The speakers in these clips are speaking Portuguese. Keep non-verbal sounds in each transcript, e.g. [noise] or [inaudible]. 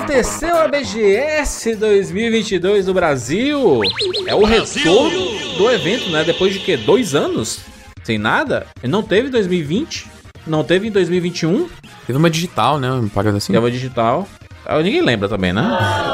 Aconteceu a BGS 2022 no Brasil. É o retorno do evento, né? Depois de que? Dois anos? Sem nada? Não teve em 2020? Não teve em 2021? Teve uma digital, né? Uma parada assim. Teve uma digital. Ah, Ninguém lembra também, né?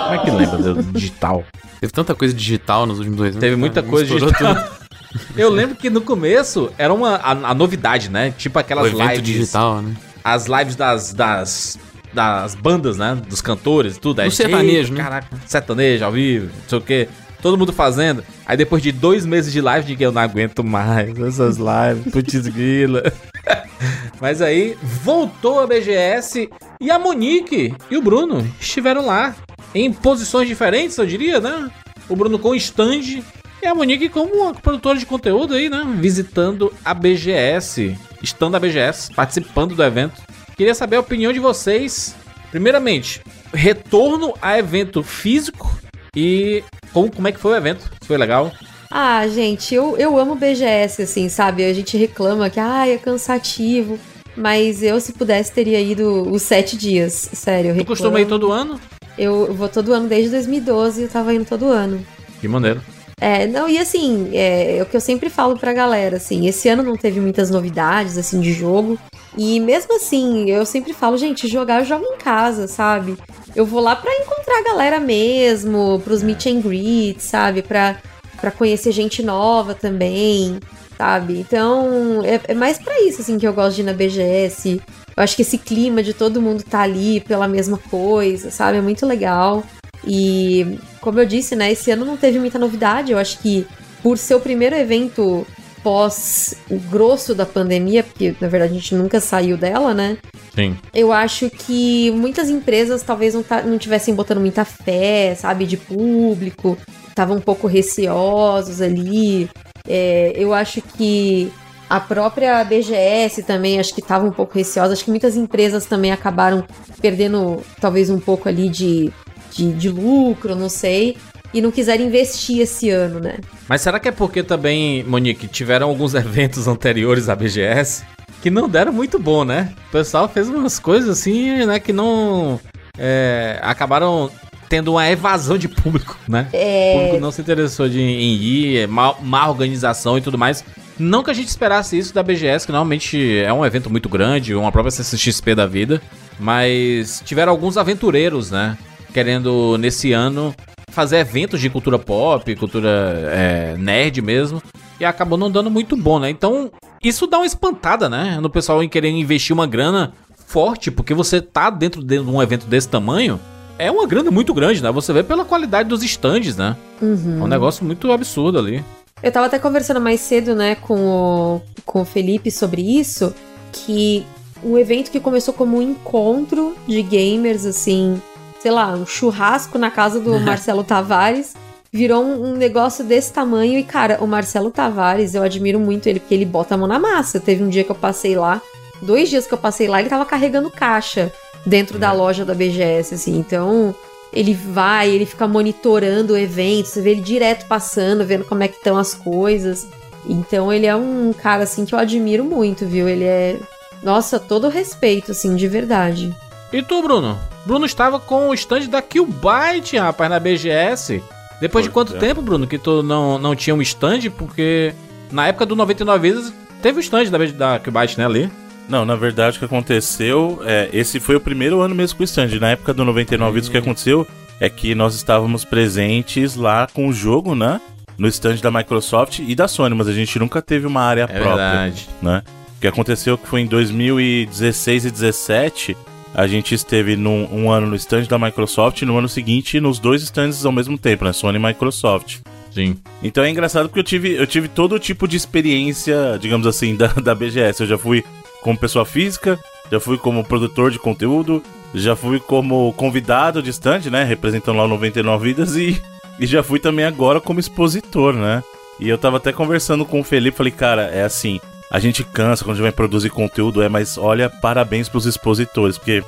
Como é que lembra do digital? Teve tanta coisa digital nos últimos dois anos. Teve muita coisa digital. [laughs] Eu lembro que no começo era uma a, a novidade, né? Tipo O aquelas evento lives. digital, né? As lives das, das, das bandas, né? Dos cantores e tudo. Aí, Do sertanejo, eita, né? Caraca, sertanejo ao vivo, não sei o quê. Todo mundo fazendo. Aí depois de dois meses de live, diga eu não aguento mais [laughs] essas lives, putz grila. [laughs] Mas aí voltou a BGS e a Monique e o Bruno estiveram lá. Em posições diferentes, eu diria, né? O Bruno com stand e a Monique como uma produtora de conteúdo aí, né? Visitando a BGS, estando a BGS, participando do evento. Queria saber a opinião de vocês. Primeiramente, retorno a evento físico e como, como é que foi o evento? Foi legal? Ah, gente, eu, eu amo BGS, assim, sabe? A gente reclama que, ah, é cansativo. Mas eu, se pudesse, teria ido os sete dias. Sério, eu Tu costuma ir todo ano? Eu vou todo ano desde 2012 eu tava indo todo ano. Que maneiro. É, não, e assim, é, é o que eu sempre falo pra galera, assim, esse ano não teve muitas novidades, assim, de jogo. E mesmo assim, eu sempre falo, gente, jogar eu jogo em casa, sabe? Eu vou lá pra encontrar a galera mesmo, pros meet and greet, sabe? Pra, pra conhecer gente nova também, sabe? Então, é, é mais pra isso, assim, que eu gosto de ir na BGS. Eu acho que esse clima de todo mundo tá ali pela mesma coisa, sabe? É muito legal. E, como eu disse, né, esse ano não teve muita novidade. Eu acho que por ser o primeiro evento pós o grosso da pandemia, porque na verdade a gente nunca saiu dela, né? Sim. Eu acho que muitas empresas talvez não, tá, não tivessem botando muita fé, sabe, de público, estavam um pouco receosos ali. É, eu acho que a própria BGS também, acho que estava um pouco receosa. Acho que muitas empresas também acabaram perdendo talvez um pouco ali de, de, de lucro, não sei. E não quiseram investir esse ano, né? Mas será que é porque também, Monique, tiveram alguns [laughs] eventos anteriores à BGS que não deram muito bom, né? O pessoal fez umas coisas assim, né, que não. é, acabaram tendo uma evasão de público, né? É. O público não se interessou de, em ir, é, má, má organização e tudo mais. Não que a gente esperasse isso da BGS, que normalmente é um evento muito grande, uma própria CCXP da vida. Mas tiveram alguns aventureiros, né? Querendo, nesse ano, fazer eventos de cultura pop, cultura é, nerd mesmo. E acabou não dando muito bom, né? Então, isso dá uma espantada, né? No pessoal em querer investir uma grana forte, porque você tá dentro de um evento desse tamanho. É uma grana muito grande, né? Você vê pela qualidade dos stands, né? Uhum. É um negócio muito absurdo ali. Eu tava até conversando mais cedo, né, com o, com o Felipe sobre isso, que um evento que começou como um encontro de gamers, assim, sei lá, um churrasco na casa do [laughs] Marcelo Tavares, virou um, um negócio desse tamanho. E, cara, o Marcelo Tavares, eu admiro muito ele, porque ele bota a mão na massa. Teve um dia que eu passei lá, dois dias que eu passei lá, ele tava carregando caixa dentro da loja da BGS, assim, então ele vai, ele fica monitorando o evento, você vê ele direto passando, vendo como é que estão as coisas. Então ele é um cara assim que eu admiro muito, viu? Ele é, nossa, todo respeito assim, de verdade. E tu, Bruno? Bruno estava com o stand da Killbyte, rapaz, na BGS. Depois de quanto é. tempo, Bruno, que tu não, não tinha um stand? Porque na época do 99 Vidas teve o stand da, da Killbyte, né, ali? Não, na verdade o que aconteceu, é, esse foi o primeiro ano mesmo com o stand. Na época do 99 Vidas, o que aconteceu é que nós estávamos presentes lá com o jogo, né? No stand da Microsoft e da Sony, mas a gente nunca teve uma área É própria, verdade. né? O que aconteceu que foi em 2016 e 2017, a gente esteve num um ano no stand da Microsoft e no ano seguinte nos dois stands ao mesmo tempo, né? Sony e Microsoft. Sim. Então é engraçado porque eu tive, eu tive todo tipo de experiência, digamos assim, da, da BGS. Eu já fui como pessoa física, já fui como produtor de conteúdo, já fui como convidado de stand, né? Representando lá o 99 Vidas e, e já fui também agora como expositor, né? E eu tava até conversando com o Felipe, falei, cara, é assim, a gente cansa quando a gente vai produzir conteúdo, é, mas olha, parabéns pros expositores, porque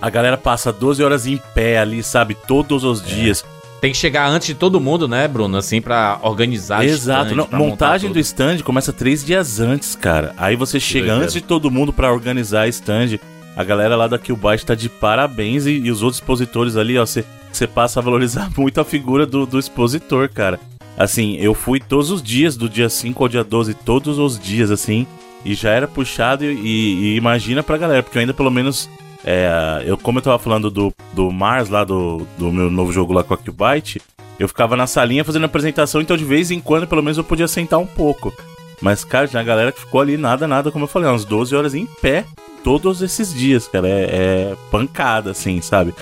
a galera passa 12 horas em pé ali, sabe, todos os dias. Tem que chegar antes de todo mundo, né, Bruno? Assim, pra organizar Exato, stand, não, montagem do stand começa três dias antes, cara. Aí você chega doideira. antes de todo mundo pra organizar a stand. A galera lá da Killbyte tá de parabéns e, e os outros expositores ali, ó, você passa a valorizar [laughs] muito a figura do, do expositor, cara. Assim, eu fui todos os dias, do dia 5 ao dia 12, todos os dias, assim, e já era puxado e, e imagina pra galera, porque eu ainda pelo menos é, eu, como eu tava falando do, do Mars lá, do, do meu novo jogo lá com a Qbyte, eu ficava na salinha fazendo apresentação, então de vez em quando, pelo menos, eu podia sentar um pouco. Mas, cara, tinha a galera que ficou ali nada, nada, como eu falei, umas 12 horas em pé todos esses dias, cara. É, é pancada, assim, sabe?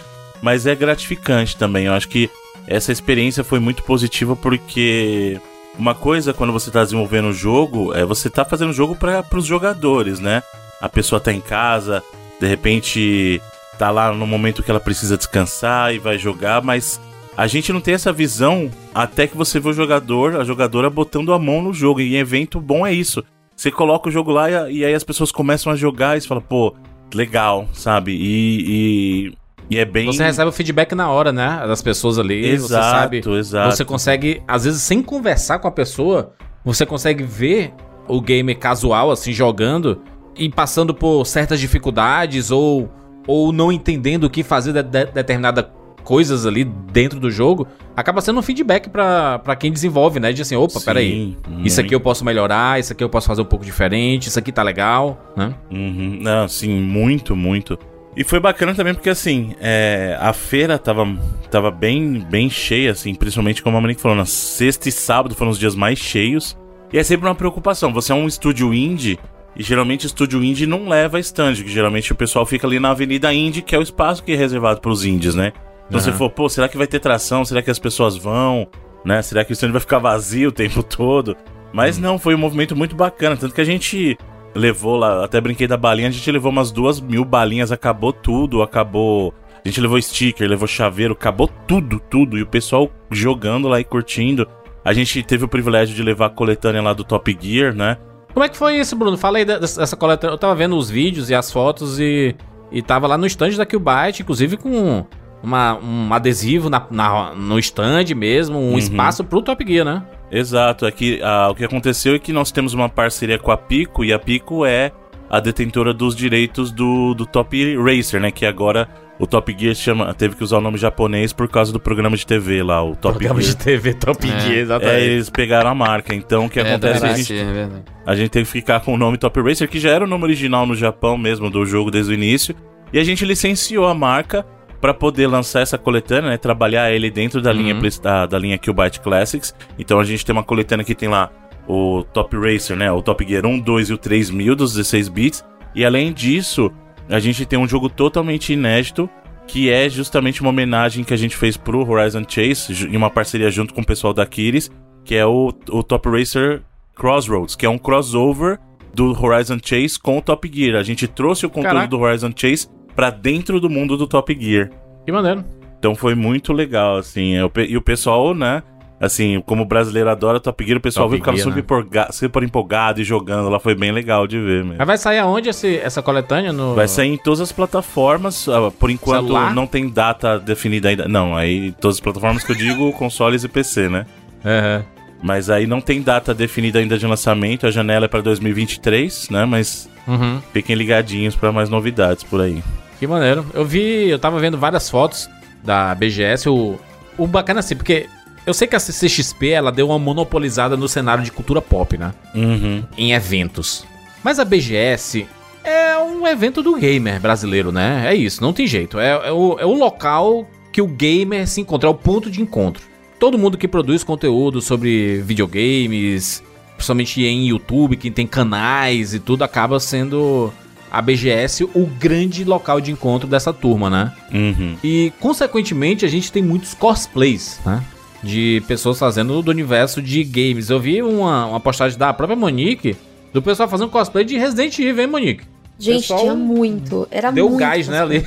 Mas é gratificante também. Eu acho que essa experiência foi muito positiva porque uma coisa quando você tá desenvolvendo o jogo é você tá fazendo o jogo para os jogadores, né? A pessoa tá em casa, de repente tá lá no momento que ela precisa descansar e vai jogar, mas a gente não tem essa visão até que você vê o jogador, a jogadora botando a mão no jogo. E em evento bom é isso. Você coloca o jogo lá e, e aí as pessoas começam a jogar e você fala, pô, legal, sabe? E, e, e, é bem. Você recebe o feedback na hora, né? Das pessoas ali. Exato, você sabe. Exato. Você consegue, às vezes, sem conversar com a pessoa, você consegue ver o gamer casual, assim, jogando e passando por certas dificuldades ou, ou não entendendo o que fazer de, de determinada coisas ali dentro do jogo, acaba sendo um feedback para quem desenvolve, né? De assim, opa, Sim, peraí, muito. isso aqui eu posso melhorar, isso aqui eu posso fazer um pouco diferente, isso aqui tá legal, né? Uhum. Não, sim, muito, muito. E foi bacana também porque, assim, é, a feira tava, tava bem, bem cheia, assim, principalmente como a Monique falou, na sexta e sábado foram os dias mais cheios. E é sempre uma preocupação, você é um estúdio indie e geralmente estúdio indie não leva stand, que geralmente o pessoal fica ali na Avenida Indie, que é o espaço que é reservado para os indies, né? Então uhum. você for, pô, será que vai ter tração? Será que as pessoas vão? Né? Será que o stand vai ficar vazio o tempo todo? Mas uhum. não, foi um movimento muito bacana. Tanto que a gente levou lá, até brinquei da balinha, a gente levou umas duas mil balinhas, acabou tudo, acabou. A gente levou sticker, levou chaveiro, acabou tudo, tudo. E o pessoal jogando lá e curtindo. A gente teve o privilégio de levar a coletânea lá do Top Gear, né? Como é que foi isso, Bruno? Falei dessa coleta. Eu tava vendo os vídeos e as fotos e, e tava lá no stand da Killbyte, inclusive com uma, um adesivo na, na, no stand mesmo, um uhum. espaço pro Top Gear, né? Exato. Aqui, ah, o que aconteceu é que nós temos uma parceria com a Pico e a Pico é a detentora dos direitos do, do Top Racer, né? Que agora o Top Gear chama, teve que usar o nome japonês por causa do programa de TV lá, o Top programa Gear. de TV Top é. Gear, exatamente. É, eles pegaram a marca. Então o que é, acontece é a gente, é a gente teve que ficar com o nome Top Racer, que já era o nome original no Japão mesmo do jogo desde o início, e a gente licenciou a marca para poder lançar essa coletânea, né, trabalhar ele dentro da uhum. linha da, da linha Killbyte Classics. Então a gente tem uma coletânea que tem lá o Top Racer, né, o Top Gear 1, 2 e o 3000 dos 16 bits. E além disso, a gente tem um jogo totalmente inédito, que é justamente uma homenagem que a gente fez pro Horizon Chase, em uma parceria junto com o pessoal da Kiris, que é o, o Top Racer Crossroads, que é um crossover do Horizon Chase com o Top Gear. A gente trouxe o conteúdo Caraca. do Horizon Chase para dentro do mundo do Top Gear. Que maneiro. Então foi muito legal, assim. E o pessoal, né? Assim, como o brasileiro adora Top Gear, o pessoal Top ficava super, né? super empolgado e jogando lá. Foi bem legal de ver mesmo. Mas vai sair aonde esse, essa coletânea? No... Vai sair em todas as plataformas. Ah, por enquanto Celular? não tem data definida ainda. Não, aí todas as plataformas que eu digo, [laughs] consoles e PC, né? Uhum. Mas aí não tem data definida ainda de lançamento. A janela é para 2023, né? Mas uhum. fiquem ligadinhos para mais novidades por aí. Que maneiro. Eu vi, eu tava vendo várias fotos da BGS. O, o bacana assim, porque eu sei que a CCXP ela deu uma monopolizada no cenário de cultura pop, né? Uhum. Em eventos. Mas a BGS é um evento do gamer brasileiro, né? É isso, não tem jeito. É, é, o, é o local que o gamer se encontra, é o ponto de encontro. Todo mundo que produz conteúdo sobre videogames, principalmente em YouTube, que tem canais e tudo, acaba sendo a BGS o grande local de encontro dessa turma, né? Uhum. E, consequentemente, a gente tem muitos cosplays, né? de pessoas fazendo do universo de games. Eu vi uma, uma postagem da própria Monique, do pessoal fazendo cosplay de Resident Evil, hein, Monique? Gente, tinha muito. Era deu muito. Deu gás, né, ali.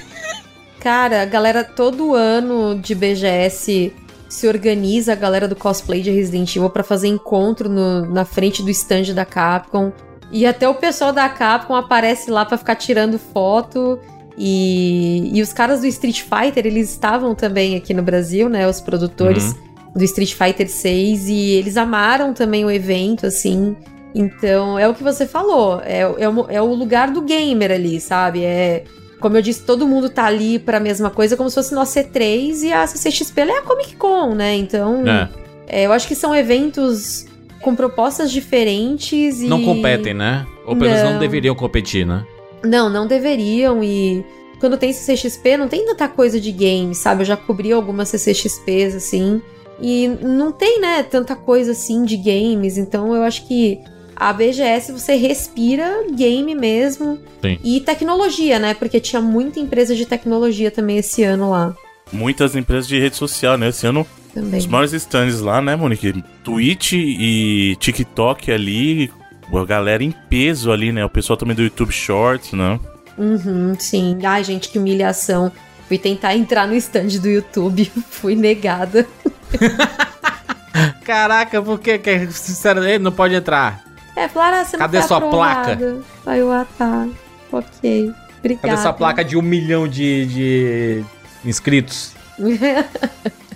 Cara, a galera todo ano de BGS se organiza a galera do cosplay de Resident Evil para fazer encontro no, na frente do stand da Capcom. E até o pessoal da Capcom aparece lá para ficar tirando foto. E, e os caras do Street Fighter, eles estavam também aqui no Brasil, né? Os produtores. Uhum do Street Fighter 6 e eles amaram também o evento, assim. Então, é o que você falou, é, é, o, é o lugar do gamer ali, sabe? É como eu disse, todo mundo tá ali pra mesma coisa, como se fosse no C3 e a CCXP é a Comic Con, né? Então, é. É, eu acho que são eventos com propostas diferentes e. Não competem, né? Ou pelo menos não. não deveriam competir, né? Não, não deveriam e quando tem CCXP não tem tanta coisa de games, sabe? Eu já cobri algumas CCXPs assim e não tem, né, tanta coisa assim de games, então eu acho que a BGS você respira game mesmo Sim. e tecnologia, né? Porque tinha muita empresa de tecnologia também esse ano lá. Muitas empresas de rede social, né? Esse ano também. Os maiores stands lá, né, Monique? Twitch e TikTok ali, a galera em peso ali, né? O pessoal também do YouTube Shorts, né? Uhum, sim. Ai, gente, que humilhação. Fui tentar entrar no stand do YouTube, [laughs] fui negada. [laughs] Caraca, por que, sinceramente não pode entrar? É, falaram, ah, você não Cadê sua placa? Aí eu, ah, tá. Ok. Obrigada. Cadê sua placa de um milhão de, de inscritos? [laughs]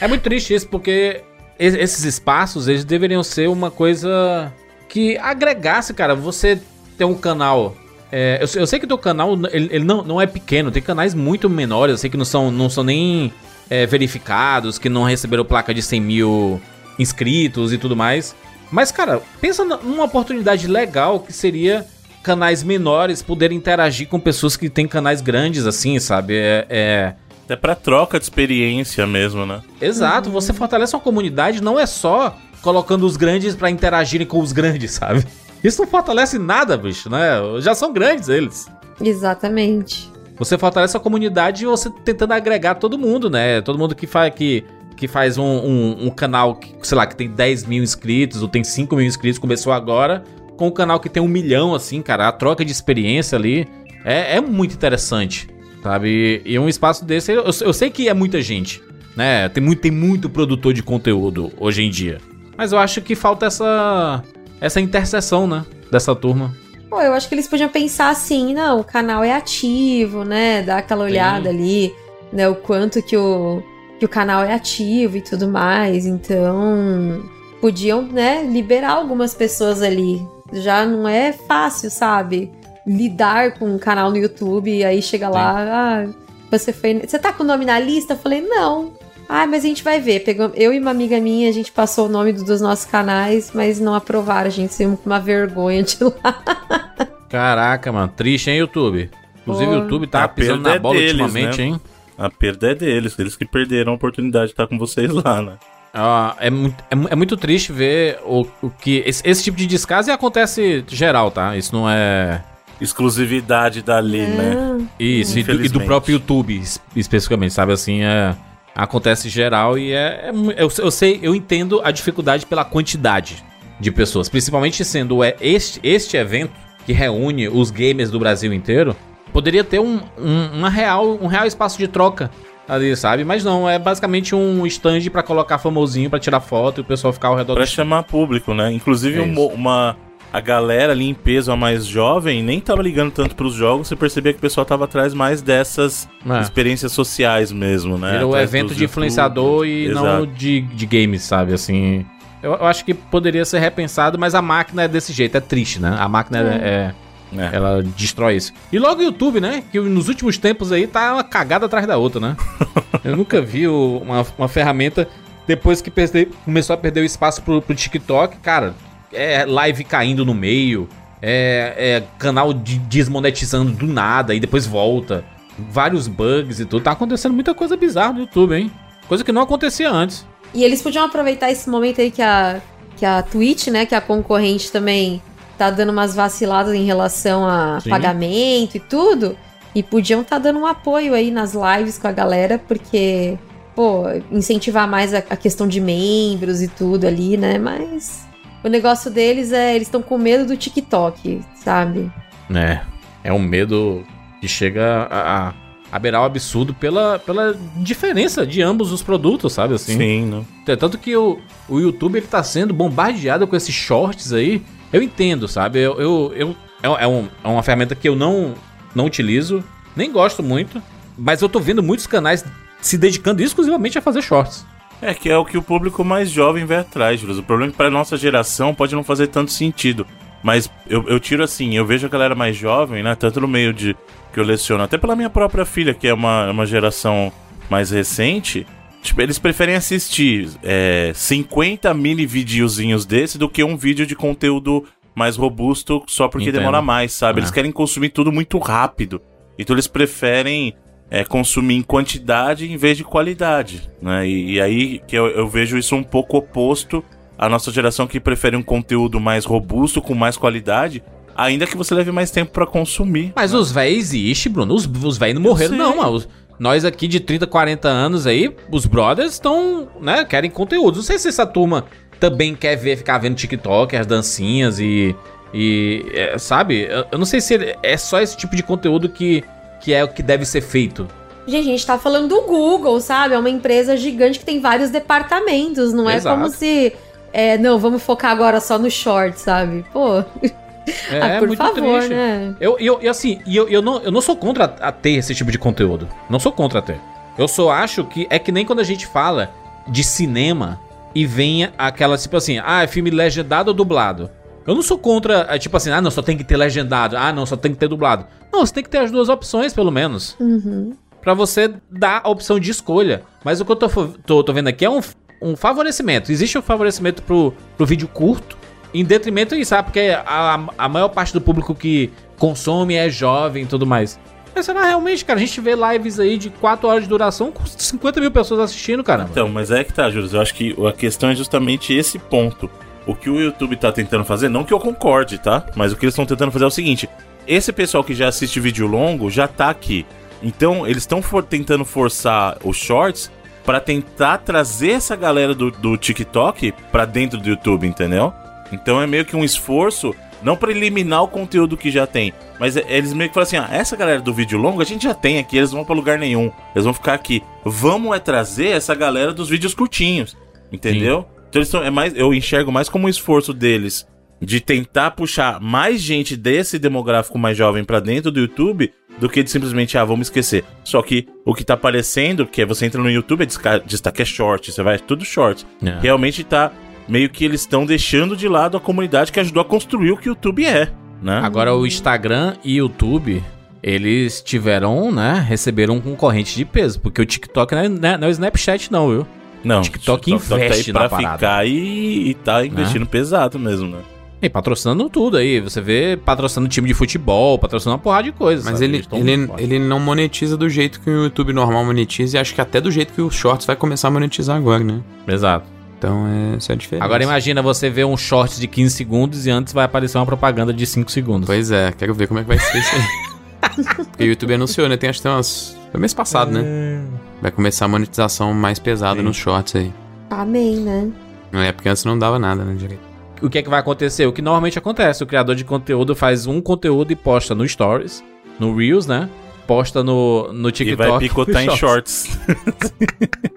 é muito triste isso, porque esses espaços, eles deveriam ser uma coisa que agregasse, cara. Você tem um canal é, eu, eu, sei que teu canal ele, ele, não, não é pequeno, tem canais muito menores, eu sei que não são, não são nem é, verificados, que não receberam placa de 100 mil inscritos e tudo mais. Mas, cara, pensa numa oportunidade legal que seria canais menores poderem interagir com pessoas que têm canais grandes, assim, sabe? É. é... Até pra troca de experiência mesmo, né? Exato, uhum. você fortalece uma comunidade, não é só colocando os grandes para interagirem com os grandes, [laughs] sabe? Isso não fortalece nada, bicho, né? Já são grandes eles. Exatamente. Você fortalece a comunidade e você tentando agregar todo mundo, né? Todo mundo que faz, que, que faz um, um, um canal, que, sei lá, que tem 10 mil inscritos ou tem 5 mil inscritos, começou agora, com um canal que tem um milhão, assim, cara. A troca de experiência ali é, é muito interessante, sabe? E um espaço desse, eu, eu sei que é muita gente, né? Tem muito, tem muito produtor de conteúdo hoje em dia. Mas eu acho que falta essa essa interseção, né? Dessa turma. Pô, eu acho que eles podiam pensar assim, não, o canal é ativo, né? Dar aquela olhada Sim. ali, né? O quanto que o, que o canal é ativo e tudo mais. Então, podiam, né, liberar algumas pessoas ali. Já não é fácil, sabe? Lidar com um canal no YouTube e aí chega Sim. lá, ah, você foi. Você tá com o nome na lista? Eu falei, não. Ah, mas a gente vai ver. Pegou, eu e uma amiga minha, a gente passou o nome dos nossos canais, mas não aprovaram. A gente saiu com uma vergonha de lá. [laughs] Caraca, mano. Triste, hein, YouTube? Inclusive, o YouTube tá a pisando na é bola deles, ultimamente, né? hein? A perda é deles, eles que perderam a oportunidade de estar com vocês lá, né? Ah, é, muito, é, é, muito triste ver o, o que. Esse, esse tipo de descaso acontece geral, tá? Isso não é exclusividade dali, é. né? Isso, e do, e do, próprio YouTube, especificamente, sabe? Assim, é acontece geral e é, é eu, eu, sei, eu entendo a dificuldade pela quantidade de pessoas, principalmente sendo é, este, este evento que reúne os gamers do Brasil inteiro, poderia ter um, um, uma real, um real espaço de troca ali, sabe? Mas não, é basicamente um stand para colocar famosinho para tirar foto e o pessoal ficar ao redor Pra do... chamar público, né? Inclusive é uma, uma a galera ali em peso a mais jovem nem tava ligando tanto pros jogos, você percebia que o pessoal tava atrás mais dessas é. experiências sociais mesmo, né? Era o evento de influenciador e Exato. não de, de games, sabe? Assim. Eu, eu, acho que poderia ser repensado, mas a máquina é desse jeito, é triste, né? A máquina é, é, é. Ela destrói isso. E logo o YouTube, né? Que nos últimos tempos aí tá uma cagada atrás da outra, né? [laughs] eu nunca vi uma, uma ferramenta depois que perde, começou a perder o espaço pro, pro TikTok, cara é live caindo no meio, é, é canal de desmonetizando do nada e depois volta. Vários bugs e tudo. Tá acontecendo muita coisa bizarra no YouTube, hein? Coisa que não acontecia antes. E eles podiam aproveitar esse momento aí que a, que a Twitch, né, que a concorrente também tá dando umas vaciladas em relação a Sim. pagamento e tudo. E podiam estar tá dando um apoio aí nas lives com a galera, porque, pô, incentivar mais a, a questão de membros e tudo ali, né? Mas o negócio deles é, eles estão com medo do TikTok, sabe? É. É um medo que chega a, a, a beirar o absurdo pela, pela diferença de ambos os produtos, sabe assim? Sim, né? É, tanto que o, o YouTube ele tá sendo bombardeado com esses shorts aí. Eu entendo, sabe? Eu, eu, eu é, é, um, é uma ferramenta que eu não, não utilizo, nem gosto muito, mas eu tô vendo muitos canais se dedicando exclusivamente a fazer shorts. É que é o que o público mais jovem vai atrás, Juros. O problema é que para nossa geração pode não fazer tanto sentido. Mas eu, eu tiro assim, eu vejo a galera mais jovem, né? Tanto no meio de que eu leciono, até pela minha própria filha, que é uma, uma geração mais recente. Tipo, eles preferem assistir é, 50 mini videozinhos desse do que um vídeo de conteúdo mais robusto só porque Entendo. demora mais, sabe? Eles É. querem consumir tudo muito rápido. Então eles preferem é, consumir em quantidade em vez de qualidade, né? E, e aí que eu, eu vejo isso um pouco oposto à nossa geração que prefere um conteúdo mais robusto, com mais qualidade, ainda que você leve mais tempo pra consumir. Mas os véis existe, Bruno. Os, os véis não morreram, não, mano. Nós aqui de 30, 40 anos aí, os brothers estão, né, querem conteúdo. Não sei se essa turma também quer ver, ficar vendo TikTok, as dancinhas e. E. é, sabe? Eu, eu não sei se é só esse tipo de conteúdo que, que é o que deve ser feito. Gente, a gente tá falando do Google, sabe? É uma empresa gigante que tem vários departamentos. Não é Exato. como se. é, não, vamos focar agora só no short, sabe? Pô, [laughs] É, ah, por muito favor, triste. né? Eu, eu, eu, assim, eu, eu, não, eu não sou contra a ter esse tipo de conteúdo. Não sou contra a ter. Eu só acho que é que nem quando a gente fala de cinema e venha aquela, tipo assim, ah, é filme legendado ou dublado. Eu não sou contra, é, tipo assim, ah, não, só tem que ter legendado. Ah, não, só tem que ter dublado. Não, você tem que ter as duas opções, pelo menos. Uhum. Pra você dar a opção de escolha. Mas o que eu tô, tô, tô vendo aqui é um, um favorecimento. Existe um favorecimento pro, pro vídeo curto, em detrimento disso, sabe? Porque a, a maior parte do público que consome é jovem e tudo mais. Mas será realmente, cara? A gente vê lives aí de 4 horas de duração com 50 mil pessoas assistindo, caramba. Então, mas é que tá, Júlio. Eu acho que a questão é justamente esse ponto. O que o YouTube tá tentando fazer, não que eu concorde, tá? Mas o que eles estão tentando fazer é o seguinte: esse pessoal que já assiste vídeo longo já tá aqui. Então, eles estão for- tentando forçar os shorts pra tentar trazer essa galera do, do TikTok pra dentro do YouTube, entendeu? Então é meio que um esforço, não pra eliminar o conteúdo que já tem, mas é- eles meio que falam assim: ah, essa galera do vídeo longo a gente já tem aqui, eles não vão pra lugar nenhum, eles vão ficar aqui. Vamos é trazer essa galera dos vídeos curtinhos, entendeu? Então eles são, é mais, eu enxergo mais como um esforço deles de tentar puxar mais gente desse demográfico mais jovem pra dentro do YouTube do que de simplesmente, ah, vamos esquecer. Só que o que tá aparecendo, que é você entra no YouTube, é destaque é short, você vai, é tudo short. É. Realmente tá meio que eles estão deixando de lado a comunidade que ajudou a construir o que o YouTube é, né? Agora o Instagram e o YouTube, eles tiveram, né? Receberam um concorrente de peso. Porque o TikTok não é, não é- não é o Snapchat, não, viu? Não, TikTok tá investe aí pra na parada. Né? ficar e, e tá investindo pesado mesmo, né? E patrocinando tudo aí. Você vê patrocinando time de futebol, patrocinando uma porrada de coisa. Mas sabe? ele, ele, ele não monetiza do jeito que o YouTube normal monetiza e acho que até do jeito que o Shorts vai começar a monetizar agora, né? Exato. Então é, essa é a diferença. Agora imagina você ver um short de 15 segundos e antes vai aparecer uma propaganda de 5 segundos. Pois é, quero ver como é que vai ser isso aí. [laughs] Porque o YouTube anunciou, né? Tem acho que tem umas. Foi mês passado, né? Vai começar a monetização mais pesada Sim. nos shorts aí. Amém, né? Não é porque antes não dava nada, né, direito. O que é que vai acontecer? O que normalmente acontece, o criador de conteúdo faz um conteúdo e posta no Stories, no Reels, né? Posta no, no E TikTok. vai picotar em shorts. [laughs]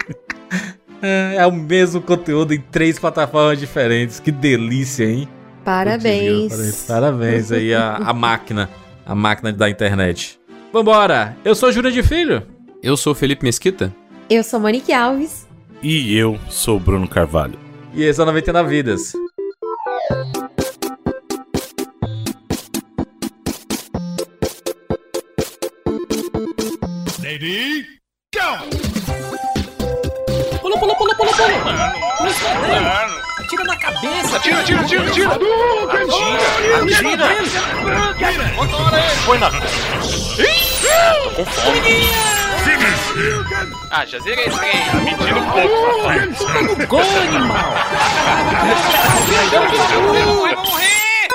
É, é o mesmo conteúdo em três plataformas diferentes. Que delícia, hein? Parabéns. Putz, Parabéns aí a, a máquina. A máquina da internet. Vambora! Eu sou Júlia de Filho. Eu sou o Felipe Mesquita. Eu sou Monique Alves. e eu sou o Bruno Carvalho. E esse é o 99 Vidas. Pula, pula, pula, pula, pula. Pula escanteio. Atira na cabeça. Atira, atira, atira, atira. Atira, atira. Põe na... Tô com fome. Ah, já zerei esse trem. Tá mentindo um pouco, safado. Gol, animal. Vai morrer.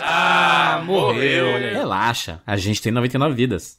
Ah, morreu. Relaxa, a gente tem 99 vidas.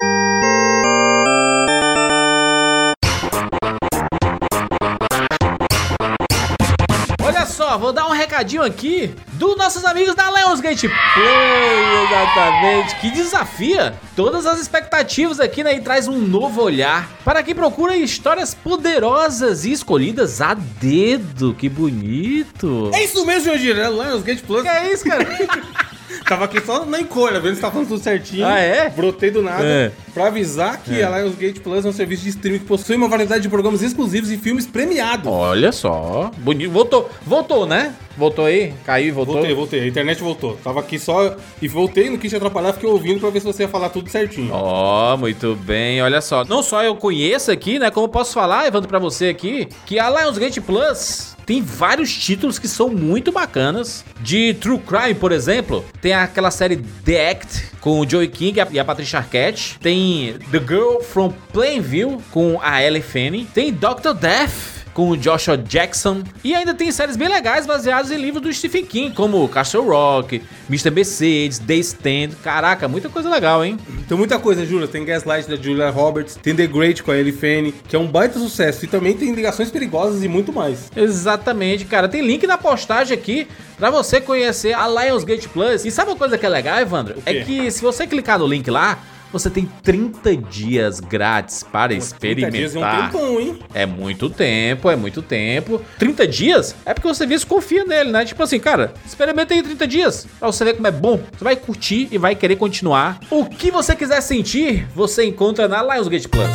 Olha só, vou dar um recadinho aqui dos nossos amigos da Lionsgate Play, exatamente, que desafia todas as expectativas aqui, né, e traz um novo olhar para quem procura histórias poderosas e escolhidas a dedo, que bonito. É isso mesmo, Jandir, é Lionsgate Plus. Que é isso, cara? [laughs] Tava aqui só na encolha, vendo se tá falando tudo certinho. Ah, é? Brotei do nada É. pra avisar que a Lionsgate Plus é um serviço de streaming que possui uma variedade de programas exclusivos e filmes premiados. Olha só. Bonito. Voltou. Voltou, né? Voltou aí? Caiu e voltou. Voltei, voltei. A internet voltou. Tava aqui só e voltei, não quis te atrapalhar, fiquei ouvindo pra ver se você ia falar tudo certinho. Ó, muito bem, olha só. Não só eu conheço aqui, né? Como eu posso falar, Evandro, pra você aqui, que a Lionsgate Plus tem vários títulos que são muito bacanas. De True Crime, por exemplo, tem aquela série The Act com o Joey King e a- Patricia Arquette. Tem The Girl from Plainville com a Ellie Fanning. Tem Dr. Death com o Joshua Jackson. E ainda tem séries bem legais baseadas em livros do Stephen King, como Castle Rock, Mr. Mercedes, The Stand. Caraca, muita coisa legal, hein? Tem muita coisa, Júlia. Tem Gaslight da Julia Roberts, tem The Great com a Ellie Fanny, que é um baita sucesso. E também tem Ligações Perigosas e muito mais. Exatamente, cara. Tem link na postagem aqui pra você conhecer a Lionsgate Plus. E sabe uma coisa que é legal, Evandro? É que se você clicar no link lá, você tem 30 dias grátis para 30 dias é um experimentar. tempão, hein? É muito tempo, é muito tempo. 30 dias é porque o serviço confia nele, né? Tipo assim, cara, experimenta aí 30 dias pra você ver como é bom. Você vai curtir e vai querer continuar. O que você quiser sentir, você encontra na Lionsgate Plus.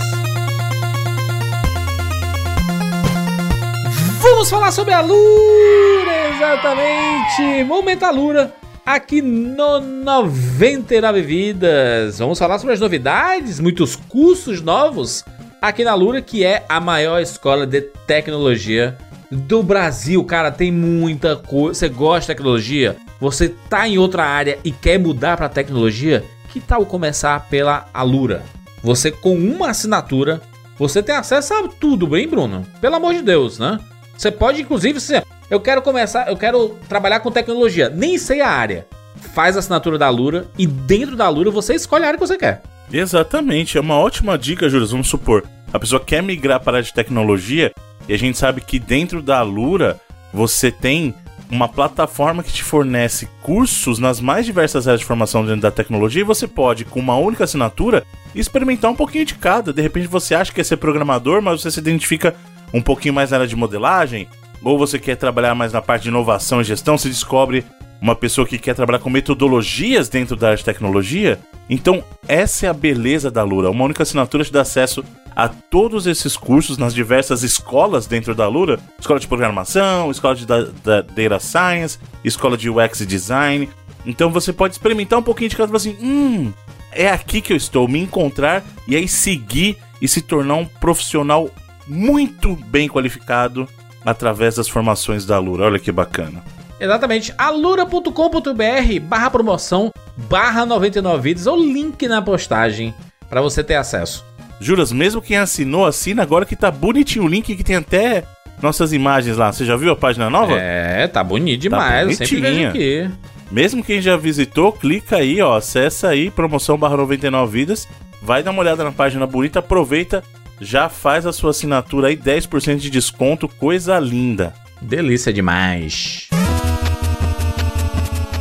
Vamos falar sobre a Lura, exatamente. Momento Alura aqui no 99 Vidas. Vamos falar sobre as novidades, muitos cursos novos aqui na Lura, que é a maior escola de tecnologia do Brasil. Cara, tem muita coisa. Você gosta de tecnologia? Você tá em outra área e quer mudar para tecnologia? Que tal começar pela Alura? Você com uma assinatura, você tem acesso a tudo, bem, Bruno? Pelo amor de Deus, né? Você pode, inclusive, se eu quero começar, eu quero trabalhar com tecnologia, nem sei a área. Faz a assinatura da Lura e dentro da Lura você escolhe a área que você quer. Exatamente, é uma ótima dica, Júlio. Vamos supor, a pessoa quer migrar para a área de tecnologia e a gente sabe que dentro da Alura você tem uma plataforma que te fornece cursos nas mais diversas áreas de formação dentro da tecnologia e você pode, com uma única assinatura, experimentar um pouquinho de cada. De repente você acha que quer ser programador, mas você se identifica um pouquinho mais na área de modelagem, ou você quer trabalhar mais na parte de inovação e gestão, se descobre uma pessoa que quer trabalhar com metodologias dentro da área de tecnologia. Então, essa é a beleza da Lura. Uma única assinatura te dá acesso a todos esses cursos nas diversas escolas dentro da Lura: escola de programação, escola de da, da Data Science, escola de UX Design. Então, você pode experimentar um pouquinho de cada e assim: hum, é aqui que eu estou, me encontrar e aí seguir e se tornar um profissional muito bem qualificado através das formações da Lura. Olha que bacana. Exatamente, alura.com.br barra promoção barra 99 vídeos ou link na postagem para você ter acesso. Juras, mesmo quem assinou, assina agora que tá bonitinho o link que tem até nossas imagens lá. Você já viu a página nova? É, tá bonito demais, eu sempre vejo bonitinha. aqui. Mesmo quem já visitou, clica aí, ó, acessa aí, promoção barra 99 vidas, vai dar uma olhada na página bonita, aproveita, já faz a sua assinatura aí, 10% de desconto, coisa linda. Delícia demais.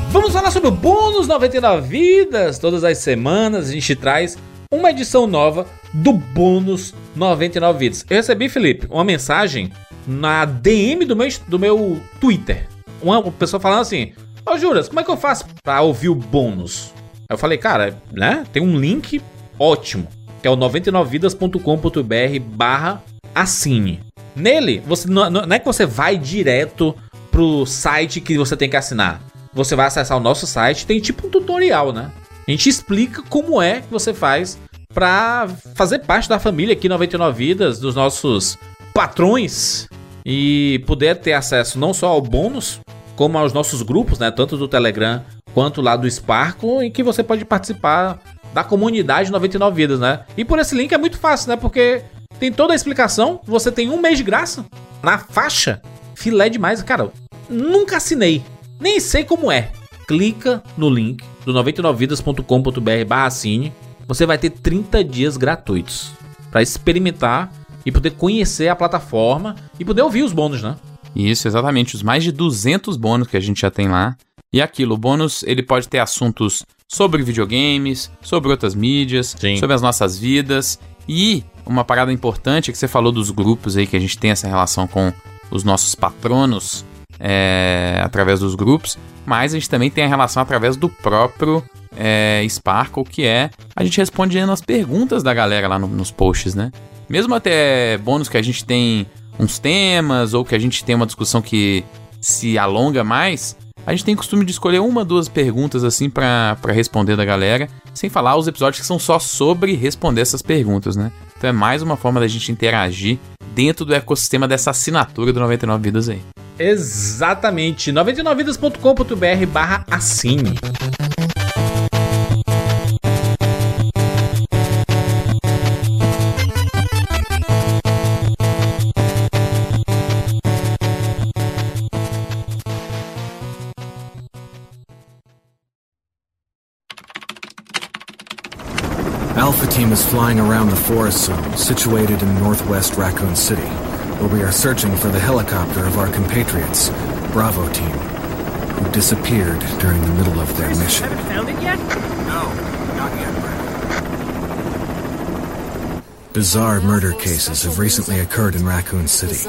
Vamos falar sobre o bônus 99 vidas. Todas as semanas a gente traz uma edição nova do bônus 99 vidas. Eu recebi, Felipe, uma mensagem na DM do meu, do meu Twitter. Uma pessoa falando assim: Ô Juras, como é que eu faço pra ouvir o bônus? Aí eu falei, cara, né? Tem um link ótimo, que é o 99vidas.com.br barra assine. Nele, você não, não é que você vai direto pro site que você tem que assinar. Você vai acessar o nosso site, tem tipo um tutorial, né? A gente explica como é que você faz pra fazer parte da família aqui 99 Vidas, dos nossos patrões e poder ter acesso não só ao bônus, como aos nossos grupos, né? Tanto do Telegram quanto lá do Sparkle, em que você pode participar da comunidade 99 Vidas, né? E por esse link é muito fácil, né? Porque tem toda a explicação, você tem um mês de graça na faixa. Filé demais, cara. Nunca assinei, nem sei como é. Clica no link do 99vidas.com.br barra assine. Você vai ter 30 dias gratuitos para experimentar e poder conhecer a plataforma e poder ouvir os bônus, né? Isso, exatamente. Os mais de 200 bônus que a gente já tem lá. E aquilo, o bônus ele pode ter assuntos sobre videogames, sobre outras mídias, Sim. sobre as nossas vidas. E uma parada importante é que você falou dos grupos aí que a gente tem essa relação com os nossos patronos. é, através dos grupos, mas a gente também tem a relação através do próprio é, Sparkle, que é a gente respondendo as perguntas da galera lá no- nos posts, né? Mesmo até bônus que a gente tem uns temas ou que a gente tem uma discussão que se alonga mais, a gente tem costume de escolher uma, duas perguntas assim pra responder da galera, sem falar os episódios que são só sobre responder essas perguntas, né? Então é mais uma forma da gente interagir dentro do ecossistema dessa assinatura do 99 Vidas aí. Exatamente. 99vidas.com.br barra assine. Is flying around the forest zone situated in northwest Raccoon City, where we are searching for the helicopter of our compatriots, Bravo Team, who disappeared during the middle of their mission. Haven't found it yet? No, not yet, Bizarre murder cases have recently occurred in Raccoon City.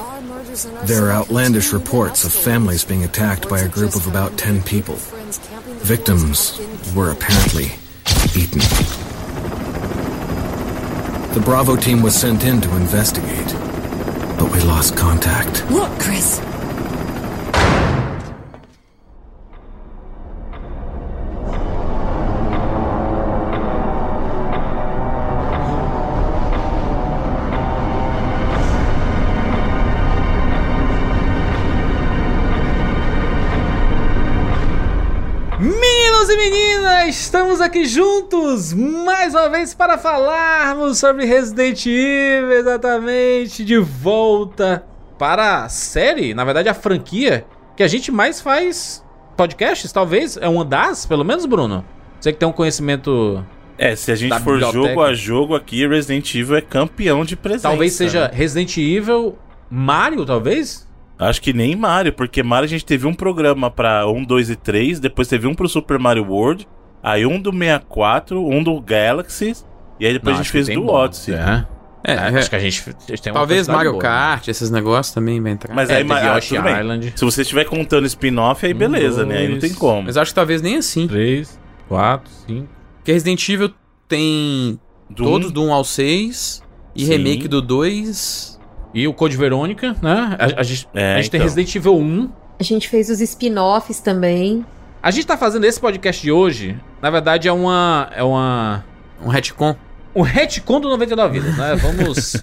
There are outlandish reports of families being attacked by a group of about 10 people. Victims were apparently eaten. The Bravo team was sent in to investigate, but we lost contact. Look, Chris. Estamos aqui juntos mais uma vez para falarmos sobre Resident Evil, exatamente, de volta para a série, na verdade a franquia, que a gente mais faz podcasts, talvez, é uma das, pelo menos, Bruno? Você que tem um conhecimento, É, se a gente for biblioteca. jogo a jogo aqui, Resident Evil é campeão de presença. talvez seja né? Resident Evil, Mario, talvez? Acho que nem Mario, porque Mario a gente teve um programa pra 1, 2 e 3, depois teve um pro Super Mario World, aí um do 64, um do Galaxy, e aí depois Não, a acho gente fez tem do bom. Odyssey. É. É, É, é, acho que a gente, a gente tem uma talvez Mario boa. Kart, esses negócios também vai entrar. Mas É, aí, mas, ah, tudo bem. Island. Se você estiver contando spin-off, aí Um, beleza, né? Aí não dois. tem como. Mas acho que talvez nem assim. 3, 4, 5. Porque Resident Evil tem Do todos um- do 1 ao 6 e Sim. remake do 2. E o Code Verônica, né? A, a gente, É, a gente tem então. Resident Evil 1. A gente fez os spin-offs também. A gente tá fazendo esse podcast de hoje, na verdade é uma é uma Um retcon. um retcon do 99 vidas, né? [laughs] Vamos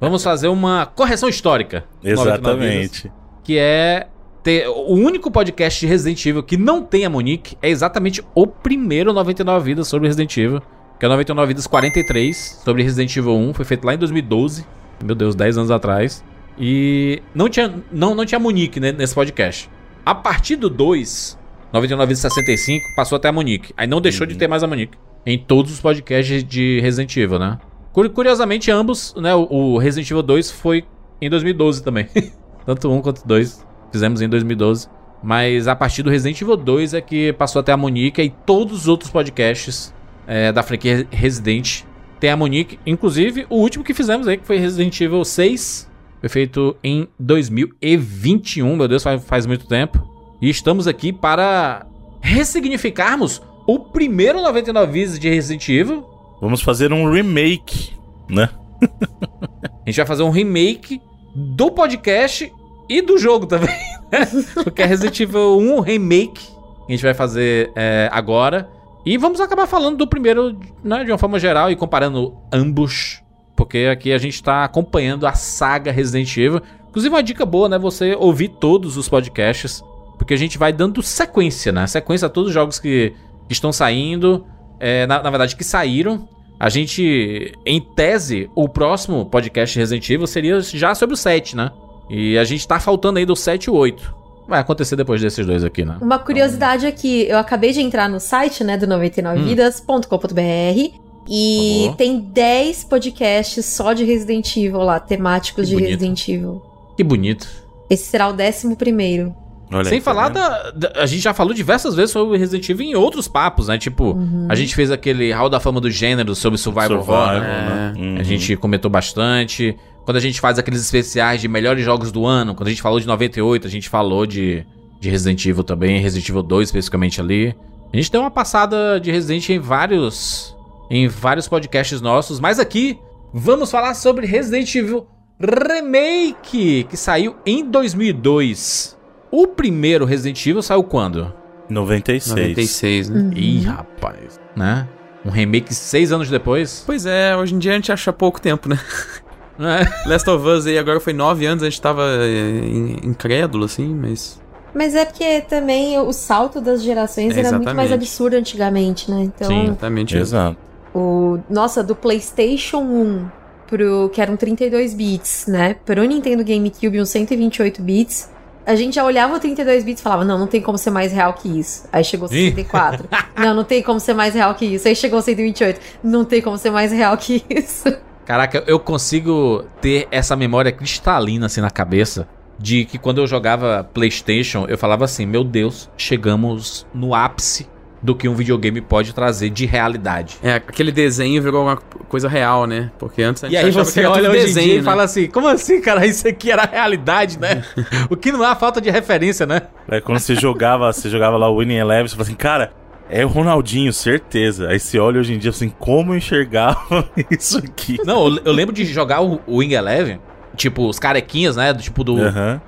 vamos fazer uma correção histórica. 99 Vidas, Exatamente. que é ter o único podcast de Resident Evil que não tem a Monique é exatamente o primeiro 99 vidas sobre Resident Evil, que é o 99 vidas 43 sobre Resident Evil 1, foi feito lá em 2012. Meu Deus, 10 anos atrás. E não tinha, não, não tinha Monique né, nesse podcast. A partir do 2, 99 vezes 65, passou até a Monique. Aí não deixou de ter mais a Monique. Em todos os podcasts de Resident Evil, né? Curi- Curiosamente, ambos, né? O, o Resident Evil 2 foi em 2012 também. [laughs] Tanto um quanto dois. Fizemos em 2012. Mas a partir do Resident Evil 2 é que passou até a Monique e todos os outros podcasts é, da franquia Resident tem a Monique. Inclusive, o último que fizemos aí, que foi Resident Evil 6, foi feito em 2021. Meu Deus, faz, faz muito tempo. E estamos aqui para ressignificarmos o primeiro 99 vezes de Resident Evil. Vamos fazer um remake, né? A gente vai fazer um remake do podcast e do jogo também, [laughs] né? Porque é Resident Evil 1 Remake que a gente vai fazer é, agora. E vamos acabar falando do primeiro, né, de uma forma geral e comparando ambos. Porque aqui a gente tá acompanhando a saga Resident Evil. Inclusive, uma dica boa, né? Você ouvir todos os podcasts. Porque a gente vai dando sequência, né? Sequência a todos os jogos que, que estão saindo. é, na, na verdade, que saíram. A gente, em tese, o próximo podcast Resident Evil seria já sobre o 7, né? E a gente tá faltando aí do 7 e o 8. Vai acontecer depois desses dois aqui, né? Uma curiosidade aqui, eu acabei de entrar no site, né, do 99vidas.com.br e favor. tem 10 podcasts só de Resident Evil lá, temáticos Que de bonito. Resident Evil. Que bonito. Esse será o 11 primeiro. Olha Sem aí, tá falar vendo? da, da- A gente já falou diversas vezes sobre Resident Evil em outros papos, né? Tipo, Uhum. a gente fez aquele Hall da Fama do Gênero sobre Survival, Survival, Horror, né? né? Uhum. A gente comentou bastante. quando a gente faz aqueles especiais de melhores jogos do ano, quando a gente falou de 98, a gente falou de, de Resident Evil também, Resident Evil 2 especificamente ali. A gente deu uma passada de Resident em vários em vários podcasts nossos, mas aqui vamos falar sobre Resident Evil Remake, que saiu em 2002. O primeiro Resident Evil saiu quando? 96. 96, né? Ih, rapaz, né? Um remake seis anos depois. Pois é, hoje em dia a gente acha pouco tempo, né? [laughs] É. Last of Us aí agora foi nove anos, a gente tava é, in- incrédulo, assim, mas. Mas é porque também o salto das gerações É, era muito mais absurdo antigamente, né? Então, Sim. Exatamente. Exato. o nossa, do PlayStation 1 pro que eram 32 bits, né? Pro Nintendo GameCube, uns 128 bits. A gente já olhava o 32 bits e falava, não, não tem como ser mais real que isso. Aí chegou o Ih. 64. [laughs] não, não tem como ser mais real que isso. Aí chegou o 128. Não tem como ser mais real que isso. Caraca, eu consigo ter essa memória cristalina assim na cabeça de que quando eu jogava PlayStation, eu falava assim: "Meu Deus, chegamos no ápice do que um videogame pode trazer de realidade". É, aquele desenho virou uma coisa real, né? Porque antes a gente E aí você olha em desenho, dia e né? fala assim: "Como assim, cara? Isso aqui era realidade, né?" [laughs] o que não há falta de referência, né? Aí quando você jogava, você jogava lá o Winning Eleven, você fala assim, cara, é o Ronaldinho, certeza. Aí você olha hoje em dia assim, como eu enxergava [laughs] isso aqui? Não, eu, eu lembro de jogar o, o Wing Eleven, tipo os carequinhas, né, do tipo do.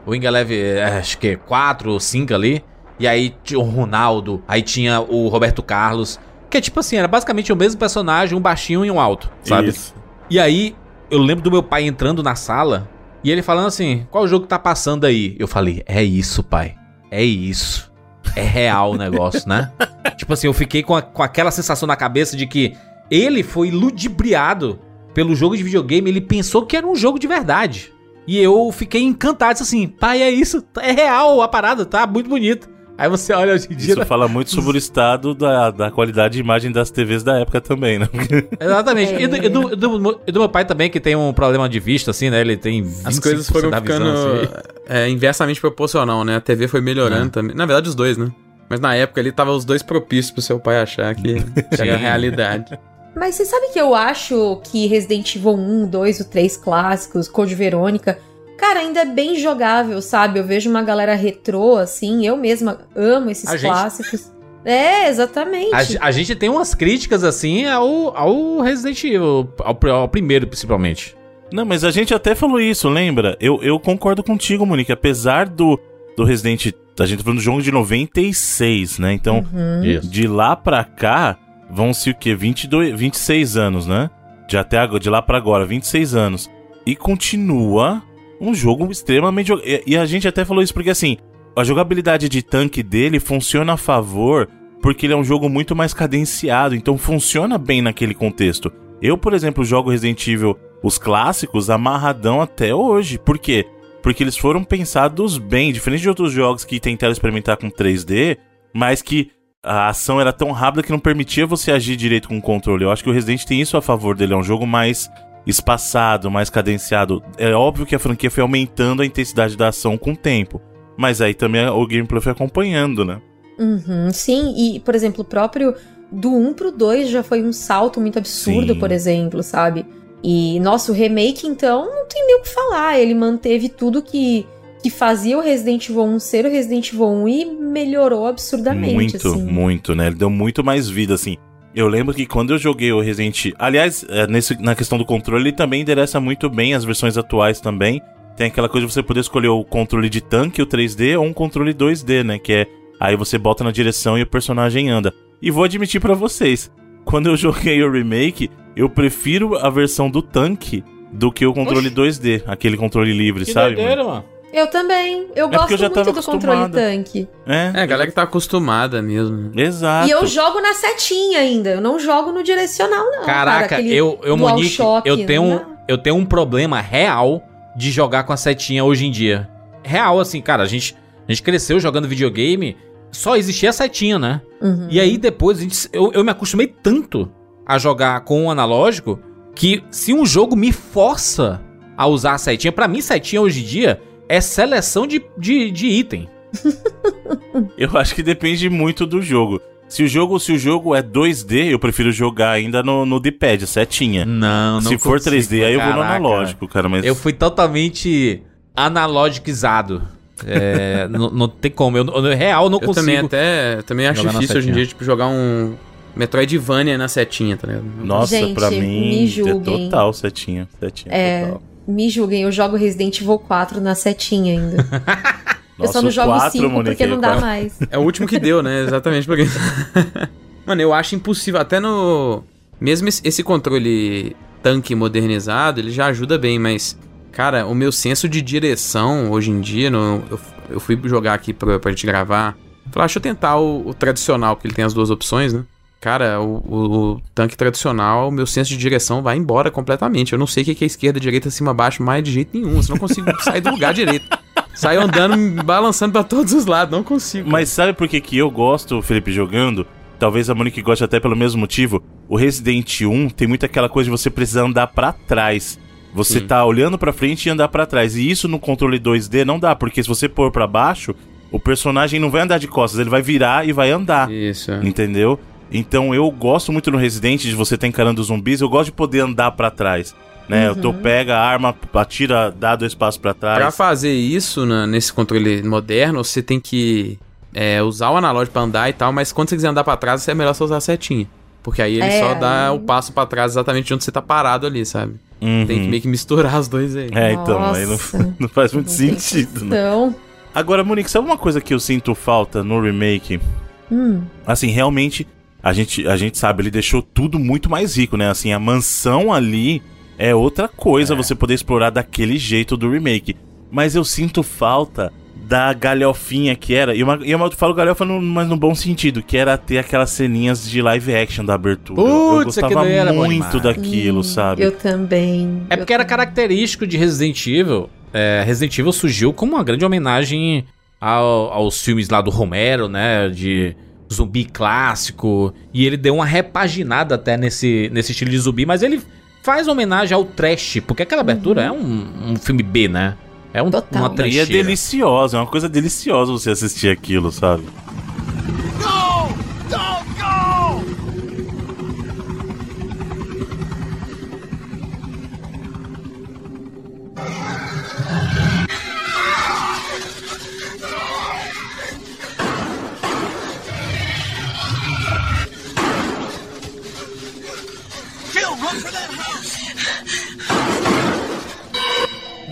O Wing Eleven, é, acho que 4 ou 5 ali. E aí tinha o Ronaldo, aí tinha o Roberto Carlos. Que é tipo assim, era basicamente o mesmo personagem, um baixinho e um alto, sabe? Isso. E aí, eu lembro do meu pai entrando na sala e ele falando assim: qual jogo tá passando aí? Eu falei: é isso, pai. É isso. É real o negócio, né? [laughs] tipo assim, eu fiquei com, a- com aquela sensação na cabeça de que ele foi ludibriado pelo jogo de videogame, ele pensou que era um jogo de verdade. E eu fiquei encantado, assim, pai, é isso, é real a parada, tá muito bonito. Aí você olha hoje em dia. Isso fala muito sobre o [laughs] estado da, da qualidade de imagem das TVs da época também, né? [laughs] Exatamente. É. E, do, e do- e do- e do meu pai também, que tem um problema de vista, assim, né? Ele tem 25% As coisas foram da ficando visão, assim. é, inversamente proporcional, né? A TV foi melhorando É. também. Na verdade, os dois, né? Mas na época ele tava os dois propícios pro seu pai achar que [laughs] era a realidade. Mas você sabe que eu acho que Resident Evil 1, 2, o 3 clássicos, Code Verônica, cara, ainda é bem jogável, sabe? Eu vejo uma galera retrô, assim, eu mesma amo esses A gente. clássicos. É, exatamente. A, a gente tem umas críticas, assim, ao, ao Resident Evil, ao, ao primeiro, principalmente. Não, mas a gente até falou isso, lembra? Eu, eu concordo contigo, Monique. Apesar do, do Resident. A gente tá falando do jogo de 96, né? Então, Uhum. De lá pra cá, vão se o quê? 22, 26 anos, né? De até agora, de lá pra agora, 26 anos. E continua um jogo extremamente. E, e a gente até falou isso porque, assim, a jogabilidade de tanque dele funciona a favor porque ele é um jogo muito mais cadenciado, então funciona bem naquele contexto. Eu, por exemplo, jogo Resident Evil, os clássicos, amarradão até hoje. Por quê? Porque eles foram pensados bem, diferente de outros jogos que tentaram experimentar com 3D, mas que a ação era tão rápida que não permitia você agir direito com o controle. Eu acho que o Resident tem isso a favor dele, é um jogo mais espaçado, mais cadenciado. É óbvio que a franquia foi aumentando a intensidade da ação com o tempo, mas aí também o gameplay foi acompanhando, né? Uhum, sim, e, por exemplo, o próprio do 1 pro 2 já foi um salto muito absurdo, Sim. por exemplo, sabe? E nosso remake, então, não tem nem o que falar. Ele manteve tudo que, que fazia o Resident Evil 1 ser o Resident Evil 1 e melhorou absurdamente, Muito, assim. muito, né? Ele deu muito mais vida, assim. Eu lembro que quando eu joguei o Resident Aliás, é, nesse, na questão do controle, ele também endereça muito bem as versões atuais também. Tem aquela coisa de você poder escolher o controle de tanque, o 3D, ou um controle 2D, né? Que é. Aí você bota na direção e o personagem anda. E vou admitir pra vocês, quando eu [laughs] joguei o remake, eu prefiro a versão do tanque do que o controle 2D, aquele controle livre, Que sabe? doideira, mano. Eu também. Eu É gosto eu já muito do controle tanque. É, É, a galera que tá acostumada mesmo. exato. E eu jogo na setinha ainda. Eu não jogo no direcional, não. cara. Caraca, Aquele eu, eu Monique, Shock, eu tenho, um, eu tenho um problema real de jogar com a setinha hoje em dia. Real, assim, cara, a gente, a gente cresceu jogando videogame, só existia a setinha, né? Uhum. E aí depois a gente- eu, eu me acostumei tanto a jogar com o analógico que se um jogo me força a usar a setinha, pra mim setinha hoje em dia é seleção de, de, de item. [laughs] Eu acho que depende muito do jogo. Se o jogo, se o jogo é 2D, eu prefiro jogar ainda no, no D-pad, setinha. Não, não se for consigo, 3D, aí eu vou no analógico, cara, mas... Eu fui totalmente analogizado. É, [laughs] não, não tem como. Eu, eu real não Eu consigo. também até também acho difícil hoje em dia, tipo, jogar um Metroidvania na setinha, tá ligado? Nossa, Gente, pra me mim, é julguem. total setinha. Setinha, É, total. Me julguem, eu jogo Resident Evil 4 na setinha ainda. [laughs] eu só não jogo 4, 5 Monique, porque não dá 4. mais. É o último que deu, né? Exatamente porque. [laughs] Mano, eu acho impossível. Até no. Mesmo esse- esse controle tanque modernizado, ele já ajuda bem, mas. Cara, o meu senso de direção hoje em dia, no- eu, eu fui jogar aqui pra, pra gente gravar. Falei, ah, deixa eu tentar o, o tradicional, porque ele tem as duas opções, né? Cara, o, o- o tanque tradicional, meu senso de direção vai embora completamente. Eu não sei o que é esquerda, direita, cima, baixo, mais de jeito nenhum. Eu não consigo [laughs] sair do lugar direito. Saio andando, balançando pra todos os lados, não consigo. Mas sabe por que, que eu gosto, Felipe, jogando? Talvez a Monique goste até pelo mesmo motivo. O Resident 1 tem muito aquela coisa de você precisar andar pra trás. Você Sim. tá olhando pra frente e andar pra trás. E isso no controle 2D não dá, porque se você pôr pra baixo, o personagem não vai andar de costas, ele vai virar e vai andar. Isso. é. Entendeu? Então eu gosto muito no Resident de você estar encarando os zumbis, eu gosto de poder andar pra trás. Né? Eu tô pega a arma, atira, dá dois passos pra trás. Pra fazer isso na- nesse controle moderno, você tem que é, usar o analógico pra andar e tal, mas quando você quiser andar pra trás, é melhor você usar a setinha. Porque aí ele É. só dá o passo pra trás exatamente de onde você tá parado ali, sabe? Uhum. Tem que meio que misturar os dois aí. É, então, aí não, Nossa. [laughs] não faz muito Não sentido, né? Então, Agora, Monique, sabe uma coisa que eu sinto falta no remake? hum, Assim, realmente, a gente, a gente sabe, ele deixou tudo muito mais rico, né? Assim, a mansão ali é outra coisa você poder explorar daquele jeito do remake. Mas eu sinto falta da galhofinha que era. E, uma, e eu falo galhofa, no, mas no bom sentido, que era ter aquelas ceninhas de live action da abertura. eu Putz, aquilo gostava era muito daquilo, sabe? eu também. É eu porque era característico de Resident Evil. É, Resident Evil surgiu como uma grande homenagem ao- aos filmes lá do Romero, né? De zumbi clássico. E ele deu uma repaginada até nesse, nesse estilo de zumbi, mas ele faz homenagem ao trash, porque aquela abertura é um, um filme B, né? É um, Total. uma E é trecheira. deliciosa, é uma coisa deliciosa você assistir aquilo, sabe?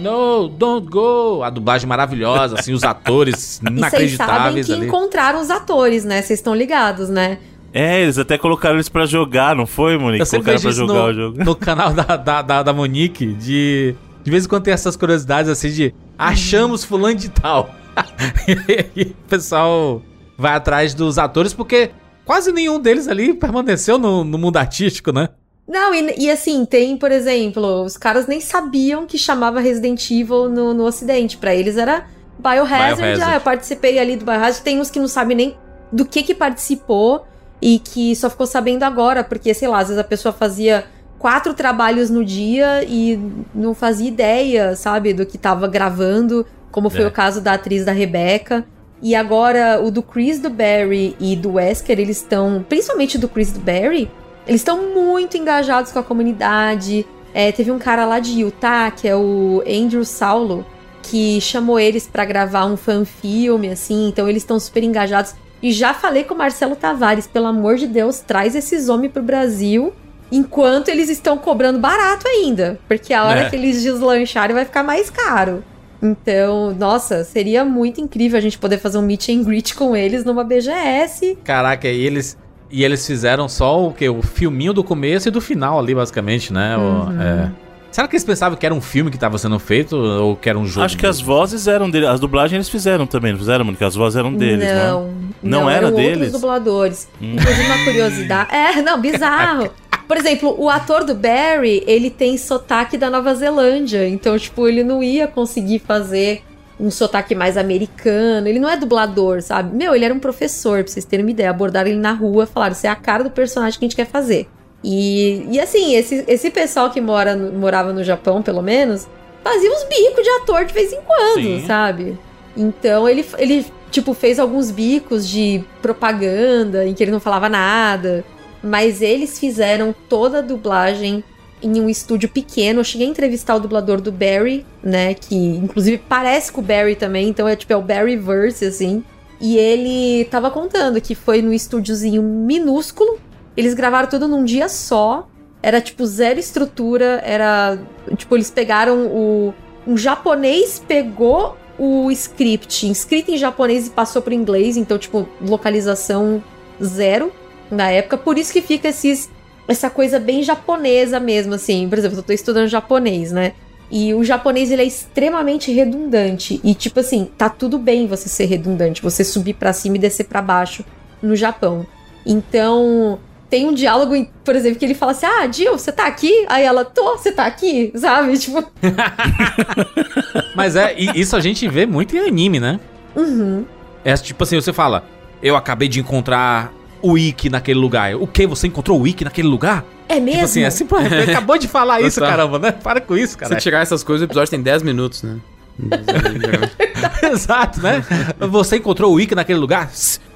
No, don't go! A dublagem maravilhosa, assim, os atores [laughs] E vocês sabem inacreditáveis que ali. encontraram os atores, né? Vocês estão ligados, né? É, eles até colocaram eles pra jogar, não foi, Monique? Eu Colocaram pra isso jogar no, o jogo. no canal da, da, da, da Monique, de... De vez em quando tem essas curiosidades, assim, de... Achamos fulano de tal. [laughs] e aí o pessoal vai atrás dos atores, porque quase nenhum deles ali permaneceu no, no mundo artístico, né? Não, e, e assim, tem, por exemplo, os caras nem sabiam que chamava Resident Evil no, no ocidente. Pra eles era Biohazard. Biohazard. Ah, eu participei ali do Biohazard. Tem uns que não sabem nem do que que participou e que só ficou sabendo agora, porque, sei lá, às vezes a pessoa fazia quatro trabalhos no dia e não fazia ideia, sabe, do que tava gravando, como foi É. o caso da atriz da Rebecca. E agora o do Chris do Barry e do Wesker, eles estão, principalmente do Chris do Barry, eles estão muito engajados com a comunidade. É, teve um cara lá de Utah, que é o Andrew Saulo, que chamou eles pra gravar um fanfilme, assim, então eles estão super engajados. E já falei com o Marcelo Tavares, pelo amor de Deus, traz esses homens pro Brasil, enquanto eles estão cobrando barato ainda. Porque a hora É. que eles deslancharem vai ficar mais caro. Então, nossa, seria muito incrível a gente poder fazer um meet and greet com eles numa BGS. Caraca, e eles... E eles fizeram só o que? O filminho do começo e do final ali, basicamente, né? O- Uhum. é. Será que eles pensavam que era um filme que tava sendo feito ou que era um jogo? Acho que as vozes eram deles, as dublagens eles fizeram também, não fizeram, Monique? As vozes eram deles, né? não, Não era eram deles? outros dubladores. Hum. Inclusive, uma curiosidade. É, não, bizarro. [laughs] Por exemplo, o ator do Barry, ele tem sotaque da Nova Zelândia. Então, tipo, ele não ia conseguir fazer um sotaque mais americano. Ele não é dublador, sabe? Meu, ele era um professor, pra vocês terem uma ideia. Abordaram ele na rua, falaram: você é a cara do personagem que a gente quer fazer. E, e assim, esse, esse pessoal que mora, morava no Japão, pelo menos, fazia uns bicos de ator de vez em quando, Sim. sabe? Então ele, ele tipo, fez alguns bicos de propaganda em que ele não falava nada. Mas eles fizeram toda a dublagem em um estúdio pequeno. Eu cheguei a entrevistar o dublador do Barry, né? Que inclusive parece com o Barry também, então é tipo é o Barryverse, assim. E ele tava contando que foi num estúdiozinho minúsculo. Eles gravaram tudo num dia só. Era tipo zero estrutura. Era. Tipo, eles pegaram o. Um japonês pegou o script escrito em japonês e passou pro inglês. Então, tipo, localização zero na época. Por isso que fica esses. Essa coisa bem japonesa mesmo, assim. Por exemplo, eu tô estudando japonês, né? E o japonês ele é extremamente redundante e tipo assim, tá tudo bem você ser redundante, você subir para cima e descer para baixo no Japão. Então, tem um diálogo, por exemplo, que ele fala assim: "Ah, Jill, você tá aqui?" Aí ela: "Tô, você tá aqui?" Sabe? [laughs] Tipo [laughs] Mas é, isso a gente vê muito em anime, né? Uhum. É tipo assim, você fala: "Eu acabei de encontrar o Ikki naquele lugar". O que você encontrou o Ikki naquele lugar? É mesmo? Tipo assim, é simples. [laughs] Ele acabou de falar isso, caramba, né? Para com isso, Se cara. tirar essas coisas, o episódio tem 10 minutos, né? [laughs] Exato, né? Você encontrou o Ikki naquele lugar?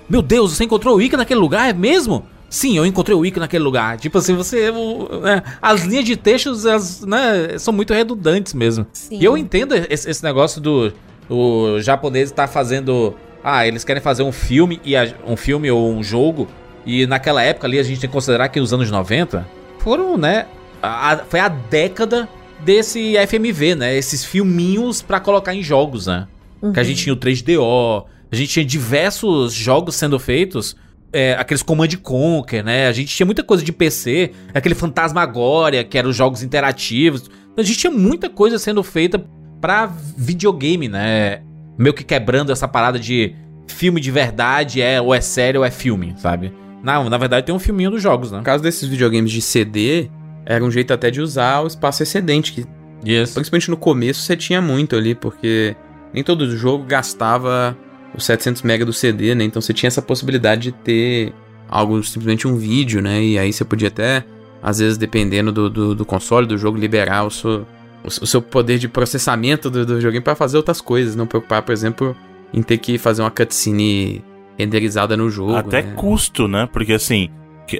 Meu Deus, você encontrou o Ikki naquele lugar? É mesmo? Sim, eu encontrei o Ikki naquele lugar. Tipo assim, você. né, as linhas de textos, elas, né, são muito redundantes mesmo. Sim. E eu entendo esse, esse negócio do o japonês estar fazendo. Ah, eles querem fazer um filme e a- um filme ou um jogo. E naquela época ali a gente tem que considerar que os anos 90 foram, né? a- foi a década desse FMV, né? Esses filminhos pra colocar em jogos, né? Que a gente tinha o 3DO, a gente tinha diversos jogos sendo feitos, é, aqueles Command Conquer, né? A gente tinha muita coisa de PC, aquele Fantasmagoria, que eram os jogos interativos. A gente tinha muita coisa sendo feita pra videogame, né? Meio que quebrando essa parada de filme de verdade é ou é sério ou é filme, sabe? Na, na verdade tem um filminho dos jogos, né? No caso desses videogames de CD, era um jeito até de usar o espaço excedente, que Isso. principalmente no começo você tinha muito ali, porque nem todo jogo gastava os 700 MB do CD, né? Então você tinha essa possibilidade de ter algo, simplesmente um vídeo, né? E aí você podia até, às vezes, dependendo do, do, do console, do jogo, liberar o seu, o, seu poder de processamento do, do joguinho pra fazer outras coisas. Não preocupar, por exemplo, em ter que fazer uma cutscene renderizada no jogo. Até né? custo, né? Porque assim,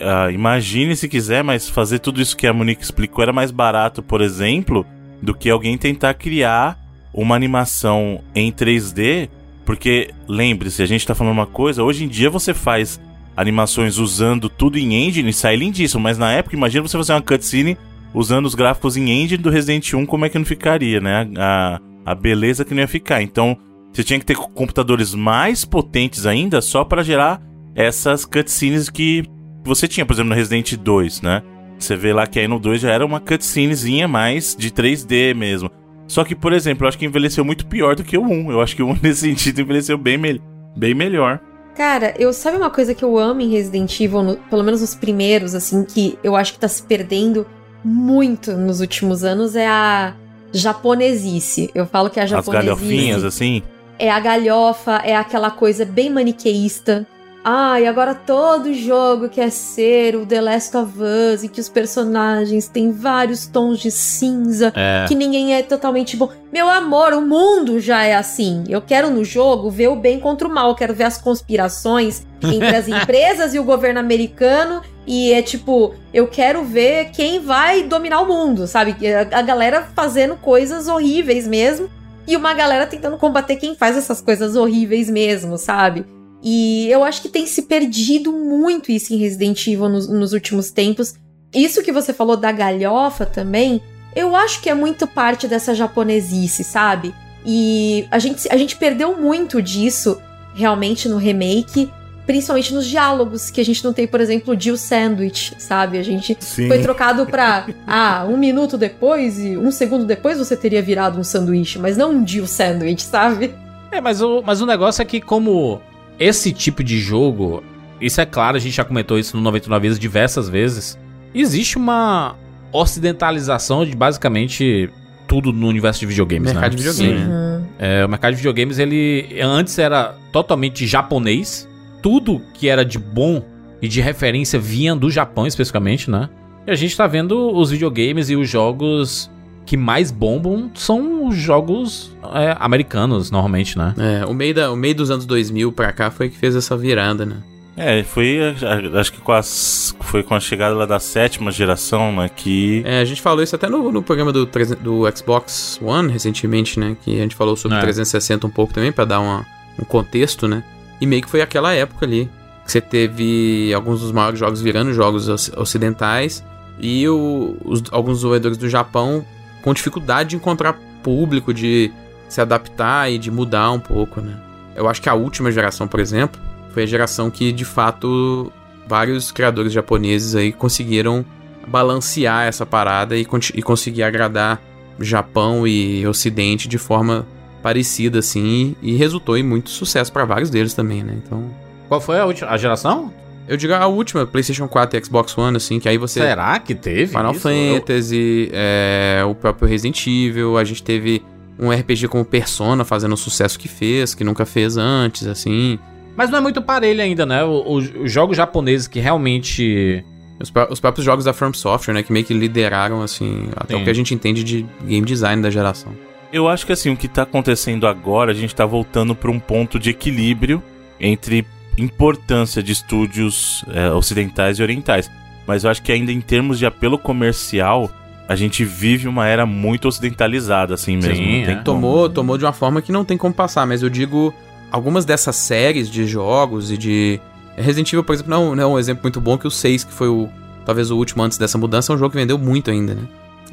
ah, imagine se quiser, mas fazer tudo isso que a Monique explicou era mais barato, por exemplo, do que alguém tentar criar uma animação em 3D. Porque, lembre-se, a gente tá falando uma coisa, hoje em dia você faz animações usando tudo em engine e sai lindíssimo, mas na época, imagina você fazer uma cutscene usando os gráficos em engine do Resident 1, como é que não ficaria, né? A, a beleza que não ia ficar. Então, você tinha que ter computadores mais potentes ainda só para gerar essas cutscenes que você tinha, por exemplo, no Resident 2, né? Você vê lá que aí no 2 já era uma cutscenezinha mais de 3D mesmo. Só que, por exemplo, eu acho que envelheceu muito pior do que o 1. Eu acho que o 1 [laughs] nesse sentido envelheceu bem, me bem melhor. Cara, eu sabe uma coisa que eu amo em Resident Evil, no- pelo menos nos primeiros, assim, que eu acho que tá se perdendo muito nos últimos anos é a japonesice. Eu falo que a As japonesice galhofinhas, assim. É a galhofa, é aquela coisa bem maniqueísta. Ah, e agora todo jogo quer ser o The Last of Us e que os personagens têm vários tons de cinza, É. que ninguém é totalmente bom. Meu amor, o mundo já é assim. Eu quero no jogo ver o bem contra o mal, eu quero ver as conspirações entre as [laughs] empresas e o governo americano. E é tipo, eu quero ver quem vai dominar o mundo, sabe? A galera fazendo coisas horríveis mesmo. E uma galera tentando combater quem faz essas coisas horríveis mesmo, sabe? E eu acho que tem se perdido muito isso em Resident Evil nos, nos últimos tempos. Isso que você falou da galhofa também, eu acho que é muito parte dessa japonesice, sabe? E a gente, a gente perdeu muito disso realmente no remake, principalmente nos diálogos, que a gente não tem, por exemplo, o Jill Sandwich, sabe? A gente Sim. foi trocado pra, ah, um minuto depois e um segundo depois você teria virado um sanduíche, mas não um Jill Sandwich, sabe? É, mas o, mas o negócio é que como esse tipo de jogo, isso é claro, a gente já comentou isso no 99 vezes diversas vezes, existe uma ocidentalização de basicamente tudo no universo de videogames, Mercado né? de videogame, Sim. né? Uhum. É, o mercado de videogames, ele antes era totalmente japonês. Tudo que era de bom e de referência vinha do Japão especificamente, né? E a gente tá vendo os videogames e os jogos que mais bombam são os jogos é, americanos, normalmente, né? É, o meio, da, o meio dos anos 2000 pra cá foi que fez essa virada, né? É, foi, acho que com as, foi com a chegada lá da sétima geração, né, que... É, a gente falou isso até no, no programa do, 300 do Xbox One recentemente, né? Que a gente falou sobre É. 360 um pouco também, pra dar uma, um contexto, né? E meio que foi aquela época ali. Que você teve alguns dos maiores jogos virando jogos oci- ocidentais. E o- os- alguns desenvolvedores do Japão com dificuldade de encontrar público, de se adaptar e de mudar um pouco, né? Eu acho que a última geração, por exemplo, foi a geração que de fato vários criadores japoneses aí conseguiram balancear essa parada e, e conseguir agradar Japão e Ocidente de forma parecida, assim, e, e resultou em muito sucesso pra vários deles também, né? Então, Qual foi a última a geração? eu digo a última, PlayStation 4 e Xbox One, assim, que aí você. Será que teve? Final isso? Eu- Fantasy, é, o próprio Resident Evil, a gente teve um RPG como Persona fazendo o sucesso que fez, que nunca fez antes, assim. Mas não é muito parelho ainda, né? Os jogos japoneses que realmente. Os, os próprios jogos da From Software, né, que meio que lideraram, assim, até Sim. o que a gente entende de game design da geração. Eu acho que assim, o que tá acontecendo agora, a gente tá voltando para um ponto de equilíbrio entre importância de estúdios é, ocidentais e orientais. Mas eu acho que ainda em termos de apelo comercial, a gente vive uma era muito ocidentalizada, assim mesmo. Sim, é. Tomou, tomou de uma forma que não tem como passar, mas eu digo, algumas dessas séries de jogos e de. Resident Evil, por exemplo, não, não é um exemplo muito bom, que o 6, que foi o. Talvez o último antes dessa mudança, é um jogo que vendeu muito ainda, né?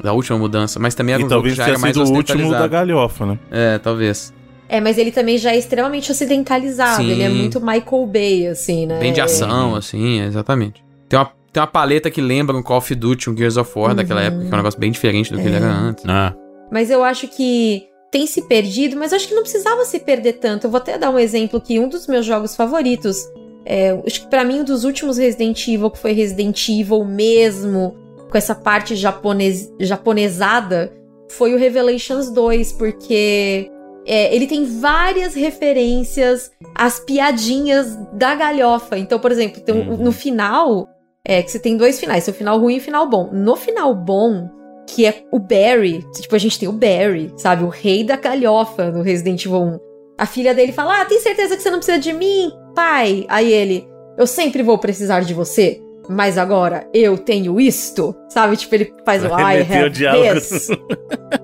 Da última mudança. Mas também era E um jogo que talvez já era mais o último da galhofa, né? É, talvez. É, mas ele também já é extremamente ocidentalizado. Sim. Ele é muito Michael Bay, assim, né? Bem de ação, assim, exatamente. Tem uma, tem uma paleta que lembra um Call of Duty, um Gears of War daquela Uhum. época, que é um negócio bem diferente do que ele era antes. Ah, Mas eu acho que tem se perdido, mas eu acho que não precisava se perder tanto. Eu vou até dar um exemplo que um dos meus jogos favoritos, é, acho que pra mim um dos últimos Resident Evil, que foi Resident Evil mesmo, com essa parte japones, japonesada, foi o Revelations 2, porque é, ele tem várias referências às piadinhas da galhofa. Então, por exemplo, tem um- Uhum. no final, é que você tem dois finais, tem o final ruim e o final bom. No final bom, que é o Barry. Tipo, a gente tem o Barry, sabe? O rei da galhofa no Resident Evil 1. A filha dele fala: Ah, tem certeza que você não precisa de mim, pai? Aí ele: Eu sempre vou precisar de você, mas agora eu tenho isto, sabe? Tipo, ele faz o [laughs] I have this. [laughs]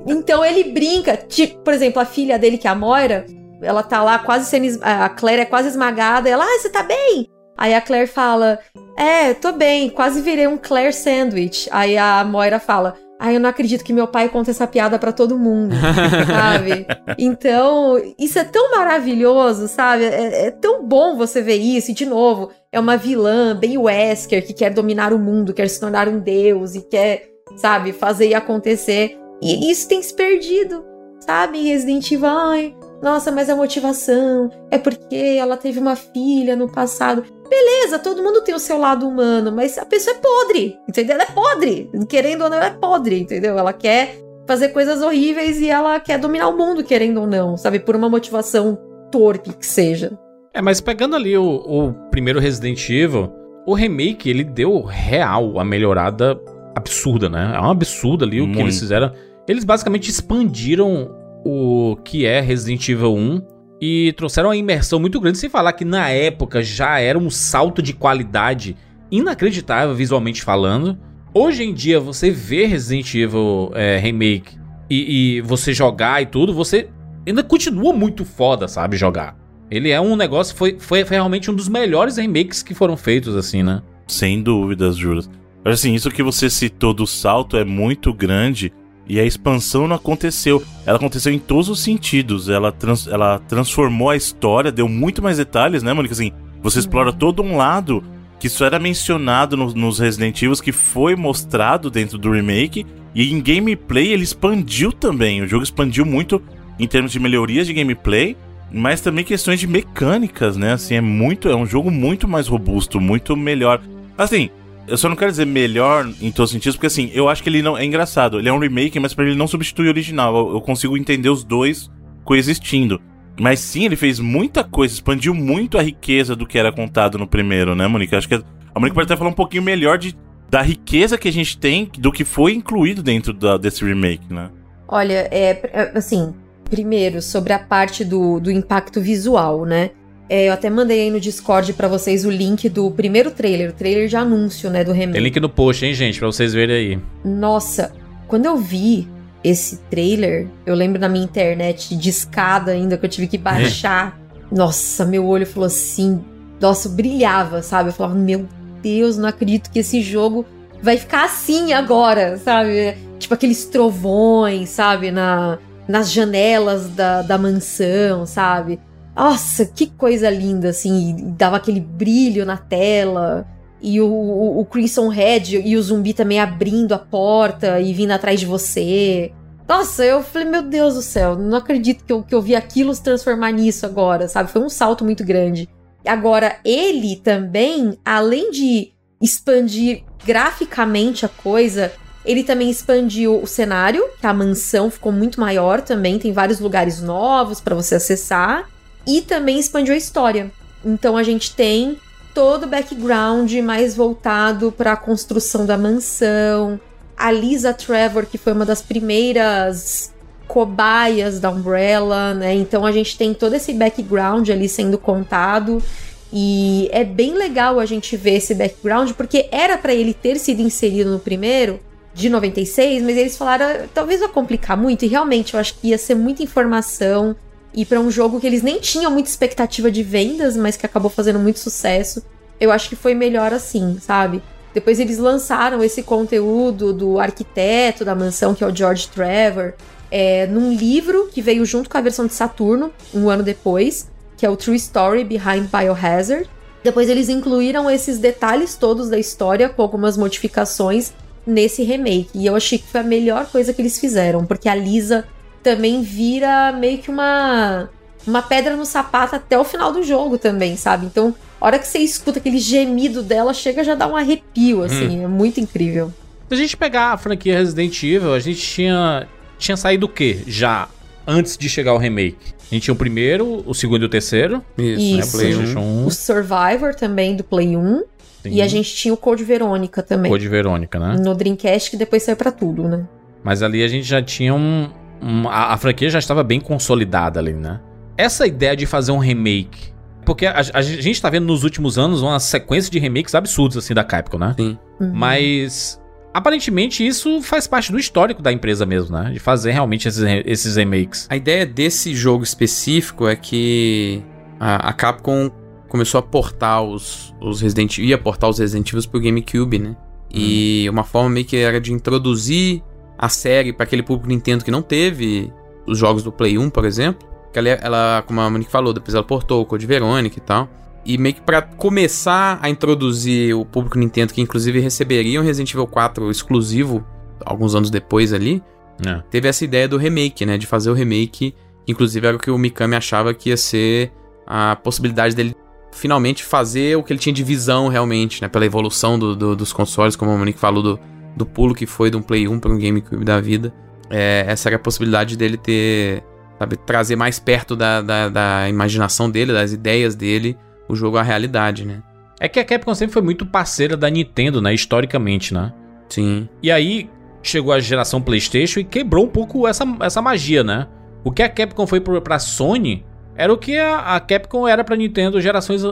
Então ele brinca, tipo, por exemplo, a filha dele, que é a Moira, ela tá lá quase sendo. A Claire é quase esmagada, ela, ah, você tá bem? Aí a Claire fala: É, tô bem, quase virei um Claire Sandwich. Aí a Moira fala: Ah, eu não acredito que meu pai conta essa piada pra todo mundo, [laughs] sabe? Então, isso é tão maravilhoso, sabe? É, é tão bom você ver isso. E, de novo, é uma vilã bem Wesker que quer dominar o mundo, quer se tornar um deus e quer, sabe, fazer acontecer. E isso tem se perdido, sabe? Resident Evil, ai, nossa, mas a motivação é porque ela teve uma filha no passado. Beleza, todo mundo tem o seu lado humano, mas a pessoa é podre, entendeu? Ela é podre. Querendo ou não, ela é podre, entendeu? Ela quer fazer coisas horríveis e ela quer dominar o mundo, querendo ou não, sabe? Por uma motivação torpe que seja. É, mas pegando ali o, o primeiro Resident Evil, o remake, ele deu real a melhorada absurda, né? É um absurdo ali o que Muito. eles fizeram. Eles basicamente expandiram o que é Resident Evil 1 e trouxeram uma imersão muito grande, sem falar que na época já era um salto de qualidade inacreditável visualmente falando. Hoje em dia, você vê Resident Evil é, Remake e, e você jogar e tudo, você ainda continua muito foda, sabe, jogar. Ele é um negócio, foi, foi, foi realmente um dos melhores remakes que foram feitos, assim, né? Sem dúvidas, Juras. Mas assim, isso que você citou do salto é muito grande e a expansão não aconteceu. Ela aconteceu em todos os sentidos. Ela, trans- ela transformou a história, deu muito mais detalhes, né, Mônica? Assim, você explora todo um lado que isso era mencionado no- nos Resident Evil, que foi mostrado dentro do remake. E em gameplay ele expandiu também. O jogo expandiu muito em termos de melhorias de gameplay, mas também questões de mecânicas, né? Assim, é muito, é um jogo muito mais robusto, muito melhor. Assim, eu só não quero dizer melhor em todos os sentidos, porque assim, eu acho que ele não é engraçado. Ele é um remake, mas pra ele não substitui o original. Eu, eu consigo entender os dois coexistindo. Mas sim, ele fez muita coisa, expandiu muito a riqueza do que era contado no primeiro, né, Monique? Acho que a Monique pode até falar um pouquinho melhor de da riqueza que a gente tem, do que foi incluído dentro da, desse remake, né? Olha, é é, assim, primeiro, sobre a parte do, do impacto visual, né? É, eu até mandei aí no Discord pra vocês o link do primeiro trailer, o trailer de anúncio, né, do remake. Tem link no post, hein, gente, pra vocês verem aí. Nossa, quando eu vi esse trailer, eu lembro na minha internet de escada ainda que eu tive que baixar. Nossa, meu olho falou assim, nossa, brilhava, sabe? Eu falava, meu Deus, não acredito que esse jogo vai ficar assim agora, sabe? Tipo aqueles trovões, sabe? Na, nas janelas da, da mansão, sabe? Nossa, que coisa linda, assim, e dava aquele brilho na tela. E o, o, o Crimson Head e o zumbi também abrindo a porta e vindo atrás de você. Nossa, eu falei, meu Deus do céu, não acredito que eu, que eu vi aquilo se transformar nisso agora, sabe? Foi um salto muito grande. Agora, ele também, além de expandir graficamente a coisa, ele também expandiu o cenário, que a mansão ficou muito maior também, tem vários lugares novos para você acessar, e também expandiu a história. Então a gente tem todo o background mais voltado para a construção da mansão. A Lisa Trevor, que foi uma das primeiras cobaias da Umbrella, né? Então a gente tem todo esse background ali sendo contado. E é bem legal a gente ver esse background, porque era para ele ter sido inserido no primeiro, de 96, mas eles falaram, talvez vai complicar muito, e realmente eu acho que ia ser muita informação, e para um jogo que eles nem tinham muita expectativa de vendas, mas que acabou fazendo muito sucesso, eu acho que foi melhor assim, sabe? Depois eles lançaram esse conteúdo do arquiteto da mansão, que é o George Trevor, é, num livro que veio junto com a versão de Saturno, um ano depois, que é o True Story Behind Biohazard. Depois eles incluíram esses detalhes todos da história com algumas modificações nesse remake. E eu achei que foi a melhor coisa que eles fizeram, porque a Lisa também vira meio que uma uma pedra no sapato até o final do jogo também, sabe? Então, a hora que você escuta aquele gemido dela, chega já dá um arrepio, assim, é muito incrível. Se a gente pegar a franquia Resident Evil, a gente tinha tinha saído o quê? Já antes de chegar o remake. A gente tinha o primeiro, o segundo e o terceiro. Isso, Isso. né? 1. PlayStation 1, O Survivor também do Play 1 sim. e a gente tinha o Code Verônica também. Code Verônica, né? No Dreamcast que depois saiu pra tudo, né? Mas ali a gente já tinha um. um- a, a franquia já estava bem consolidada ali, né? Essa ideia de fazer um remake. Porque a, a gente tá vendo nos últimos anos uma sequência de remakes absurdos, assim, da Capcom, né? Sim. Uhum. Mas. Aparentemente isso faz parte do histórico da empresa mesmo, né? De fazer realmente esses, esses remakes. A ideia desse jogo específico é que a, a Capcom começou a portar os, os Resident ia portar os Resident Evil pro GameCube, né? E uma forma meio que era de introduzir a série para aquele público Nintendo que não teve os jogos do Play 1, por exemplo. Que ela, ela como a Monique falou, depois ela portou o Code Verônica e tal. E meio que pra começar a introduzir o público Nintendo, que inclusive receberia um Resident Evil 4 exclusivo alguns anos depois ali, né? teve essa ideia do remake, né? De fazer o remake. Inclusive era o que o Mikami achava que ia ser a possibilidade dele finalmente fazer o que ele tinha de visão realmente, né? Pela evolução do- do- dos consoles, como o Monique falou, do, do pulo que foi de um Play 1 para um GameCube da vida. É, essa era a possibilidade dele ter, sabe, trazer mais perto da, da, da imaginação dele, das ideias dele, o jogo à realidade, né? É que a Capcom sempre foi muito parceira da Nintendo, né? Historicamente, né? Sim. E aí chegou a geração PlayStation e quebrou um pouco essa, essa magia, né? O que a Capcom foi pra Sony era o que a, a Capcom era pra Nintendo gerações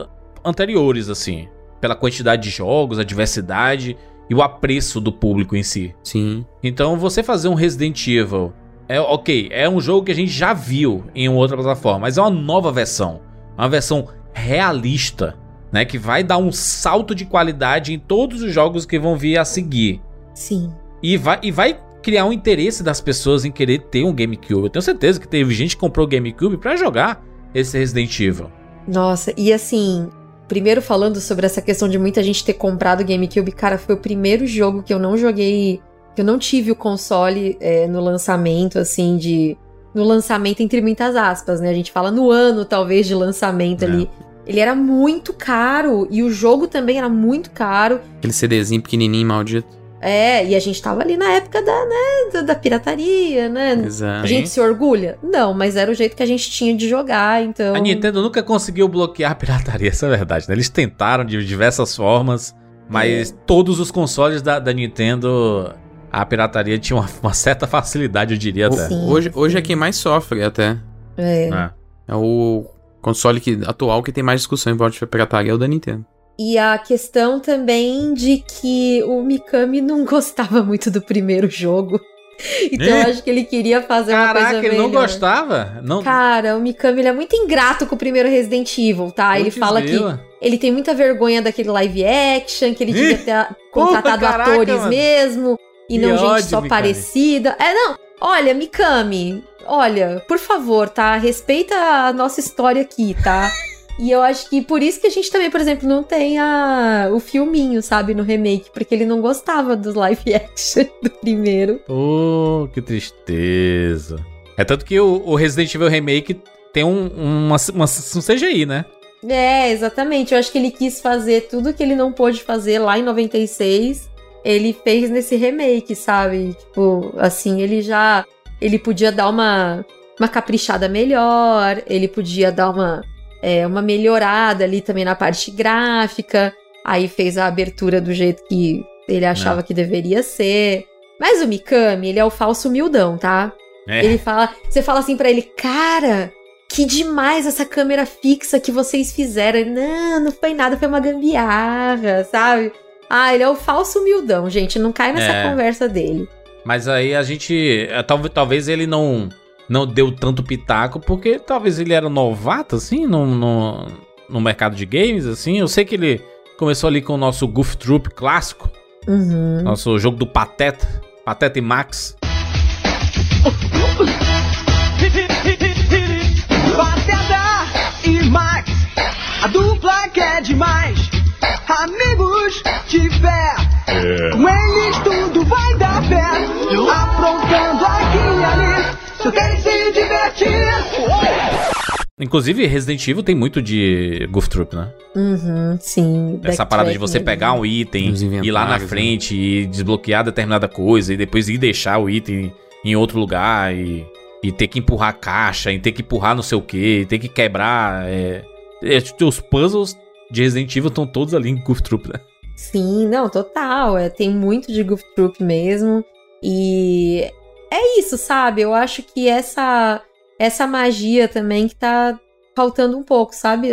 anteriores, assim. Pela quantidade de jogos, a diversidade e o apreço do público em si. Sim. Então você fazer um Resident Evil é ok, é um jogo que a gente já viu em outra plataforma, mas é uma nova versão, uma versão realista, né, que vai dar um salto de qualidade em todos os jogos que vão vir a seguir. Sim. E vai, e vai criar um interesse das pessoas em querer ter um GameCube. Eu tenho certeza que teve gente que comprou o GameCube pra jogar esse Resident Evil. Nossa, e assim, primeiro falando sobre essa questão de muita gente ter comprado o GameCube, cara, foi o primeiro jogo que eu não joguei, que eu não tive o console é, no lançamento, assim, de. No lançamento, entre muitas aspas, né? A gente fala no ano, talvez, de lançamento É. ali. Ele era muito caro e o jogo também era muito caro. Aquele CDzinho pequenininho, maldito. É, e a gente tava ali na época da, né, da, da pirataria, né? Exato. A gente se orgulha? Não, mas era o jeito que a gente tinha de jogar, então. A Nintendo nunca conseguiu bloquear a pirataria, [laughs] essa é a verdade. Né? Eles tentaram de diversas formas, Mas todos os consoles da, da Nintendo, a pirataria tinha uma, uma certa facilidade, eu diria até. Sim. Hoje, hoje é quem mais sofre até. É. É. É o console que, atual que tem mais discussão em volta de pirataria é o da Nintendo. E a questão também de que o Mikami não [laughs] gostava muito do primeiro jogo. [laughs] Então eu acho que ele queria fazer uma coisa Caraca, ele não gostava? Não, Cara, o Mikami ele é muito ingrato com o primeiro Resident Evil, tá? ele Putz, fala que ele tem muita vergonha daquele live action, que ele devia ter contratado caraca, atores mano. mesmo e Que não gente ódio, só Mikami. parecida. É, não. Olha, Mikami, olha, por favor, tá? Respeita a nossa história aqui, tá? [laughs] E eu acho que por isso que a gente também, por exemplo, não tem a, o filminho, sabe, no remake, porque ele não gostava dos live [laughs] action do primeiro. Pô, que tristeza. É tanto que o, o Resident Evil Remake tem um, uma, uma, um CGI, né? É, exatamente. Eu acho que ele quis fazer tudo que ele não pôde fazer lá em 96. Ele fez nesse remake, sabe? Tipo, assim, ele já. Ele podia dar uma, uma caprichada melhor, ele podia dar uma, é, uma melhorada ali também na parte gráfica. Aí fez a abertura do jeito que ele achava que deveria ser. Mas o Mikami, ele é o falso humildão, tá? É. Ele fala, você fala assim pra ele, cara, que demais essa câmera fixa que vocês fizeram. Ele, não, não foi nada, foi uma gambiarra, sabe? Ah, ele é o falso humildão, gente, não cai nessa É. conversa dele. Mas aí a gente. é, talvez ele não, não deu tanto pitaco, porque talvez ele era novato, assim, no, no, no mercado de games, assim. Eu sei que ele começou ali com o nosso Goof Troop clássico, Uhum. nosso jogo do Pateta, Pateta e Max. Pateta e Max, a dupla que é demais. Amigos de fé, com eles tudo vai dar pé. Só querem se divertir. Inclusive, Resident Evil tem muito de Goof Troop, né? Uhum, sim. Essa parada de você pegar um item, ir lá na né? frente e desbloquear determinada coisa, e depois ir deixar o item em outro lugar e, e ter que empurrar a caixa, e ter que empurrar não sei o que, e ter que quebrar. É, é, os puzzles de Resident Evil estão todos ali em Goof Troop, né? Sim, não, total. É, tem muito de Goof Troop mesmo. E é isso, sabe? Eu acho que essa essa magia também que tá faltando um pouco, sabe?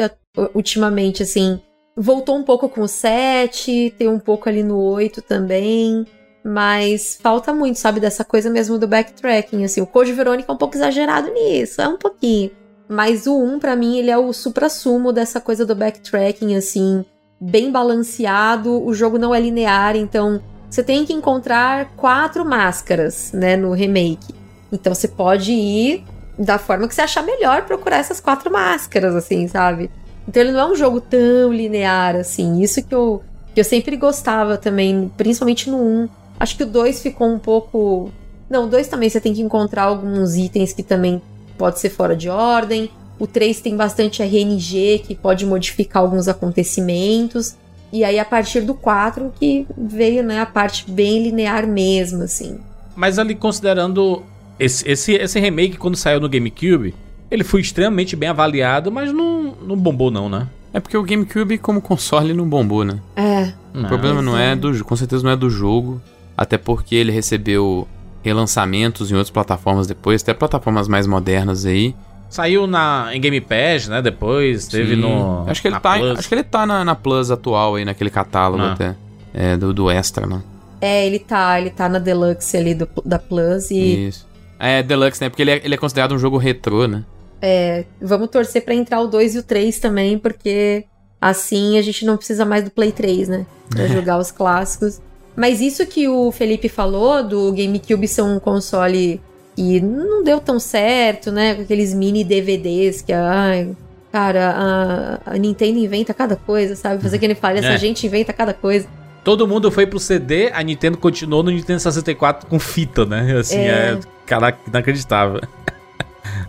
Ultimamente, assim. Voltou um pouco com o 7, tem um pouco ali no 8 também. Mas falta muito, sabe? Dessa coisa mesmo do backtracking, assim. O Code Verônica é um pouco exagerado nisso, é um pouquinho. Mas o 1, pra mim, ele é o supra-sumo dessa coisa do backtracking, assim bem balanceado, o jogo não é linear, então você tem que encontrar quatro máscaras, né, no remake. Então você pode ir da forma que você achar melhor procurar essas quatro máscaras, assim, sabe? Então ele não é um jogo tão linear assim. Isso que eu, que eu sempre gostava também, principalmente no 1. Acho que o 2 ficou um pouco. Não, o 2 também você tem que encontrar alguns itens que também pode ser fora de ordem. O 3 tem bastante RNG que pode modificar alguns acontecimentos. E aí, a partir do 4, que veio, né, a parte bem linear mesmo, assim. Mas ali considerando esse, esse, esse remake quando saiu no GameCube, ele foi extremamente bem avaliado, mas não, não bombou não, né? É porque o GameCube como console não bombou, né? É, O problema não é do com certeza não é do jogo, até porque ele recebeu relançamentos em outras plataformas depois, até plataformas mais modernas aí. Saiu na, em Game Pass, né? Depois teve Sim. no. Acho que ele na tá, Plus. acho que ele tá na, na Plus atual aí naquele catálogo Ah. até. É, do, do Extra, né? é, ele tá, ele tá na Deluxe ali do, da Plus e Isso. É, Deluxe, né? Porque ele é, ele é considerado um jogo retrô, né? é, vamos torcer pra entrar o 2 e o 3 também, porque assim a gente não precisa mais do Play 3, né? Pra [laughs] jogar os clássicos. Mas isso que o Felipe falou do GameCube ser um console que não deu tão certo, né? Com aqueles mini DVDs que, ai, cara, a, a Nintendo inventa cada coisa, sabe? Fazer que ele fala, essa É. gente inventa cada coisa. Todo mundo foi pro CD, a Nintendo continuou no Nintendo 64 com fita, né? Assim, é, É. caraca, inacreditável.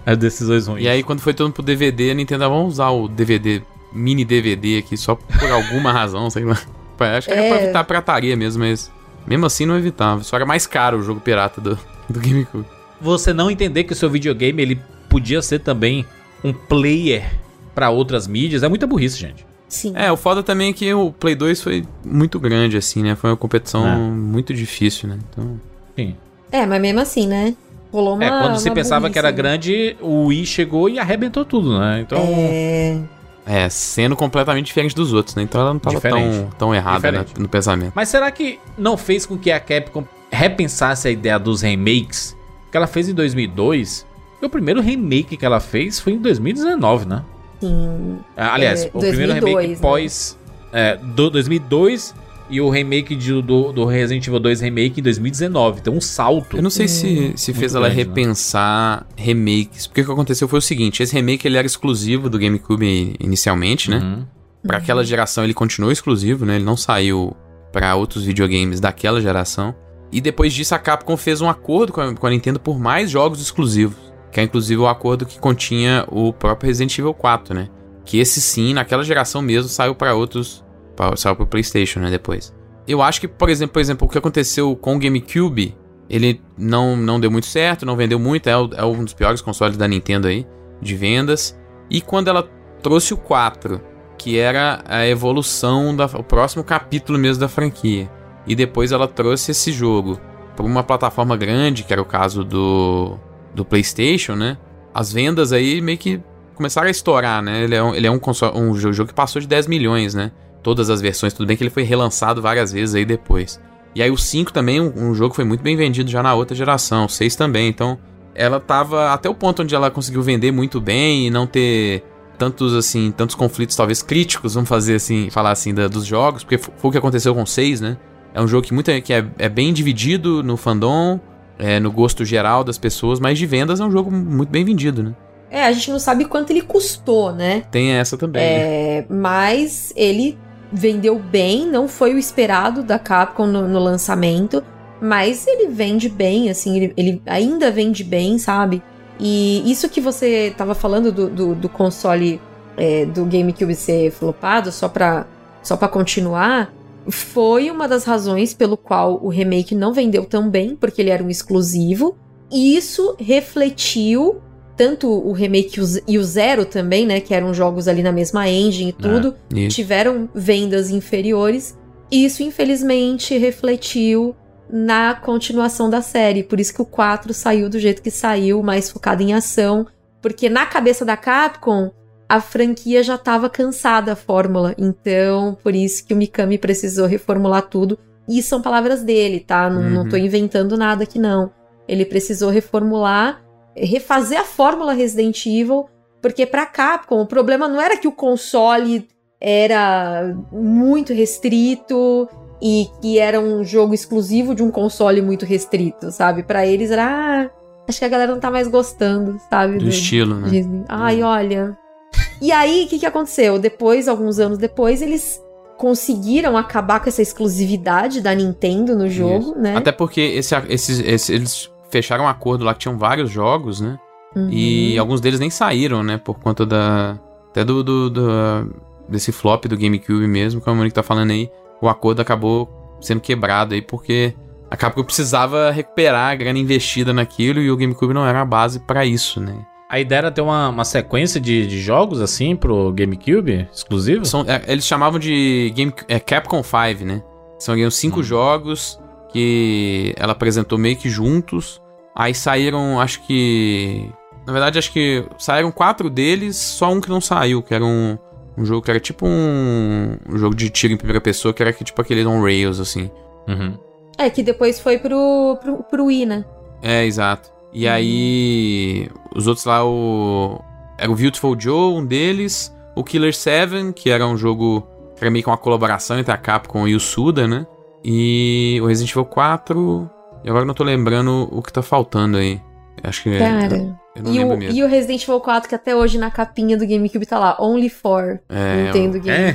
As [laughs] decisões ruins. E aí, quando foi todo mundo pro DVD, a Nintendo, ah, vamos usar o DVD, mini DVD aqui, só por alguma [laughs] razão, sei lá. Acho que era pra É. evitar a pirataria mesmo, mas mesmo assim não evitava. Só era mais caro o jogo pirata do, do GameCube. Você não entender que o seu videogame ele podia ser também um player pra outras mídias é muita burrice, gente. Sim. É, o foda também é que o Play 2 foi muito grande, assim, né? Foi uma competição É. muito difícil, né? Então. Sim. É, mas mesmo assim, né? Rolou uma. É, quando se pensava que era burrice, né? grande, o Wii chegou e arrebentou tudo, né? Então, É. É, sendo completamente diferente dos outros, né? Então ela não tava Diferente. tão, tão errada né, no pensamento. Mas será que não fez com que a Capcom repensasse a ideia dos remakes que ela fez em 2002? E o primeiro remake que ela fez foi em 2019, né? Sim. Ah, Aliás, É, o primeiro 2002, remake né? pós é, do 2002 e o remake de- do, do Resident Evil 2 remake em 2019. Então um salto. Eu não sei se, se fez ela grande, né? repensar remakes. Porque o que aconteceu foi o seguinte: esse remake ele era exclusivo do GameCube inicialmente, né? Uhum. Pra aquela geração ele continuou exclusivo, né? Ele não saiu pra outros videogames daquela geração. E depois disso a Capcom fez um acordo com a, com a Nintendo por mais jogos exclusivos. Que é inclusive o acordo que continha o próprio Resident Evil 4, né? Que esse sim, naquela geração mesmo, saiu pra outros. Pra, saiu pro PlayStation, né? Depois. Eu acho que, por exemplo, por exemplo, o que aconteceu com o GameCube, ele não, não deu muito certo, não vendeu muito, é, é um dos piores consoles da Nintendo aí, de vendas. E quando ela trouxe o 4, que era a evolução, da, o próximo capítulo mesmo da franquia, e depois ela trouxe esse jogo para uma plataforma grande, que era o caso do, do PlayStation, né? As vendas aí meio que começaram a estourar, né? Ele é um, ele é um, console, um jo- jogo que passou de 10 milhões, né? Todas as versões, tudo bem que ele foi relançado várias vezes aí depois. E aí o 5 também, um, um jogo que foi muito bem vendido já na outra geração, o 6 também, então ela tava até o ponto onde ela conseguiu vender muito bem e não ter tantos assim, tantos conflitos talvez críticos, vamos fazer assim, falar assim da- dos jogos, porque fo- foi o que aconteceu com o 6, né? É um jogo que que é, é bem dividido no fandom, é, no gosto geral das pessoas, mas de vendas é um jogo muito bem vendido, né? É, a gente não sabe quanto ele custou, né? Tem essa também. né? É, mas ele vendeu bem, não foi o esperado da Capcom no, no lançamento, mas ele vende bem, assim, ele, ele ainda vende bem, sabe? E isso que você tava falando do, do, do console é, do GameCube ser flopado, só pra, só pra continuar, foi uma das razões pelo qual o remake não vendeu tão bem, porque ele era um exclusivo. E isso refletiu tanto o remake e o Zero também, né? Que eram jogos ali na mesma engine e tudo, Isso. tiveram vendas inferiores. E isso, infelizmente, refletiu na continuação da série. Por isso que o 4 saiu do jeito que saiu, mais focado em ação. Porque na cabeça da Capcom, a franquia já estava cansada a fórmula. Então, por isso que o Mikami precisou reformular tudo. E são palavras dele, tá? Não, não Uhum. tô inventando nada aqui, não. Ele precisou reformular, refazer a fórmula Resident Evil, porque pra Capcom o problema não era que o console era muito restrito e que era um jogo exclusivo de um console muito restrito, sabe? Pra eles era, ah, acho que a galera não tá mais gostando, sabe? Do estilo, né? Disney. Ai, olha. E aí, o que, que aconteceu? Depois, alguns anos depois, eles conseguiram acabar com essa exclusividade da Nintendo no jogo, né? Até porque esse, esses, esse- eles fecharam um acordo lá que tinham vários jogos, né? Uhum. E alguns deles nem saíram, né? Por conta da. Até do. do- do- desse flop do GameCube mesmo, como a Monique tá falando aí. O acordo acabou sendo quebrado aí, porque a Capcom precisava recuperar a grana investida naquilo e o GameCube não era a base pra isso, né? A ideia era ter uma, uma sequência de, de jogos assim pro GameCube exclusivo? São, é, eles chamavam de Game, é, Capcom 5, né? São cinco jogos que ela apresentou meio que juntos. Aí saíram, acho que. Na verdade, acho que saíram quatro deles, só um que não saiu, que era um, um jogo que era tipo um, um jogo de tiro em primeira pessoa, que era que, tipo aquele on rails, assim. Uhum. É, que depois foi pro, pro, pro Wii, né? É, exato. E aí. Os outros lá, o. Era o Beautiful Joe, um deles. O Killer 7, que era um jogo. Era meio que uma colaboração entre a Capcom e o Suda, né? E o Resident Evil 4. E agora eu não tô lembrando o que tá faltando aí. Acho que. Cara. Eu, eu não E lembro o, e o Resident Evil 4, que até hoje na capinha do GameCube tá lá, Only for É, Nintendo É?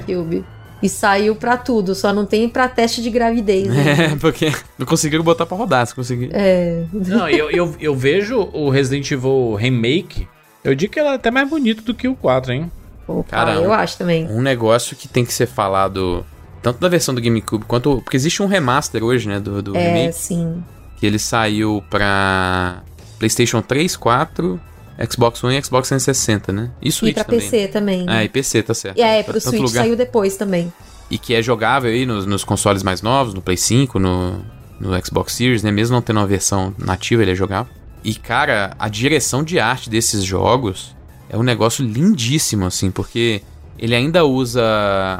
E saiu pra tudo, só não tem pra teste de gravidez. né? É, porque não conseguiram botar pra rodar, se conseguir. É. Não, eu, eu, eu vejo o Resident Evil Remake. Eu digo que ela é até mais bonito do que o 4, hein? Opa, Cara, eu acho também. Um negócio que tem que ser falado. Tanto da versão do GameCube quanto. Porque existe um remaster hoje, né? Do, do É, remake. sim. que ele saiu pra PlayStation 3, 4 Xbox One e Xbox 360, né? E E Switch pra também. PC também. É, e PC, tá certo. E é, pro tanto Switch lugar. saiu depois também. E que é jogável aí nos, nos consoles mais novos, no Play 5, no, no Xbox Series, né? Mesmo não tendo uma versão nativa, ele é jogável. E, cara, a direção de arte desses jogos é um negócio lindíssimo, assim, porque ele ainda usa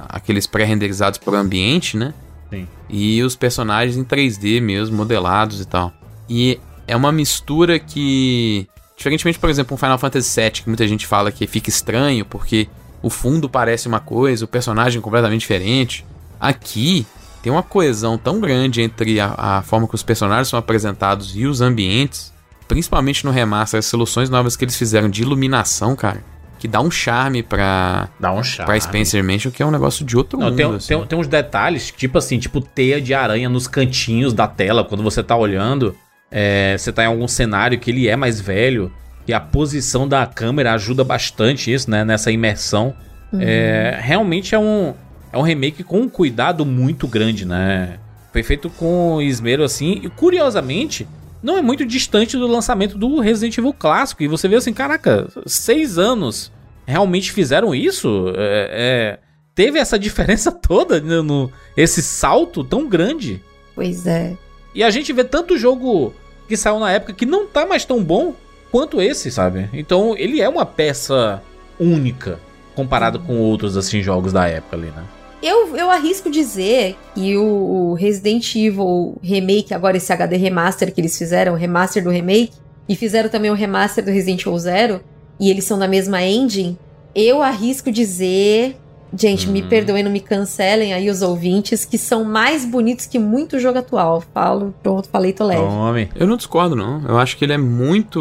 aqueles pré-renderizados por ambiente, né? Sim. E os personagens em 3D mesmo, modelados e tal. E é uma mistura que. Diferentemente, por exemplo, um Final Fantasy VII, que muita gente fala que fica estranho, porque o fundo parece uma coisa, o personagem é completamente diferente. Aqui tem uma coesão tão grande entre a, a forma que os personagens são apresentados e os ambientes, principalmente no remaster, as soluções novas que eles fizeram de iluminação, cara, que dá um charme pra, Dá um charme. pra Spencer Mansion, que é um negócio de outro Não, mundo. tem, assim. tem, tem uns detalhes, tipo assim, tipo teia de aranha nos cantinhos da tela, quando você tá olhando. É, você tá em algum cenário que ele é mais velho. E a posição da câmera ajuda bastante isso, né? Nessa imersão. É, realmente é um, é um remake com um cuidado muito grande, né? Foi feito com esmero assim. E curiosamente, não é muito distante do lançamento do Resident Evil clássico. E você vê assim, caraca, seis anos realmente fizeram isso? É, é, teve essa [laughs] diferença toda no, no- esse salto tão grande. Pois é. E a gente vê tanto jogo que saiu na época que não tá mais tão bom quanto esse, sabe? Então ele é uma peça única comparado com outros assim jogos da época ali, né? Eu, eu arrisco dizer que o, Resident Evil Remake, agora esse HD Remaster que eles fizeram, o remaster do remake, e fizeram também o remaster do Resident Evil Zero, e eles são da mesma engine, eu arrisco dizer. Gente, me Hum. perdoem, não me cancelem aí os ouvintes, que são mais bonitos que muito jogo atual. Falo, pronto, falei, tô leve. Tome. Eu não discordo, não. Eu acho que ele é muito.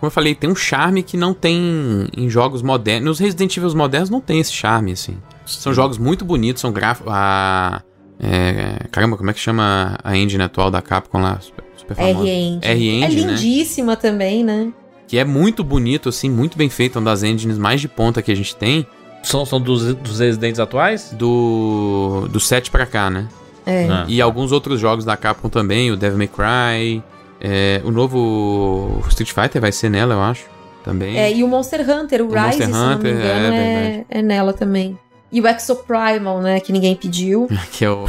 Como eu falei, tem um charme que não tem em jogos modernos. Nos Resident Evil modernos não tem esse charme, assim. São jogos muito bonitos, são gráficos. A. é, caramba, como é que chama a engine atual da Capcom lá? Super, super famosa. R-Engine. R-Engine, É né? lindíssima também, né? Que é muito bonito, assim, muito bem feito. É uma das engines mais de ponta que a gente tem. São, são dos, dos residentes atuais? Do. Do 7 pra cá, né? É. Ah. E alguns outros jogos da Capcom também, o Devil May Cry. é, o novo Street Fighter vai ser nela, eu acho. Também. É, e o Monster Hunter, o, O Rise, Monster se não me Hunter, engano, é é, é nela também. E o Exoprimal, né, que ninguém pediu. [laughs] Que é o,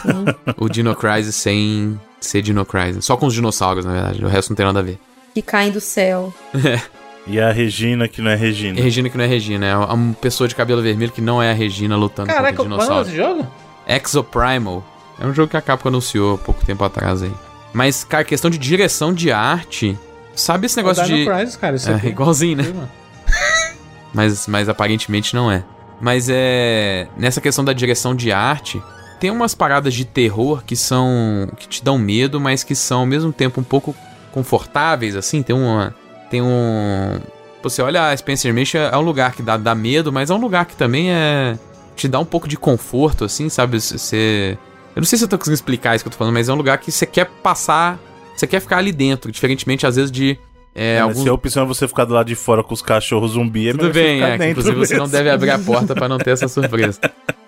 [laughs] o Dino Crisis sem ser Dino Crisis. Só com os dinossauros, na verdade. O resto não tem nada a ver. que caem do céu. [laughs] E a Regina, que não é E Regina. Regina que não é Regina, é uma pessoa de cabelo vermelho que não é a Regina lutando Caraca, contra qual é dinossauros. esse jogo? Exoprimal. É um jogo que a Capcom anunciou há pouco tempo atrás aí. Mas, cara, questão de direção de arte. Sabe esse negócio É o Dino de. Crisis, cara, isso É, aqui. igualzinho, né? [laughs] mas, mas aparentemente não é. Mas é. Nessa questão da direção de arte, tem umas paradas de terror que são. que te dão medo, mas que são ao mesmo tempo um pouco confortáveis, assim. Tem uma. Tem um. Você olha a Spencer Mansion, é um lugar que dá, dá medo, mas é um lugar que também é. te dá um pouco de conforto, assim, sabe? Você. Eu não sei se eu tô conseguindo explicar isso que eu tô falando, mas é um lugar que você quer passar. Você quer ficar ali dentro, diferentemente às vezes de. É, É, Se a opção é você ficar do lado de fora com os cachorros zumbi, é tudo bem, é. Inclusive você não mesmo. deve abrir a [laughs] porta pra não ter essa surpresa.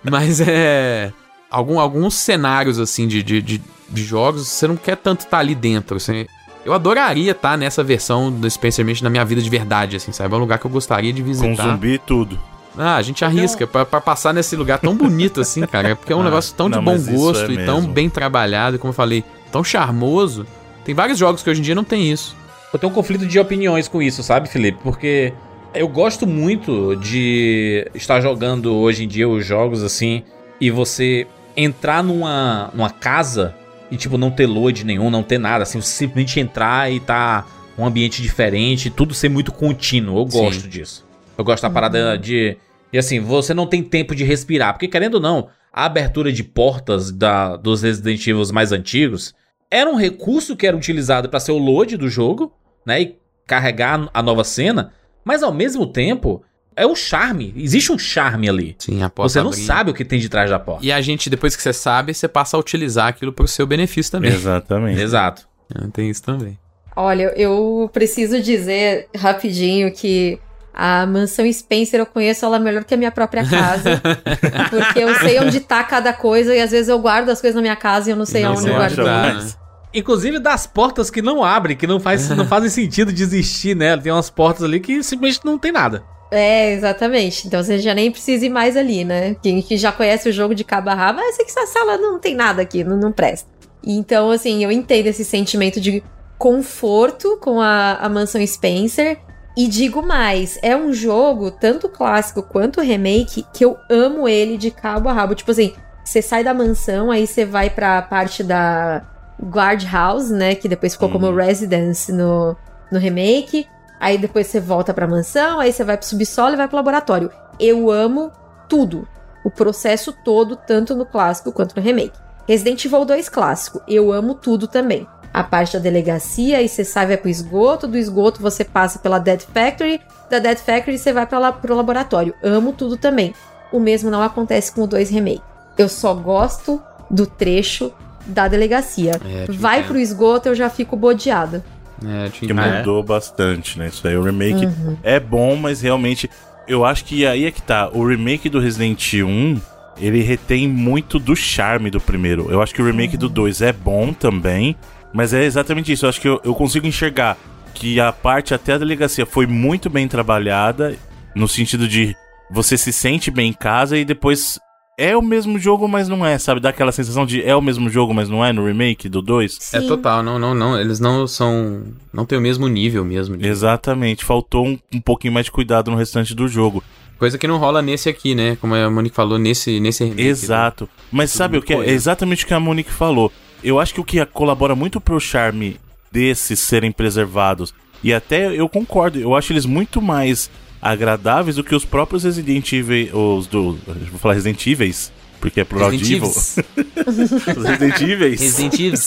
Mas é. Algum, alguns cenários, assim, de, de, de, de jogos, você não quer tanto estar ali dentro. Assim. Eu adoraria estar nessa versão do Spencer Mansion na minha vida de verdade, assim, sabe? É um lugar que eu gostaria de Com visitar. zumbi e tudo. Ah, a gente arrisca pra, pra passar nesse lugar tão bonito assim, cara. É porque é um Ah, negócio tão de não, bom mas isso gosto é e tão bem trabalhado, como eu falei, tão charmoso. Tem vários jogos que hoje em dia não tem isso. Eu tenho um conflito de opiniões com isso, sabe, Felipe? Porque eu gosto muito de estar jogando hoje em dia os jogos assim e você entrar numa, numa casa e, tipo, não ter load nenhum, não ter nada, assim, você simplesmente entrar e tá um ambiente diferente, tudo ser muito contínuo. Eu Sim. gosto disso. Eu gosto da parada de. E assim, você não tem tempo de respirar. Porque, querendo ou não, a abertura de portas da, dos Resident Evil mais antigos era um recurso que era utilizado para ser o load do jogo, né? E carregar a nova cena. Mas ao mesmo tempo, é o charme. Existe um charme ali. Sim, a porta Você não abrindo. sabe o que tem de trás da porta. E a gente, depois que você sabe, você passa a utilizar aquilo pro seu benefício também. Exatamente. Exato. Tem isso também. Olha, eu preciso dizer rapidinho que a mansão Spencer eu conheço ela melhor que a minha própria casa. [laughs] porque eu sei onde tá cada coisa e às vezes eu guardo as coisas na minha casa e eu não sei Não aonde eu tá, mais. Inclusive das portas que não abrem, que não, faz, não fazem sentido de existir, né? Tem umas portas ali que simplesmente não tem nada. É, exatamente. Então você já nem precisa ir mais ali, né? Quem que já conhece o jogo de cabo a rabo, ah, sei que essa sala não tem nada aqui, não, não presta. Então, assim, eu entendo esse sentimento de conforto com a, a Mansão Spencer. E digo mais, é um jogo, tanto clássico quanto remake, que eu amo ele de cabo a rabo. Tipo assim, você sai da mansão, aí você vai pra parte da Guard House, né? Que depois ficou como Residence no, no remake. Aí depois você volta pra mansão, aí você vai pro subsolo e vai pro laboratório. Eu amo tudo. O processo todo, tanto no clássico quanto no remake. Resident Evil 2 clássico, eu amo tudo também. A parte da delegacia, aí você sai vai pro esgoto, do esgoto você passa pela Dead Factory, da Dead Factory você vai pra lá, pro laboratório. Amo tudo também. O mesmo não acontece com o 2 remake. Eu só gosto do trecho da delegacia. É, vai pro esgoto, eu já fico bodeada. É, Que mudou bastante, né? Isso aí, o remake é bom, mas realmente eu acho que aí é que tá. O remake do Resident 1, ele retém muito do charme do primeiro. Eu acho que o remake do 2 é bom também, mas é exatamente isso. Eu acho que eu, eu consigo enxergar que a parte até a delegacia foi muito bem trabalhada, no sentido de você se sente bem em casa e depois é o mesmo jogo, mas não é, sabe? Dá aquela sensação de é o mesmo jogo, mas não é no remake do 2. É total, não, não, não. Eles não são. Não tem o mesmo nível mesmo. de- Exatamente, faltou um, um pouquinho mais de cuidado no restante do jogo. Coisa que não rola nesse aqui, né? Como a Monique falou, nesse, nesse remake. Exato. Mas Tudo sabe o que? É exatamente o que a Monique falou. Eu acho que o que colabora muito pro charme desses serem preservados, e até eu concordo, eu acho eles muito mais agradáveis do que os próprios Resident Evil. Os do. Vou falar Resident Evil, porque é plural de Resident Evil. Evil. [laughs] Os Resident Evil. Resident Evil.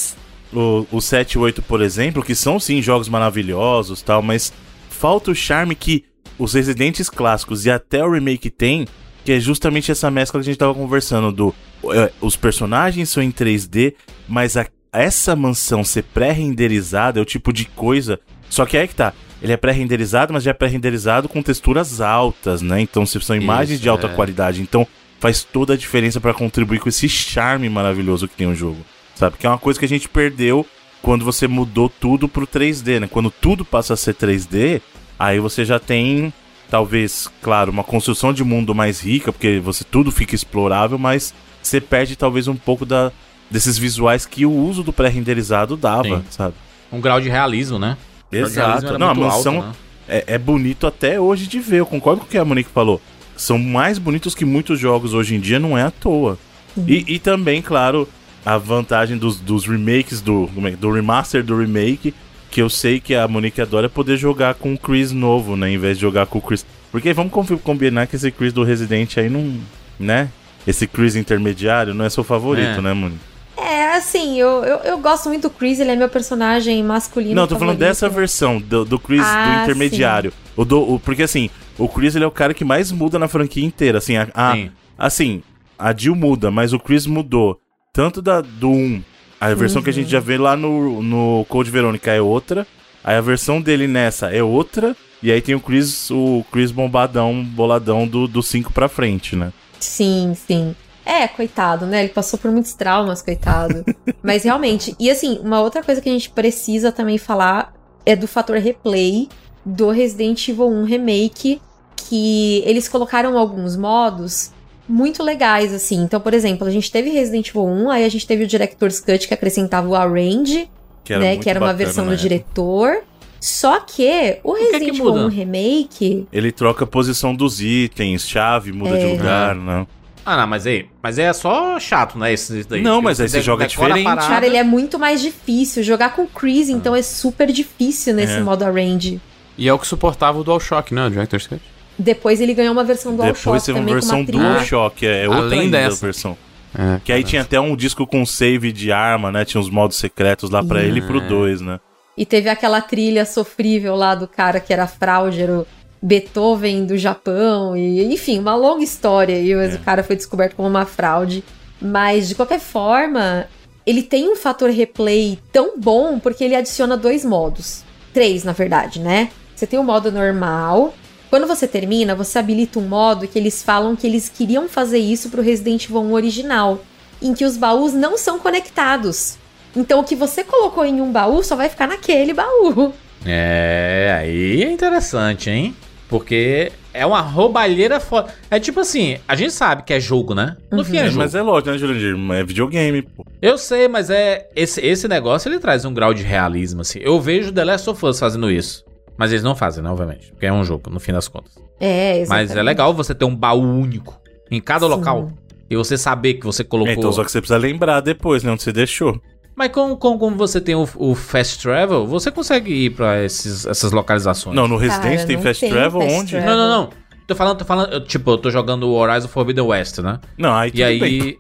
o, o 7 e 8, por exemplo, que são sim jogos maravilhosos tal, mas falta o charme que os Residentes clássicos e até o remake tem, que é justamente essa mescla que a gente tava conversando do é, os personagens são em 3D, mas a- essa mansão ser pré-renderizada é o tipo de coisa. Só que aí que tá. Ele é pré-renderizado, mas já é pré-renderizado com texturas altas, né? Então se são imagens Isso, de alta é. qualidade. Então faz toda a diferença pra contribuir com esse charme maravilhoso que tem o jogo. Sabe? Que é uma coisa que a gente perdeu quando você mudou tudo pro 3D, né? Quando tudo passa a ser 3D, aí você já tem, talvez, claro, uma construção de mundo mais rica, porque você tudo fica explorável, mas você perde talvez um pouco da, desses visuais que o uso do pré-renderizado dava, Sim. sabe? Um grau de realismo, né? Exato. Não, a mansão alto, né? é, é bonito até hoje de ver. Eu concordo com o que a Monique falou. São mais bonitos que muitos jogos hoje em dia, não é à toa. E, e também, claro, a vantagem dos, dos remakes, do, é- do remaster do remake, que eu sei que a Monique adora é poder jogar com o Chris novo, né? Em vez de jogar com o Chris. Porque vamos combinar que esse Chris do Resident aí não. né? Esse Chris intermediário não é seu favorito, É. né, Monique? É, assim, eu, eu, eu gosto muito do Chris, ele é meu personagem masculino. Não, tô falando favorito. dessa versão, do, do Chris Ah, do intermediário. O do, o- porque assim, o Chris ele é o cara que mais muda na franquia inteira. Assim, a, a- Sim. assim, a Jill muda, mas o Chris mudou. Tanto da, do 1, a versão que a gente já vê lá no, no Code Verônica é outra. Aí a versão dele nessa é outra. E aí tem o Chris, o Chris bombadão, boladão do, do 5 pra frente, né? Sim, sim. É, coitado, né? Ele passou por muitos traumas, coitado. [laughs] Mas realmente, e assim, uma outra coisa que a gente precisa também falar é do fator replay do Resident Evil 1 Remake, que eles colocaram alguns modos muito legais, assim. Então, por exemplo, a gente teve Resident Evil 1, aí a gente teve o Director's Cut que acrescentava o Arrange, Que era, né? Que era uma bacana versão do época. diretor. Só que o que é Resident Evil muda? 1 Remake Ele troca a posição dos itens, chave, muda É. de lugar, né? Ah, não, mas aí. Mas é só chato, né? Esse daí. Não, mas aí você joga diferente. Cara, ele é muito mais difícil. Jogar com o Chris, então, é super difícil nesse É. modo arrange. E é o que suportava o DualShock, né? O Director's Cut. Depois ele ganhou uma versão do Depois DualShock teve uma versão uma trilha. DualShock, é outra Além ainda dessa. versão. É, Que aí tinha até um disco com save de arma, né? Tinha uns modos secretos lá pra ele e pro 2, né? E teve aquela trilha sofrível lá do cara que era fraude, o Beethoven do Japão. E, enfim, uma longa história. E É. o cara foi descoberto como uma fraude. Mas, de qualquer forma, ele tem um fator replay tão bom porque ele adiciona dois modos. Três, na verdade, né? Você tem o modo normal. Quando você termina, você habilita um modo que eles falam que eles queriam fazer isso pro Resident Evil 1 original. Em que os baús não são conectados. Então o que você colocou em um baú só vai ficar naquele baú. É, aí é interessante, hein? Porque é uma roubalheira foda. É tipo assim, a gente sabe que é jogo, né? No fim é, É, jogo. mas é lógico, né, Jurandir? É videogame, pô. Eu sei, mas é esse, esse negócio ele traz um grau de realismo assim. Eu vejo The Last of Us fazendo isso. Mas eles não fazem, né, obviamente, porque é um jogo no fim das contas. É, exatamente. Mas é legal você ter um baú único em cada Sim. local e você saber que você colocou. É, então só que você precisa lembrar depois, né, onde você deixou. Mas como, como, como você tem o, o fast travel, você consegue ir pra esses, essas localizações. Não, no Resident tem não Fast tem Travel fast onde? travel. não, não, não. Tô falando, tô falando, eu, tipo, eu tô jogando o Horizon Forbidden West, né? Não, aí tudo E aí, bem.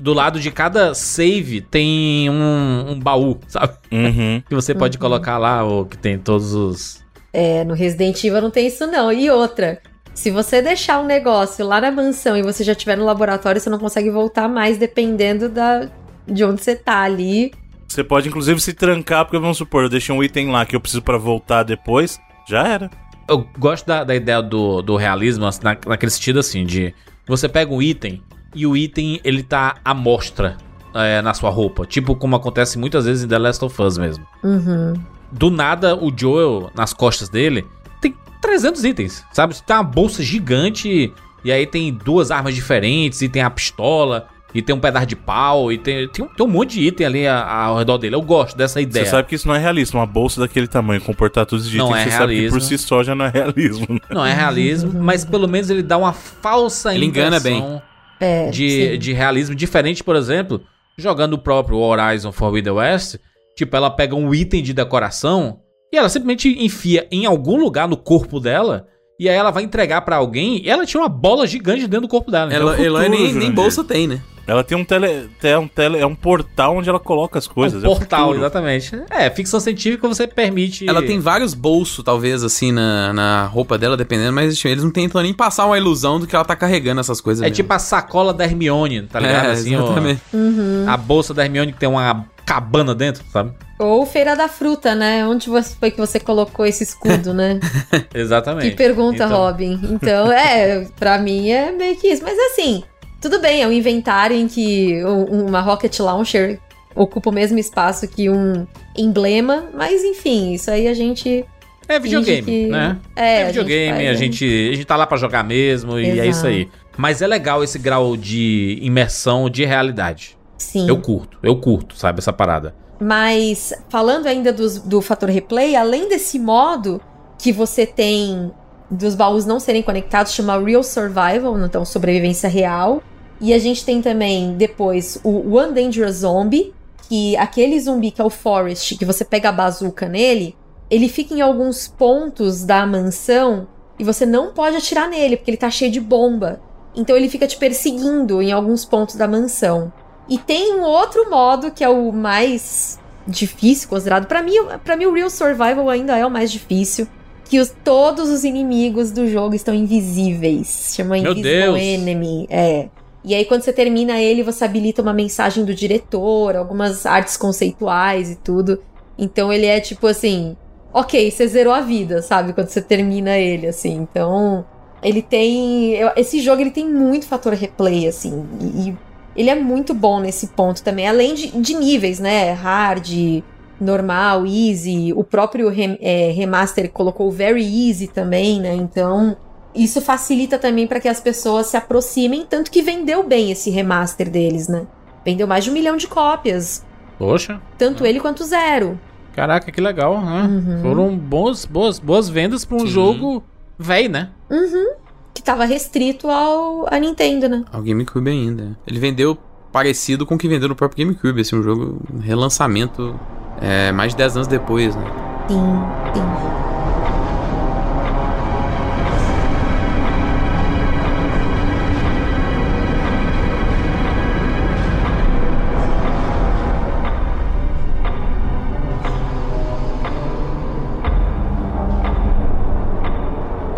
do lado de cada save tem um, um baú, sabe? Uhum. [laughs] Que você pode colocar lá, ou que tem todos os. É, no Resident Evil não tem isso não. E outra, se você deixar um negócio lá na mansão e você já estiver no laboratório, você não consegue voltar mais dependendo da, de onde você tá ali. Você pode, inclusive, se trancar, porque vamos supor, eu deixei um item lá que eu preciso pra voltar depois, já era. Eu gosto da, da ideia do, do realismo, assim, na, naquele sentido assim, de você pega um item e o item ele tá à mostra é, na sua roupa. Tipo como acontece muitas vezes em The Last of Us mesmo. Uhum. Do nada, o Joel, nas costas dele, tem 300 itens, sabe? Tem uma bolsa gigante e aí tem duas armas diferentes e tem a pistola. E tem um pedaço de pau, e tem, tem, um, tem um monte de item ali ao redor dele. Eu gosto dessa ideia. Você sabe que isso não é realista, uma bolsa daquele tamanho, comportar todos os Não itens, é você sabe que por realismo. si só já não é realismo. né? Não é realismo, mas pelo menos ele dá uma falsa Ele engana impressão É, de, sim. de realismo diferente, por exemplo, jogando o próprio Horizon Forbidden West, tipo, ela pega um item de decoração e ela simplesmente enfia em algum lugar no corpo dela e aí ela vai entregar pra alguém e ela tinha uma bola gigante dentro do corpo dela. Ela, futuro, ela nem, nem Jurandir. bolsa tem, né? Ela tem um tele, é um tele, é um portal onde ela coloca as coisas. é um é portal, futuro. exatamente. É, ficção científica você permite... Ela tem vários bolsos, talvez, assim, na, na roupa dela, dependendo, mas tipo, eles não tentam nem passar uma ilusão do que ela tá carregando essas coisas. É mesmo. tipo a sacola da Hermione, tá ligado? É, assim, ó, exatamente. a bolsa da Hermione que tem uma cabana dentro, sabe? Ou Feira da Fruta, né? Onde você- foi que você colocou esse escudo, né? [laughs] Exatamente. Que pergunta, Então- Robin. Então, é, pra mim é meio que isso. Mas assim, tudo bem, é um inventário em que um- uma Rocket Launcher ocupa o mesmo espaço que um emblema, mas enfim, isso aí a gente. É videogame, que- né? É, É videogame, faz, a né? gente, a gente tá lá pra jogar mesmo e é Exato. isso aí. Mas é legal esse grau de imersão de realidade. Sim. Eu curto, eu curto, sabe, essa parada. Mas falando ainda dos- do fator replay, além desse modo que você tem dos baús não serem conectados, chama Real Survival, então sobrevivência real. E a gente tem também depois o One Dangerous Zombie, que aquele zumbi que é o Forest, que você pega a bazuca nele, ele fica em alguns pontos da mansão e você não pode atirar nele, porque ele tá cheio de bomba. Então ele fica te perseguindo em alguns pontos da mansão. E tem um outro modo que é o mais difícil considerado. Pra mim, para mim o Real Survival ainda é o mais difícil, que os, todos os inimigos do jogo estão invisíveis. Chama Meu Invisible Deus. Enemy. É. E aí quando você termina ele, você habilita uma mensagem do diretor, algumas artes conceituais e tudo. Então ele é tipo assim, OK, você zerou a vida, sabe? Quando você termina ele assim. Então, ele tem, esse jogo ele tem muito fator replay assim, e, e ele é muito bom nesse ponto também, além de, de níveis, né? Hard, normal, easy. O próprio rem- é, remaster colocou o very easy também, né? Então, isso facilita também para que as pessoas se aproximem, tanto que vendeu bem esse remaster deles, né? Vendeu mais de um milhão de cópias, Poxa, tanto ele quanto o Zero. caraca, que legal, né? Uhum. Foram bons, boas, boas vendas pra um Sim. jogo velho, né? Uhum. Que tava restrito ao a Nintendo, né? Ao GameCube ainda. Ele vendeu parecido com o que vendeu no próprio GameCube, assim, um jogo um relançamento é, mais de 10 anos depois, né? Sim, sim.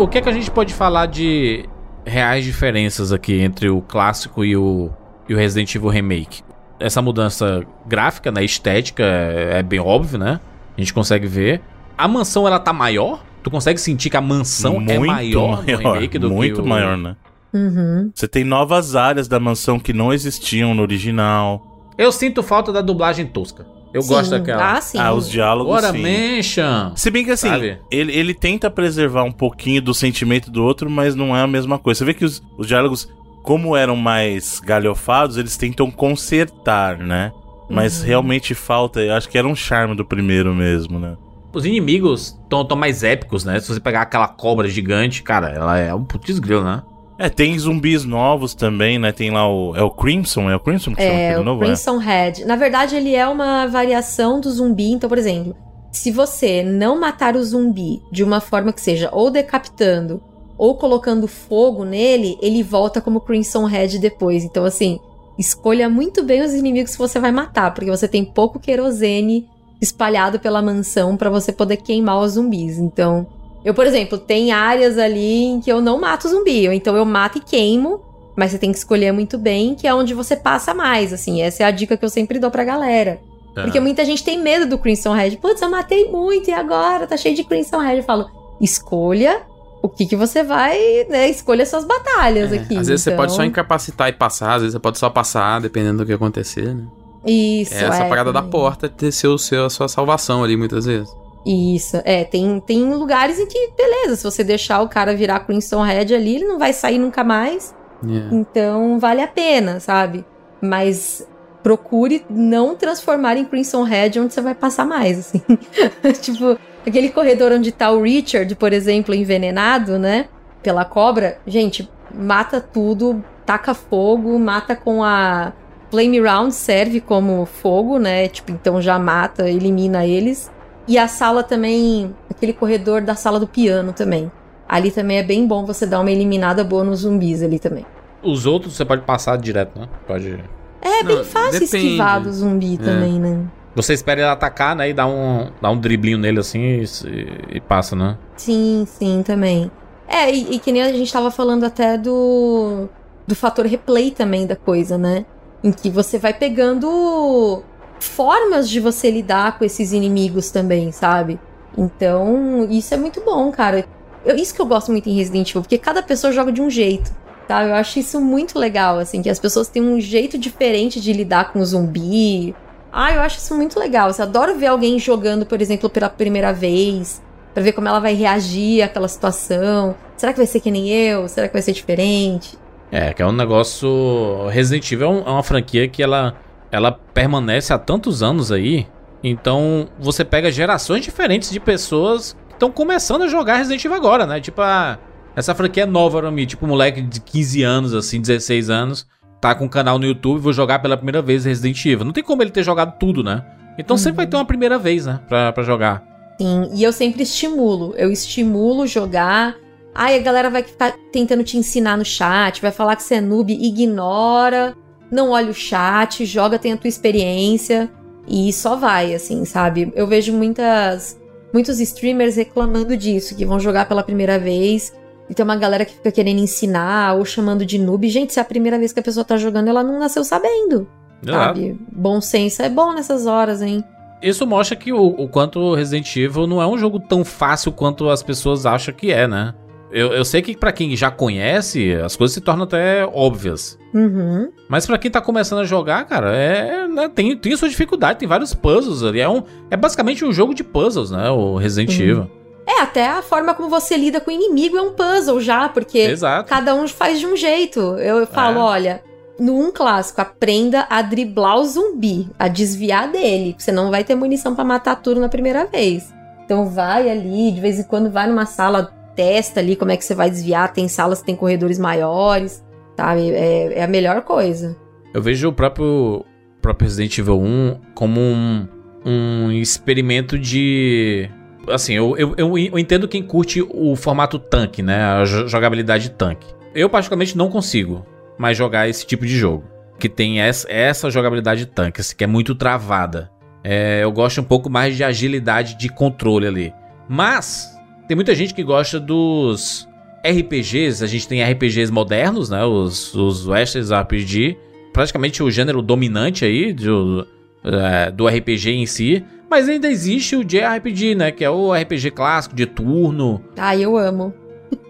O que é que a gente pode falar de reais diferenças aqui entre o clássico e o, e o Resident Evil Remake? Essa mudança gráfica, né, estética, é, é bem óbvio, né? A gente consegue ver. A mansão, ela tá maior? Tu consegue sentir que a mansão é maior, no remake do muito que o... maior, né? Uhum. Você tem novas áreas da mansão que não existiam no original. Eu sinto falta da dublagem tosca. Eu Sim. gosto daquela. Ah, sim. Ah, os diálogos Ora, sim. mention! Se bem que assim, Sabe? ele, ele tenta preservar um pouquinho do sentimento do outro, mas não é a mesma coisa. Você vê que os, os diálogos, como eram mais galhofados, eles tentam consertar, né? Mas realmente falta, eu acho que era um charme do primeiro mesmo, né? Os inimigos estão mais épicos, né? Se você pegar aquela cobra gigante, cara, ela é um putz grilo, né? É, tem zumbis novos também, né? Tem lá o. É o Crimson? É o Crimson que chama É, aquele o novo? É. Crimson Head. Na verdade, ele é uma variação do zumbi. Então, por exemplo, se você não matar o zumbi de uma forma que seja ou decapitando ou colocando fogo nele, ele volta como Crimson Head depois. Então, assim, escolha muito bem os inimigos que você vai matar, porque você tem pouco querosene espalhado pela mansão pra você poder queimar os zumbis. Então, eu, por exemplo, tem áreas ali em que eu não mato zumbi, ou então eu mato e queimo, mas você tem que escolher muito bem, que é onde você passa mais, assim. Essa é a dica que eu sempre dou pra galera. É. Porque muita gente tem medo do Crimson Red. Putz, eu matei muito e agora tá cheio de Crimson Red. Eu falo, escolha o que que você vai, né? Escolha suas batalhas É, aqui. às vezes você pode só Então, incapacitar e passar, às vezes você pode só passar, dependendo do que acontecer, né? Isso, É essa é, parada da porta ter seu, seu, a sua salvação ali, muitas vezes. Isso, é, tem, tem lugares em que, beleza, se você deixar o cara virar Crimson Red ali, ele não vai sair nunca mais. É. Então vale a pena, sabe? Mas procure não transformar em Crimson Red onde você vai passar mais, assim. [laughs] tipo, aquele corredor onde tá o Richard, por exemplo, envenenado, né? Pela cobra. Gente, mata tudo, taca fogo, mata com a. Flame Round serve como fogo, né? Tipo, então já mata, elimina eles. E a sala também, aquele corredor da sala do piano também. Ali também é bem bom você dar uma eliminada boa nos zumbis ali também. Os outros você pode passar direto, né? Pode. É Não, bem fácil depende. esquivar do zumbi É. também, né? Você espera ele atacar, né? E dá um, dá um driblinho nele assim e, e passa, né? Sim, sim, também. É, e, e que nem a gente tava falando até do, do fator replay também da coisa, né? Em que você vai pegando formas de você lidar com esses inimigos também, sabe? Então, isso é muito bom, cara. Eu- isso que eu gosto muito em Resident Evil, porque cada pessoa joga de um jeito, tá? Eu acho isso muito legal, assim, que as pessoas têm um jeito diferente de lidar com o zumbi. Ah, eu acho isso muito legal. Eu adoro ver alguém jogando, por exemplo, pela primeira vez, Pra ver como ela vai reagir àquela situação. Será que vai ser que nem eu? Será que vai ser diferente? É, que é um negócio. Resident Evil é é uma franquia que ela, ela permanece há tantos anos aí. Então você pega gerações diferentes de pessoas que estão começando a jogar Resident Evil agora, né? Tipo, a, essa franquia é nova pra mim. Tipo, um moleque de 15 anos, assim, 16 anos, tá com um canal no YouTube, vou jogar pela primeira vez Resident Evil. Não tem como ele ter jogado tudo, né? Então sempre vai ter uma primeira vez, né? Pra, pra jogar. Sim, e eu sempre estimulo. Eu estimulo jogar. Ai, a galera vai ficar tentando te ensinar no chat, vai falar que você é noob, ignora, não olha o chat, joga, tem a tua experiência e só vai, assim, sabe? Eu vejo muitas muitos streamers reclamando disso, que vão jogar pela primeira vez e tem uma galera que fica querendo ensinar ou chamando de noob. Gente, se é a primeira vez que a pessoa tá jogando, ela não nasceu sabendo, sabe? Bom senso é bom nessas horas, hein? Isso mostra que o, o quanto Resident Evil não é um jogo tão fácil quanto as pessoas acham que é, né? Eu, eu sei que pra quem já conhece, as coisas se tornam até óbvias. Uhum. Mas pra quem tá começando a jogar, cara, é, né, tem, tem sua dificuldade, tem vários puzzles ali. É, um, é basicamente um jogo de puzzles, né? O Resident Uhum. Evil. É, até a forma como você lida com o inimigo é um puzzle já, porque Exato. cada um faz de um jeito. Eu falo, É. olha, no um clássico, aprenda a driblar o zumbi, a desviar dele. Você não vai ter munição pra matar tudo na primeira vez. Então vai ali, de vez em quando vai numa sala, testa ali como é que você vai desviar. Tem salas que tem corredores maiores, sabe? É, é a melhor coisa. Eu vejo o próprio, próprio Resident Evil 1 como um, um experimento de. Assim, eu, eu, eu, entendo quem curte o formato tanque, né? A jo- jogabilidade tanque. Eu, particularmente, não consigo mais jogar esse tipo de jogo. Que tem essa, essa jogabilidade tanque, assim, que é muito travada. É, eu gosto um pouco mais de agilidade de controle ali. Mas, tem muita gente que gosta dos RPGs. A gente tem RPGs modernos, né? Os, os Westerns RPG. Praticamente o gênero dominante aí do, é, do RPG em si. Mas ainda existe o JRPG, né? Que é o RPG clássico de turno. Ah, eu amo.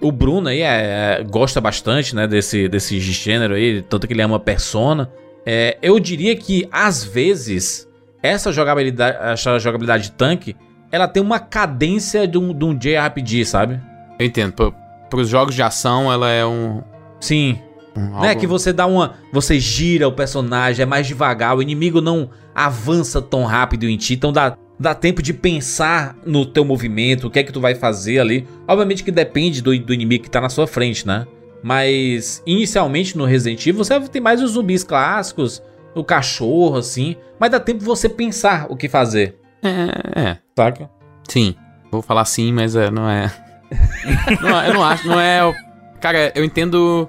O Bruno aí é- é- gosta bastante, né, desse, desse gênero aí, tanto que ele ama Persona. é, eu diria que às vezes essa jogabilidade, essa jogabilidade de tanque, ela tem uma cadência de um, de um JRPG, sabe? Eu entendo. Pro, pros jogos de ação, ela é um. Sim. um Né, algo- que você dá uma. Você gira o personagem, é mais devagar, o inimigo não avança tão rápido em ti, então dá, dá tempo de pensar no teu movimento, o que é que tu vai fazer ali. Obviamente que depende do, do inimigo que tá na sua frente, né? Mas inicialmente no Resident Evil você tem mais os zumbis clássicos, o cachorro, assim, mas dá tempo de você pensar o que fazer, É, é. saca? Sim. Vou falar sim, mas é, não é. [laughs] não, eu não acho, não é. Cara, eu entendo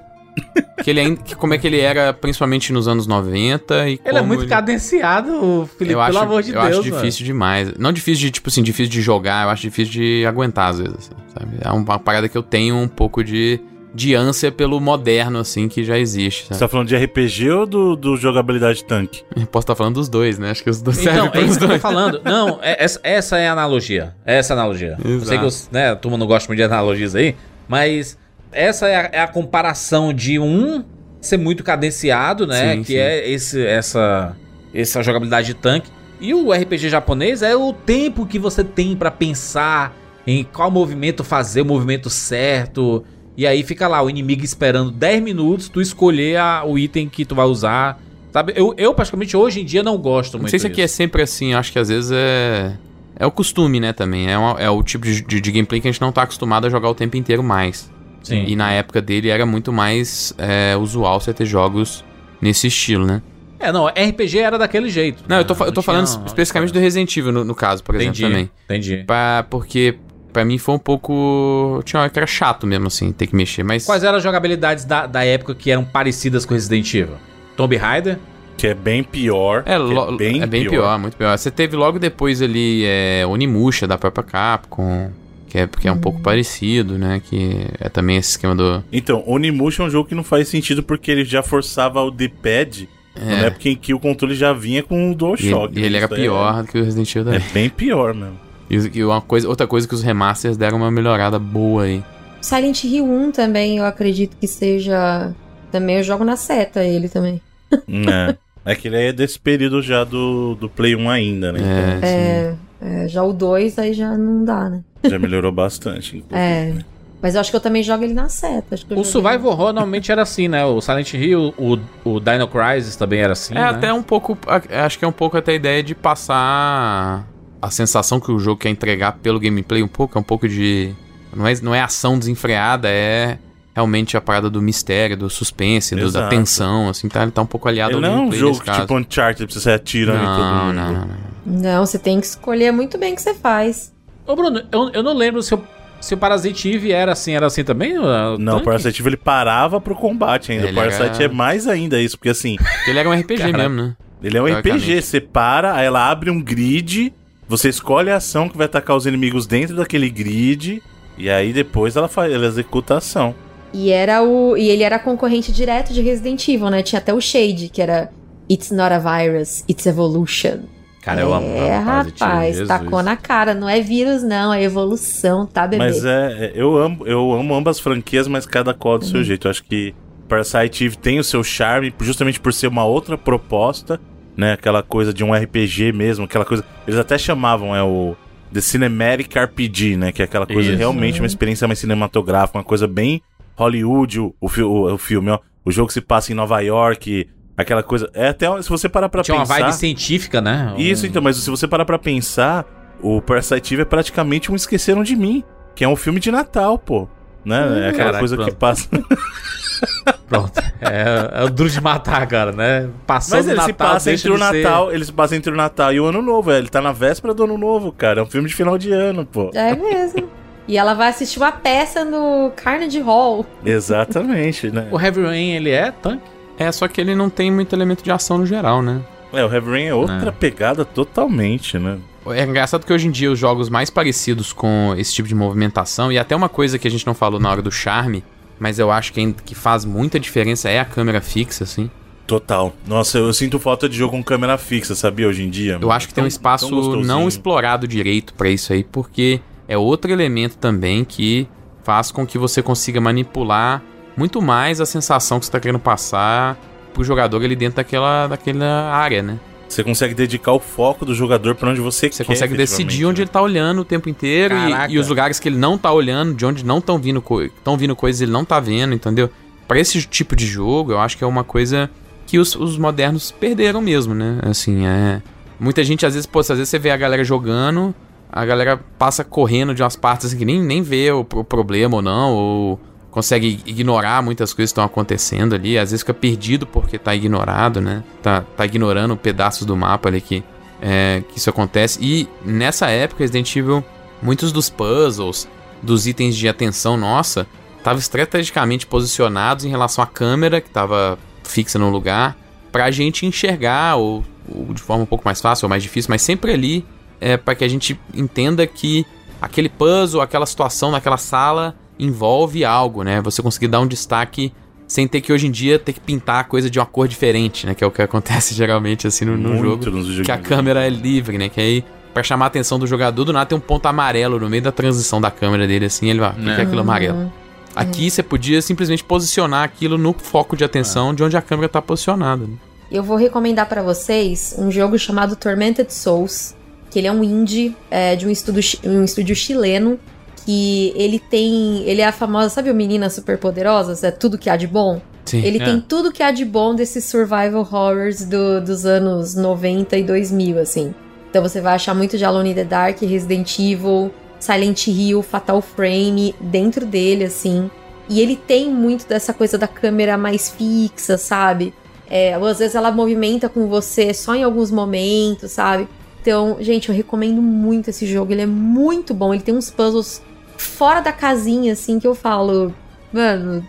que ele ainda, que como é que ele era, principalmente nos anos 90 e Ele é muito cadenciado, Felipe, eu acho, pelo amor de eu Deus. acho difícil demais. Não difícil de, tipo assim, difícil de jogar, eu acho difícil de aguentar às vezes, assim, sabe? É uma parada que eu tenho um pouco de, de ânsia pelo moderno, assim, que já existe, Você sabe? tá falando de RPG ou do, do jogabilidade tanque? Eu Posso estar falando dos dois, né? Acho que os dois Então, servem é isso que eu tô falando. Não, é- essa, essa é a analogia. Essa é a analogia. Eu sei que os, né, a turma não gosta muito de analogias aí, mas essa é a, é a comparação de um ser muito cadenciado, né? Sim, que sim. é esse, essa, essa jogabilidade de tanque. E o RPG japonês é o tempo que você tem pra pensar em qual movimento fazer, o movimento certo. E aí fica lá o inimigo esperando 10 minutos, tu escolher a- o item que tu vai usar. Sabe? Eu, eu, praticamente, hoje em dia não gosto Não muito sei se aqui é sempre assim, acho que às vezes é. É o costume, né, também. É, uma- é o tipo de, de- de gameplay que a gente não tá acostumado a jogar o tempo inteiro mais. Sim. E na época dele era muito mais é, usual você ter jogos nesse estilo, né? É, não, RPG era daquele jeito. Não, eu tô, eu tô Não falando tinha- especificamente do Resident Evil, no, no caso, por Entendi, exemplo, também. entendi. Pra, porque pra mim foi um pouco. Tinha uma hora que era chato mesmo, assim, ter que mexer, mas. Quais eram as jogabilidades da, da época que eram parecidas com Resident Evil? Tomb Raider? Que é bem pior. É, que lo- é bem, pior. muito pior. Você teve logo depois ali é, Onimusha da própria Capcom, que é, que é um pouco parecido, né? Que é também esse esquema do. Então, Onimusha é um jogo que não faz sentido porque ele já forçava o D-pad na É, época em que o controle já vinha com o e, DualShock. e ele era aí pior do que o Resident Evil É, também. é bem pior mesmo. E, e uma coisa, outra coisa que os remasters deram uma melhorada boa aí. Silent Hill 1 também, eu acredito que seja. Também eu jogo na seta ele também. é. É que ele é desse período já do, do Play 1 ainda, né? É, sim. É, é, já o 2 aí já não dá, né? Já melhorou bastante. É. Mas eu acho que eu também jogo ele na seta. Acho que eu O Survival Horror normalmente era assim, né? O Silent Hill, o, o Dino Crisis também era assim, É né? até um pouco. Acho que é um pouco até a ideia de passar a sensação que o jogo quer entregar pelo gameplay um pouco. É um pouco de. Não é, não é ação desenfreada, é realmente a parada do mistério, do suspense, do- da tensão, assim, tá? Ele tá um pouco aliado Ele ao não é um jogo nesse caso. tipo Uncharted pra você sair atirando em todo não, mundo. não, não, não. Não, você tem que escolher muito bem o que você faz. Ô, Bruno, eu, eu não lembro se o, se o Parasite Eve era assim, era assim também? o Não, o? Parasite Eve, ele parava pro combate ainda. Ele o Parasite era- é mais ainda isso, porque assim, Ele era um RPG Cara, mesmo, né? ele é um. RPG, você para, aí ela abre um grid, você escolhe a ação que vai atacar os inimigos dentro daquele grid, e aí depois ela faz, ela executa a ação. E era o. E ele era concorrente direto de Resident Evil, né? Tinha até o Shade, que era It's not a virus, it's evolution. Cara, eu amo. É, rapaz, Jesus. tacou na cara. Não é vírus, não, é evolução, tá, bebê? Mas é, é, eu amo, eu amo ambas franquias, mas cada qual do seu jeito. Eu acho que Parasite Eve tem o seu charme, justamente por ser uma outra proposta, né? Aquela coisa de um RPG mesmo, aquela coisa. Eles até chamavam, é o. The Cinematic RPG, né? Que é aquela coisa Isso. realmente uma experiência mais cinematográfica, uma coisa bem Hollywood, o, o, o, o filme, ó. O jogo se passa em Nova York, aquela coisa. É até. Se você parar pra Tinha uma pensar. vibe científica, né? Isso, então, mas se você parar pra pensar, o Parasite Eve é praticamente um Esqueceram de Mim, que é um filme de Natal, pô. Né? é aquela Caraca, coisa que pronto. passa. [laughs] Pronto. É, é o duro de matar, cara, né? Passando Mas ele Natal, se passa entre o de ser- Natal, ele se passa entre o Natal e o Ano Novo, é, ele tá na véspera do Ano Novo, cara. É um filme de final de ano, pô. É mesmo. E ela vai assistir uma peça no Carnegie Hall. Exatamente, né? O Heavy Rain, ele é tanque? É, só que ele não tem muito elemento de ação no geral, né? É, o Heavy Rain é outra É. pegada totalmente, né? É engraçado que hoje em dia os jogos mais parecidos com esse tipo de movimentação, e até uma coisa que a gente não falou na hora do charme, mas eu acho que, ainda- que faz muita diferença é a câmera fixa, assim. Total. Nossa, eu sinto falta de jogo com câmera fixa, sabia, hoje em dia? Eu acho que tem um espaço não explorado direito pra isso aí, porque é outro elemento também que faz com que você consiga manipular muito mais a sensação que você tá querendo passar pro jogador ali dentro daquela, daquela área, né? Você consegue dedicar o foco do jogador pra onde você, Você quer. consegue decidir onde né? ele tá olhando o tempo inteiro e, e os lugares que ele não tá olhando, de onde não estão vindo, co tão vindo coisas ele não tá vendo, entendeu? Pra esse tipo de jogo, eu acho que é uma coisa que os, os modernos perderam mesmo, né? Assim, é. Muita gente, às vezes, pô, às vezes você vê a galera jogando, a galera passa correndo de umas partes assim, que nem, nem vê o, pro- problema ou não, ou consegue ignorar muitas coisas que estão acontecendo ali, às vezes fica perdido porque tá ignorado, né? Tá, tá ignorando pedaços do mapa ali que, é, que isso acontece. E nessa época, Resident Evil, muitos dos puzzles, dos itens de atenção nossa, estavam estrategicamente posicionados em relação à câmera que estava fixa no lugar, pra gente enxergar, ou, ou de forma um pouco mais fácil ou mais difícil, mas sempre ali é, para que a gente entenda que aquele puzzle, aquela situação naquela sala envolve algo, né? Você conseguir dar um destaque sem ter que hoje em dia ter que pintar a coisa de uma cor diferente, né? Que é o que [laughs] acontece geralmente assim no, no jogo. Que a câmera é livre, né? Que aí, pra chamar a atenção do jogador, do nada tem um ponto amarelo no meio da transição da câmera dele, assim, ele vai, que é aquilo amarelo? Aqui você podia simplesmente posicionar aquilo no foco de atenção de onde a câmera tá posicionada. né? Eu vou recomendar pra vocês um jogo chamado Tormented Souls, que ele é um indie é, de um estúdio, um estúdio chileno, que ele tem, ele é a famosa, sabe o Meninas Superpoderosas? É tudo que há de bom? Sim. Ele É. tem tudo que há de bom desses survival horrors do- dos anos 90 e 2000, assim. Então você vai achar muito de Alone in the Dark, Resident Evil, Silent Hill, Fatal Frame dentro dele, assim. E ele tem muito dessa coisa da câmera mais fixa, sabe? É, às vezes ela movimenta com você só em alguns momentos, sabe? Então, gente, eu recomendo muito esse jogo. Ele é muito bom. Ele tem uns puzzles fora da casinha, assim, que eu falo. Mano,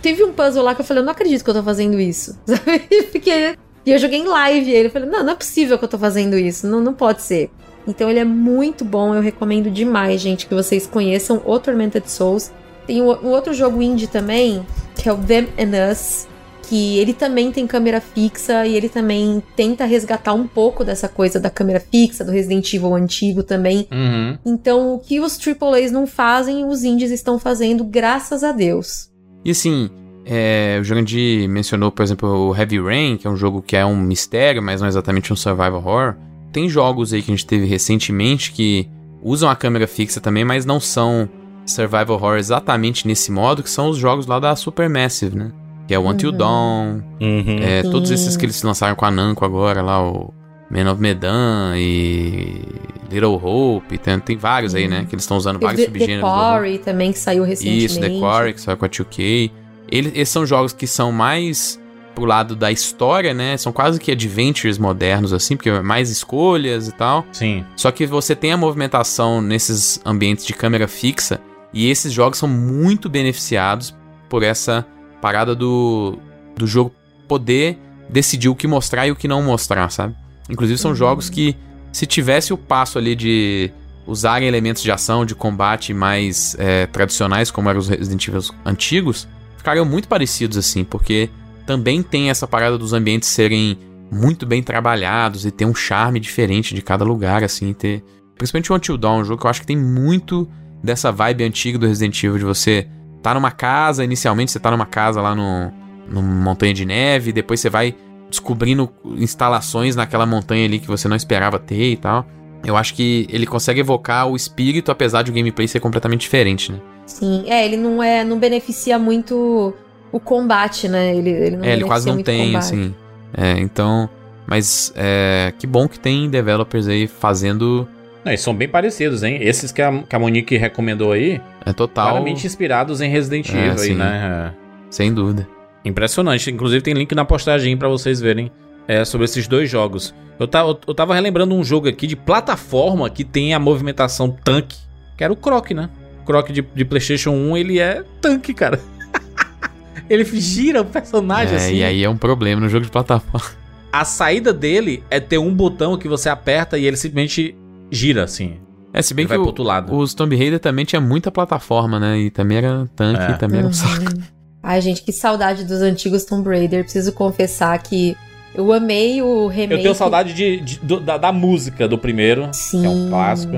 teve um puzzle lá que eu falei, eu não acredito que eu tô fazendo isso. [laughs] Sabe? Porque. E eu joguei em live ele. Eu falei, não, não é possível que eu tô fazendo isso. Não, não pode ser. Então ele é muito bom. Eu recomendo demais, gente, que vocês conheçam o Tormented Souls. Tem um, um outro jogo indie também, que é o Them and Us. Que ele também tem câmera fixa e ele também tenta resgatar um pouco dessa coisa da câmera fixa, do Resident Evil antigo também. Uhum. Então, o que os AAAs não fazem, os indies estão fazendo, graças a Deus. E assim, é, o Jurandir mencionou, por exemplo, o Heavy Rain, que é um jogo que é um mistério, mas não exatamente um survival horror. Tem jogos aí que a gente teve recentemente que usam a câmera fixa também, mas não são survival horror exatamente nesse modo, que são os jogos lá da Supermassive, né? Que é o Until Uhum. Dawn, Uhum. é, todos esses que eles lançaram com a Namco agora, lá, o Man of Medan e Little Hope, tem, tem vários aí, né? Que eles estão usando Teve vários The, The subgêneros horror. Quarry também, que saiu recentemente. Isso, The Quarry, que saiu com a 2K. Eles, esses são jogos que são mais pro lado da história, né? São quase que adventures modernos, assim, porque é mais escolhas e tal. Sim. Só que você tem a movimentação nesses ambientes de câmera fixa, e esses jogos são muito beneficiados por essa parada do, do jogo poder decidir o que mostrar e o que não mostrar, sabe? Inclusive são jogos que, se tivesse o passo ali de usarem elementos de ação, de combate mais é, tradicionais, como eram os Resident Evil antigos, ficariam muito parecidos assim, porque também tem essa parada dos ambientes serem muito bem trabalhados e ter um charme diferente de cada lugar, assim, ter... Principalmente o Until Dawn, um jogo que eu acho que tem muito dessa vibe antiga do Resident Evil, de você tá numa casa, inicialmente você tá numa casa lá no, no Montanha de Neve, depois você vai descobrindo instalações naquela montanha ali que você não esperava ter e tal. Eu acho que ele consegue evocar o espírito, apesar de o gameplay ser completamente diferente, né? Sim, é, ele não é, não beneficia muito o combate, né? Ele, ele não É, ele quase não tem, combate. assim. É, então. Mas é, que bom que tem developers aí fazendo. Não, eles são bem parecidos, hein? Esses que a, que a Monique recomendou aí, É total. claramente inspirados em Resident É, Evil aí, sim. né? Sem dúvida. Impressionante. Inclusive tem link na postagem pra vocês verem é, sobre esses dois jogos. Eu tava, eu tava relembrando um jogo aqui de plataforma que tem a movimentação tanque, que era o Croc, né? O Croc de, de PlayStation 1, ele é tanque, cara. [laughs] ele gira o personagem É, assim. E aí é um problema no jogo de plataforma. A saída dele é ter um botão que você aperta e ele simplesmente gira assim. É, se bem Ele que vai pro o, outro lado. os Tomb Raider também tinha muita plataforma, né? E também era tanque, É. também era um saco. Uhum. Ai, gente, que saudade dos antigos Tomb Raider. Preciso confessar que eu amei o remake. Eu tenho saudade de, de- do- da, da música do primeiro, Sim. que é um clássico.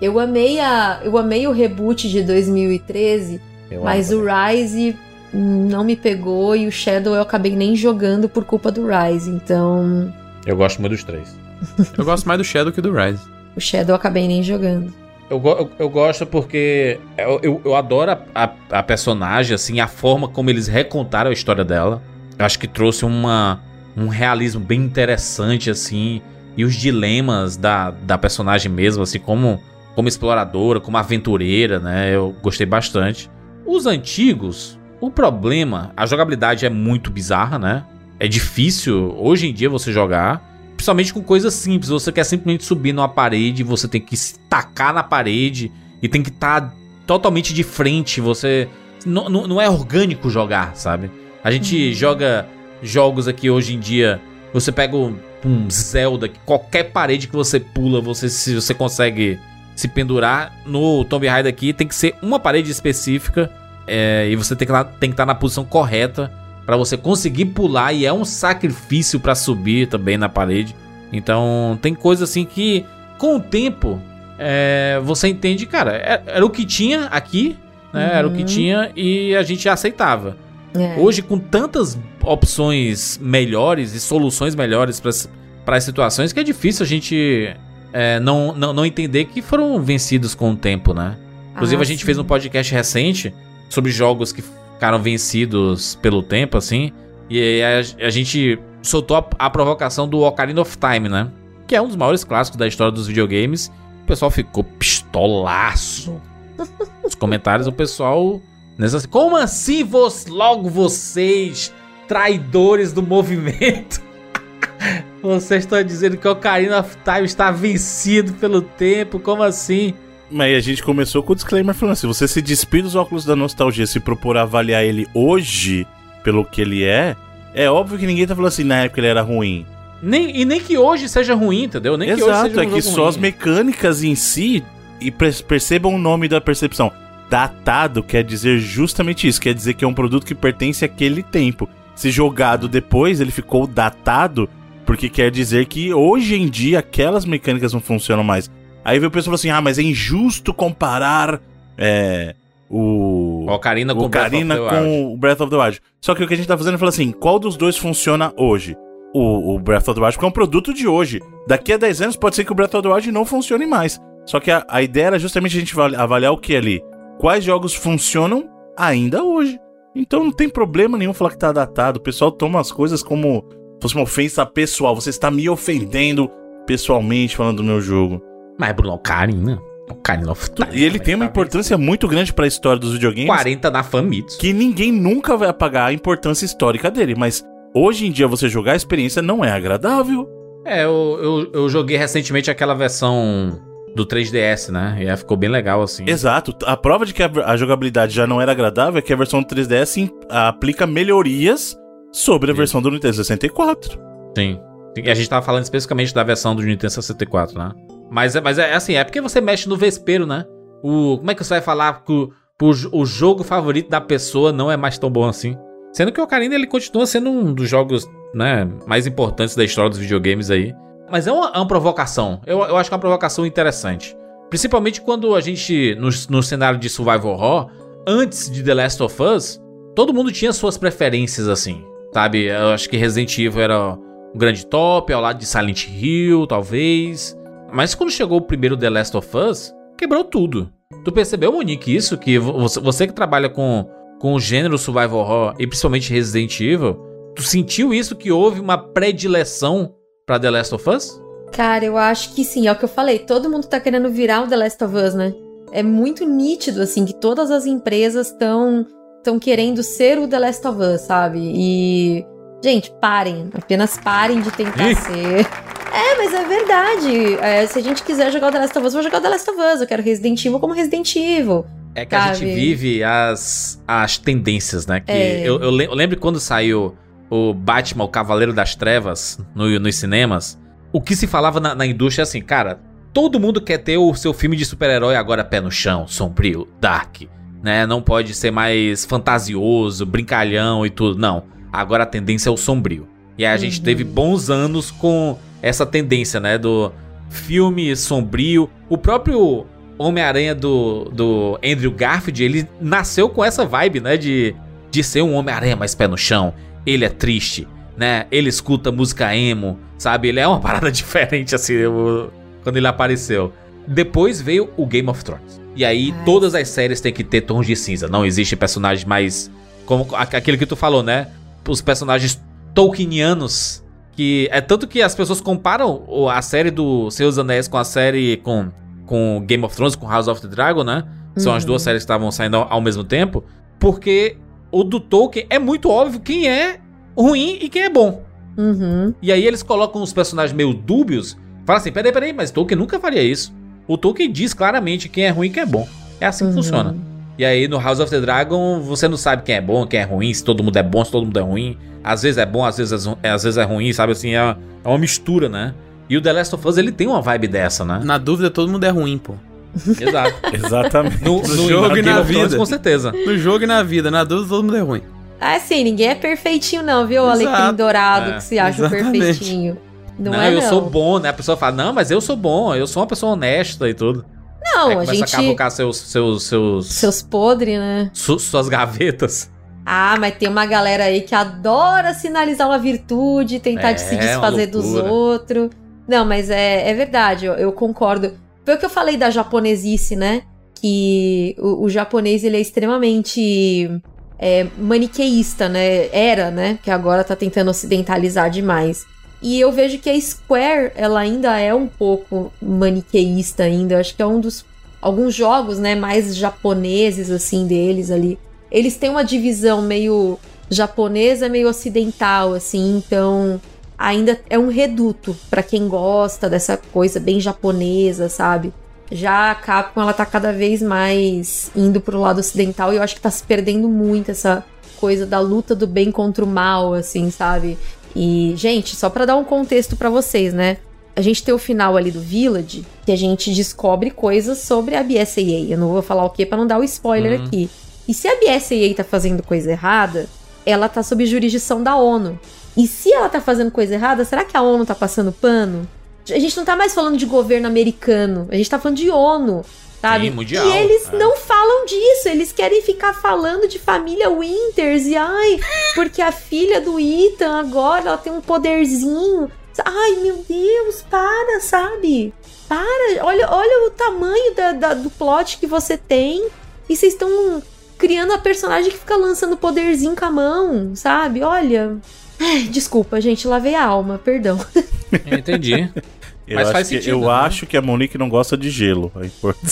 Eu amei, a, eu amei o reboot de 2013, Eu mas amo o Rise não me pegou e o Shadow eu acabei nem jogando por culpa do Rise, então Eu gosto muito dos três. Eu gosto mais do Shadow que do Rise. O Shadow eu acabei nem jogando. Eu, eu, eu gosto porque eu, eu, eu adoro a, a, a personagem, assim, a forma como eles recontaram a história dela. Eu acho que trouxe uma, um realismo bem interessante, assim, e os dilemas da, da personagem mesmo, assim, como, como exploradora, como aventureira, né? Eu gostei bastante. Os antigos, o problema, a jogabilidade é muito bizarra, né? É difícil hoje em dia você jogar. Principalmente com coisas simples. Você quer simplesmente subir numa parede, você tem que se tacar na parede e tem que estar totalmente de frente. Você. Não, não, não é orgânico jogar, sabe? A gente joga jogos aqui hoje em dia. Você pega um, Zelda, que qualquer parede que você pula, você, se, você consegue se pendurar. No Tomb Raider aqui tem que ser uma parede específica. é, e você tem que, lá- tem que estar na posição correta Pra você conseguir pular e é um sacrifício pra subir também na parede. Então tem coisa assim que com o tempo é, você entende, cara, é- era o que tinha aqui, né? Era o que Uhum. tinha e a gente aceitava. É. Hoje com tantas opções melhores e soluções melhores para as situações que é difícil a gente é, não, não, não entender que foram vencidos com o tempo, né? Inclusive Ah, a gente sim. fez um podcast recente sobre jogos que ficaram vencidos pelo tempo, assim. E a, a gente soltou a, a provocação do Ocarina of Time, né? Que é um dos maiores clássicos da história dos videogames. O pessoal ficou pistolaço. Nos comentários o pessoal. Como assim vos, logo vocês, traidores do movimento? [laughs] Vocês estão dizendo que o Ocarina of Time está vencido pelo tempo? Como assim? Mas a gente começou com o disclaimer falando assim: você se despir dos óculos da nostalgia, se propor avaliar ele hoje pelo que ele é, é óbvio que ninguém tá falando assim, na época ele era ruim. Nem, e nem que hoje seja ruim, entendeu? Nem que hoje Exato, é um que jogo só ruim. as mecânicas em si, e per- percebam o nome da percepção. Datado quer dizer justamente isso, quer dizer que é um produto que pertence àquele tempo. Se jogado depois, ele ficou datado, porque quer dizer que hoje em dia aquelas mecânicas não funcionam mais. Aí veio o pessoal falou assim: ah, mas é injusto comparar é, o. Ocarina com o Ocarina Breath com o Breath of the Wild. Só que o que a gente tá fazendo é falar assim: qual dos dois funciona hoje? O, o Breath of the Wild, porque é um produto de hoje. Daqui a 10 anos pode ser que o Breath of the Wild não funcione mais. Só que a, a ideia era justamente a gente avali- avaliar o que ali? Quais jogos funcionam ainda hoje? Então não tem problema nenhum falar que tá datado. O pessoal toma as coisas como se fosse uma ofensa pessoal. Você está me ofendendo pessoalmente falando do meu jogo. Mas, Bruno, Ocarina. Ocarina of Time. E ele tem uma importância muito grande pra história dos videogames. 40 na Famitsu. que ninguém nunca vai apagar a importância histórica dele, mas hoje em dia você jogar a experiência não é agradável. É, eu, eu, eu joguei recentemente aquela versão do 3DS, né? E aí ficou bem legal, assim. Exato. A prova de que a, a jogabilidade já não era agradável é que a versão do 3DS im- aplica melhorias sobre a Sim. versão do Nintendo 64. Sim. E a gente tava falando especificamente da versão do Nintendo 64, né? Mas, é- mas é assim, é porque você mexe no vespeiro, né? O, como é que você vai falar que o, o jogo favorito da pessoa não é mais tão bom assim? Sendo que o Ocarina ele continua sendo um dos jogos né, mais importantes da história dos videogames aí. Mas é uma, é uma provocação. Eu, eu acho que é uma provocação interessante. Principalmente quando a gente, no, no cenário de Survival Horror, antes de The Last of Us, todo mundo tinha suas preferências assim. Sabe? Eu acho que Resident Evil era um grande top, ao lado de Silent Hill, talvez. Mas quando chegou o primeiro The Last of Us, quebrou tudo. Tu percebeu, Monique, isso? Que vo- você, que trabalha com, com o gênero survival horror e principalmente Resident Evil, tu sentiu isso que houve uma predileção pra The Last of Us? Cara, eu acho que sim, é o que eu falei. Todo mundo tá querendo virar o The Last of Us, né? É muito nítido, assim, que todas as empresas estão estão querendo ser o The Last of Us, sabe? E. Gente, parem. Apenas parem de tentar Ih. ser. É, mas é verdade. É, se a gente quiser jogar o The Last of Us, eu vou jogar o The Last of Us. Eu quero Resident Evil como Resident Evil. É que a Sabe? gente vive as, as tendências, né? Que É. eu, eu lem- eu lembro quando saiu o Batman, o Cavaleiro das Trevas, no, nos cinemas. O que se falava na, na indústria é assim, cara, todo mundo quer ter o seu filme de super-herói agora pé no chão, sombrio, dark, né? Não pode ser mais fantasioso, brincalhão e tudo. Não. Agora a tendência é o sombrio. E aí a gente Uhum. teve bons anos com essa tendência, né? Do filme sombrio. O próprio Homem-Aranha do, do Andrew Garfield, ele nasceu com essa vibe, né? De, de ser um Homem-Aranha mais pé no chão. Ele é triste, né? Ele escuta música emo, sabe? Ele é uma [laughs] parada diferente, assim, o- quando ele apareceu. Depois veio o Game of Thrones. E aí, Ai. todas as séries têm que ter tons de cinza. Não existe personagem mais. Como aquele que tu falou, né? Os personagens Tolkienianos. Que é tanto que as pessoas comparam a série do Senhor dos Anéis com a série com, com Game of Thrones, com House of the Dragon, né? São as Uhum. duas séries que estavam saindo ao, ao mesmo tempo. Porque o do Tolkien é muito óbvio quem é ruim e quem é bom. Uhum. E aí eles colocam os personagens meio dúbios. Fala assim: peraí, peraí, mas Tolkien nunca faria isso. O Tolkien diz claramente quem é ruim e quem é bom. É assim que Uhum. funciona. E aí no House of the Dragon você não sabe quem é bom, quem é ruim, se todo mundo é bom, se todo mundo é ruim. Às vezes é bom, às vezes é, é- às vezes é ruim, sabe assim? É, é uma mistura, né? E o The Last of Us ele tem uma vibe dessa, né? Na dúvida, todo mundo é ruim, pô. [laughs] Exato. [laughs] Exatamente. No, No jogo e na of Thrones, vida. com certeza. No jogo e na vida, na dúvida, todo mundo é ruim. Ah, sim, ninguém é perfeitinho, não, viu? O. Alecrim Dourado É, que se acha exatamente. perfeitinho. Não, Não, é, eu não. sou bom, né? A pessoa fala, não, mas eu sou bom, eu sou uma pessoa honesta e tudo. Não, aí a começa gente. a cavucar seus, seus, seus, Seus podres, né? su- suas gavetas. Ah, mas tem uma galera aí que adora sinalizar uma virtude, tentar É, de se desfazer dos outros. Não, mas é, é verdade, eu, eu concordo. Foi o que eu falei da japonesice, né? Que o, o japonês ele é extremamente é, maniqueísta, né? Era, né? Que agora tá tentando ocidentalizar demais. E eu vejo que a Square, ela ainda é um pouco maniqueísta ainda. Eu acho que é um dos alguns jogos, né, mais japoneses assim deles ali. Eles têm uma divisão meio japonesa, meio ocidental assim, então ainda é um reduto pra quem gosta dessa coisa bem japonesa, sabe? Já a Capcom ela tá cada vez mais indo pro lado ocidental e eu acho que tá se perdendo muito essa coisa da luta do bem contra o mal, assim, sabe? E, gente, só pra dar um contexto pra vocês, né? A gente tem o final ali do Village, que a gente descobre coisas sobre a BSAA. Eu não vou falar o que pra não dar o spoiler Uhum. aqui. E se a BSAA tá fazendo coisa errada, ela tá sob jurisdição da ONU. E se ela tá fazendo coisa errada, será que a ONU tá passando pano? A gente não tá mais falando de governo americano, a gente tá falando de ONU, sabe? Sim, mundial, e eles é. não falam disso, eles querem ficar falando de família Winters e ai, porque a filha do Ethan agora ela tem um poderzinho. Ai, meu Deus, para, sabe? Para, olha, olha o tamanho da- da- do plot que você tem. E vocês estão criando a personagem que fica lançando poderzinho com a mão, sabe? Olha. Ai, desculpa, gente, lavei a alma, perdão. Entendi. [laughs] Eu, Mas acho, faz que, sentido, eu né? acho que a Monique não gosta de gelo. Aí, por- [laughs]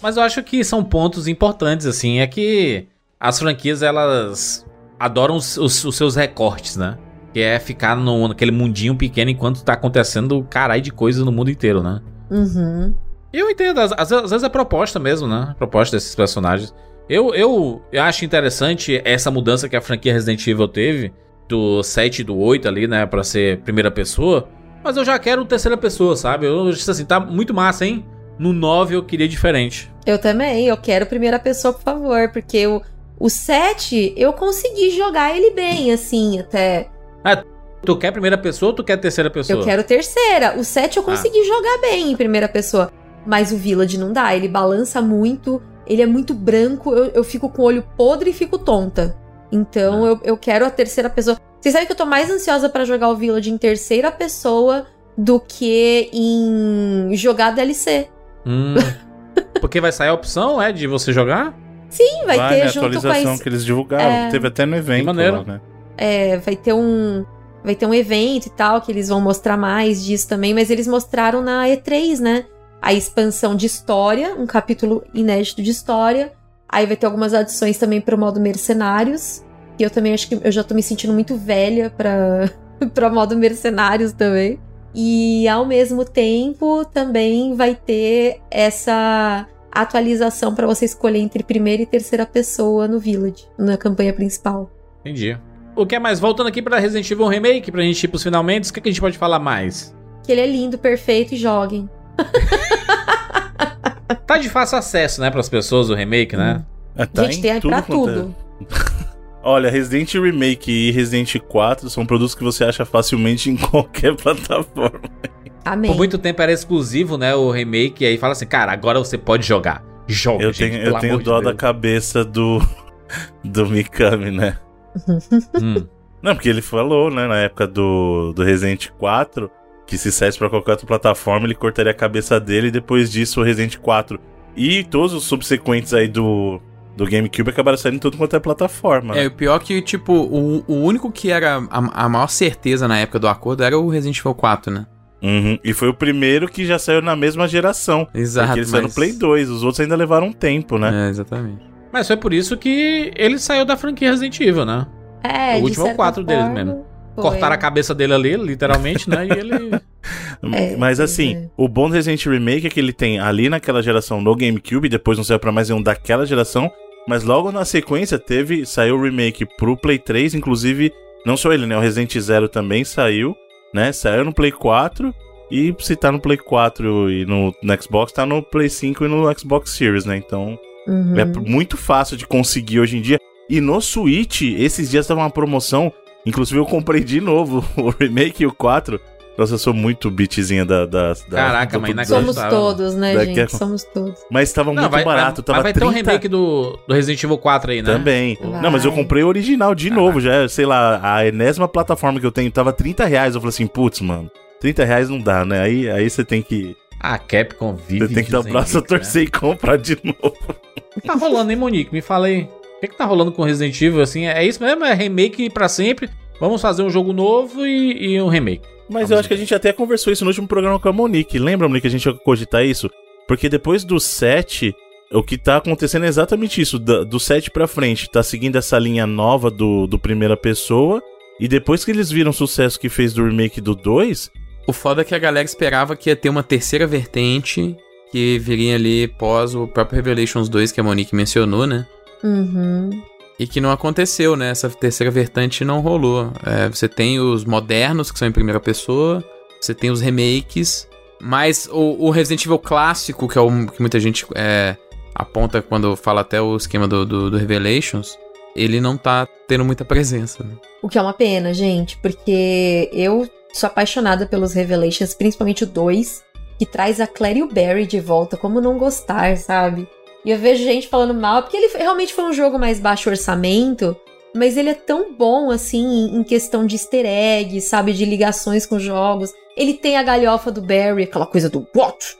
Mas eu acho que são pontos importantes, assim. É que as franquias, elas adoram os, os- os seus recortes, né? Que é ficar no, naquele mundinho pequeno enquanto tá acontecendo caralho de coisas no mundo inteiro, né? Uhum. E eu entendo, às, às- vezes é proposta mesmo, né? Proposta desses personagens. Eu, eu, eu acho interessante essa mudança que a franquia Resident Evil teve, do 7 e do 8 ali, né? Pra ser primeira pessoa. Mas eu já quero terceira pessoa, sabe? Eu disse assim, tá muito massa, hein? No 9 eu queria diferente. Eu também, eu quero primeira pessoa, por favor, porque o, o 7 eu consegui jogar ele bem, assim, até. Tu quer primeira pessoa ou tu quer terceira pessoa? Eu quero terceira. O 7 eu consegui jogar bem em primeira pessoa. Mas o Village não dá, ele balança muito, ele é muito branco, eu, eu fico com o olho podre e fico tonta. Então eu, eu quero a terceira pessoa. Vocês sabem que eu tô mais ansiosa pra jogar o Village em terceira pessoa do que em jogar DLC. Hum. [laughs] Porque vai sair a opção, é, de você jogar? Sim, vai, ter né, junto com atualização a, que eles divulgaram. É. Teve até no evento maneiro. lá, né? É, vai ter um. Vai ter um evento e tal, que eles vão mostrar mais disso também, mas eles mostraram na E3, né? A expansão de história, um capítulo inédito de história. Aí vai ter algumas adições também pro modo mercenários. E eu também acho que eu já tô me sentindo muito velha pra, [laughs] pra modo mercenários também. E ao mesmo tempo também vai ter essa atualização pra você escolher entre primeira e terceira pessoa no Village, na campanha principal. Entendi. O que é mais? Voltando aqui pra Resident Evil Remake, pra gente ir pros finalmente, o que, que a gente pode falar mais? Que ele é lindo, perfeito e joguem. [laughs] Tá de fácil acesso, né, pras pessoas o remake, né? É, tá Gente, em tem pra quanto é- tudo. [laughs] Olha, Resident Remake e Resident 4 são produtos que você acha facilmente em qualquer [laughs] plataforma. Amém. Por muito tempo era exclusivo, né, o remake, e aí fala assim, cara, agora você pode jogar. Joga, Eu gente, tenho, eu tenho amor de dó da cabeça do, [laughs] do Mikami, né? Hum. Não, porque ele falou, né, na época do, do Resident 4, que se saísse pra qualquer outra plataforma, ele cortaria a cabeça dele e depois disso o Resident 4 e todos os subsequentes aí do, do GameCube acabaram saindo em tudo quanto é plataforma. É, né? o pior que, tipo, o, o único que era a, a maior certeza na época do acordo era o Resident Evil 4, né? Uhum. E foi o primeiro que já saiu na mesma geração. Exato, Porque ele saiu no mas- Play 2, os outros ainda levaram um tempo, né? É, exatamente. Mas foi por isso que ele saiu da franquia Resident Evil, né? É, O último é o certa quatro deles forma, mesmo. Cortaram a cabeça dele ali, literalmente, né? E ele. [laughs] É, Mas assim, é. o bom do Resident Remake é que ele tem ali naquela geração no GameCube, depois não saiu pra mais nenhum daquela geração, mas logo na sequência teve, saiu o remake pro Play 3, inclusive, não só ele, né? O Resident Zero também saiu, né? Saiu no Play 4 e se tá no Play 4 e no, no Xbox, tá no Play 5 e no Xbox Series, né? Então, Uhum. é muito fácil de conseguir hoje em dia. E no Switch, esses dias tava uma promoção. Inclusive, eu comprei de novo [laughs] o remake e o 4. Nossa, eu sou muito bitzinha da. da, da Caraca, mas do- inacreditável. Somos todos, né, Daqui gente? Somos todos. Mas tava Não, muito vai, barato. vai, tava mas vai ter um 30 remake do, do Resident Evil 4 aí, né? Também. Vai. Não, mas eu comprei o original de novo. Já, é, sei lá, a enésima plataforma que eu tenho tava 30 reais. Eu falei assim, putz, mano. 30 reais não dá, né? Aí, aí você tem que. A Capcom vive. Você tem que dar o braço a né? torcer e comprar de [laughs] novo. O que tá rolando, hein, Monique? Me fala aí. O que, que tá rolando com Resident Evil, assim? É isso mesmo? É remake pra sempre? Vamos fazer um jogo novo e, e um remake. Mas eu acho que a gente até conversou isso no último programa com a Monique. Lembra, Monique, a gente ia cogitar isso? Porque depois do 7, o que tá acontecendo é exatamente isso. Da- Do 7 pra frente, tá seguindo essa linha nova do, do primeira pessoa. E depois que eles viram o sucesso que fez do remake do 2, O foda é que a galera esperava que ia ter uma terceira vertente que viria ali pós o próprio Revelations 2 que a Monique mencionou, né? Uhum. E que não aconteceu, né? Essa terceira vertente não rolou. É, você tem os modernos, que são em primeira pessoa, você tem os remakes, mas o, o Resident Evil clássico, que é o que muita gente é, aponta quando fala até o esquema do, do, do Revelations, ele não tá tendo muita presença, né? O que é uma pena, gente, porque eu sou apaixonada pelos Revelations, principalmente o 2, que traz a Clary e o Barry de volta. Como não gostar, sabe? E eu vejo gente falando mal, porque ele realmente foi um jogo mais baixo orçamento, mas ele é tão bom, assim, em questão de easter eggs, sabe? De ligações com jogos. Ele tem a galhofa do Barry, aquela coisa do what?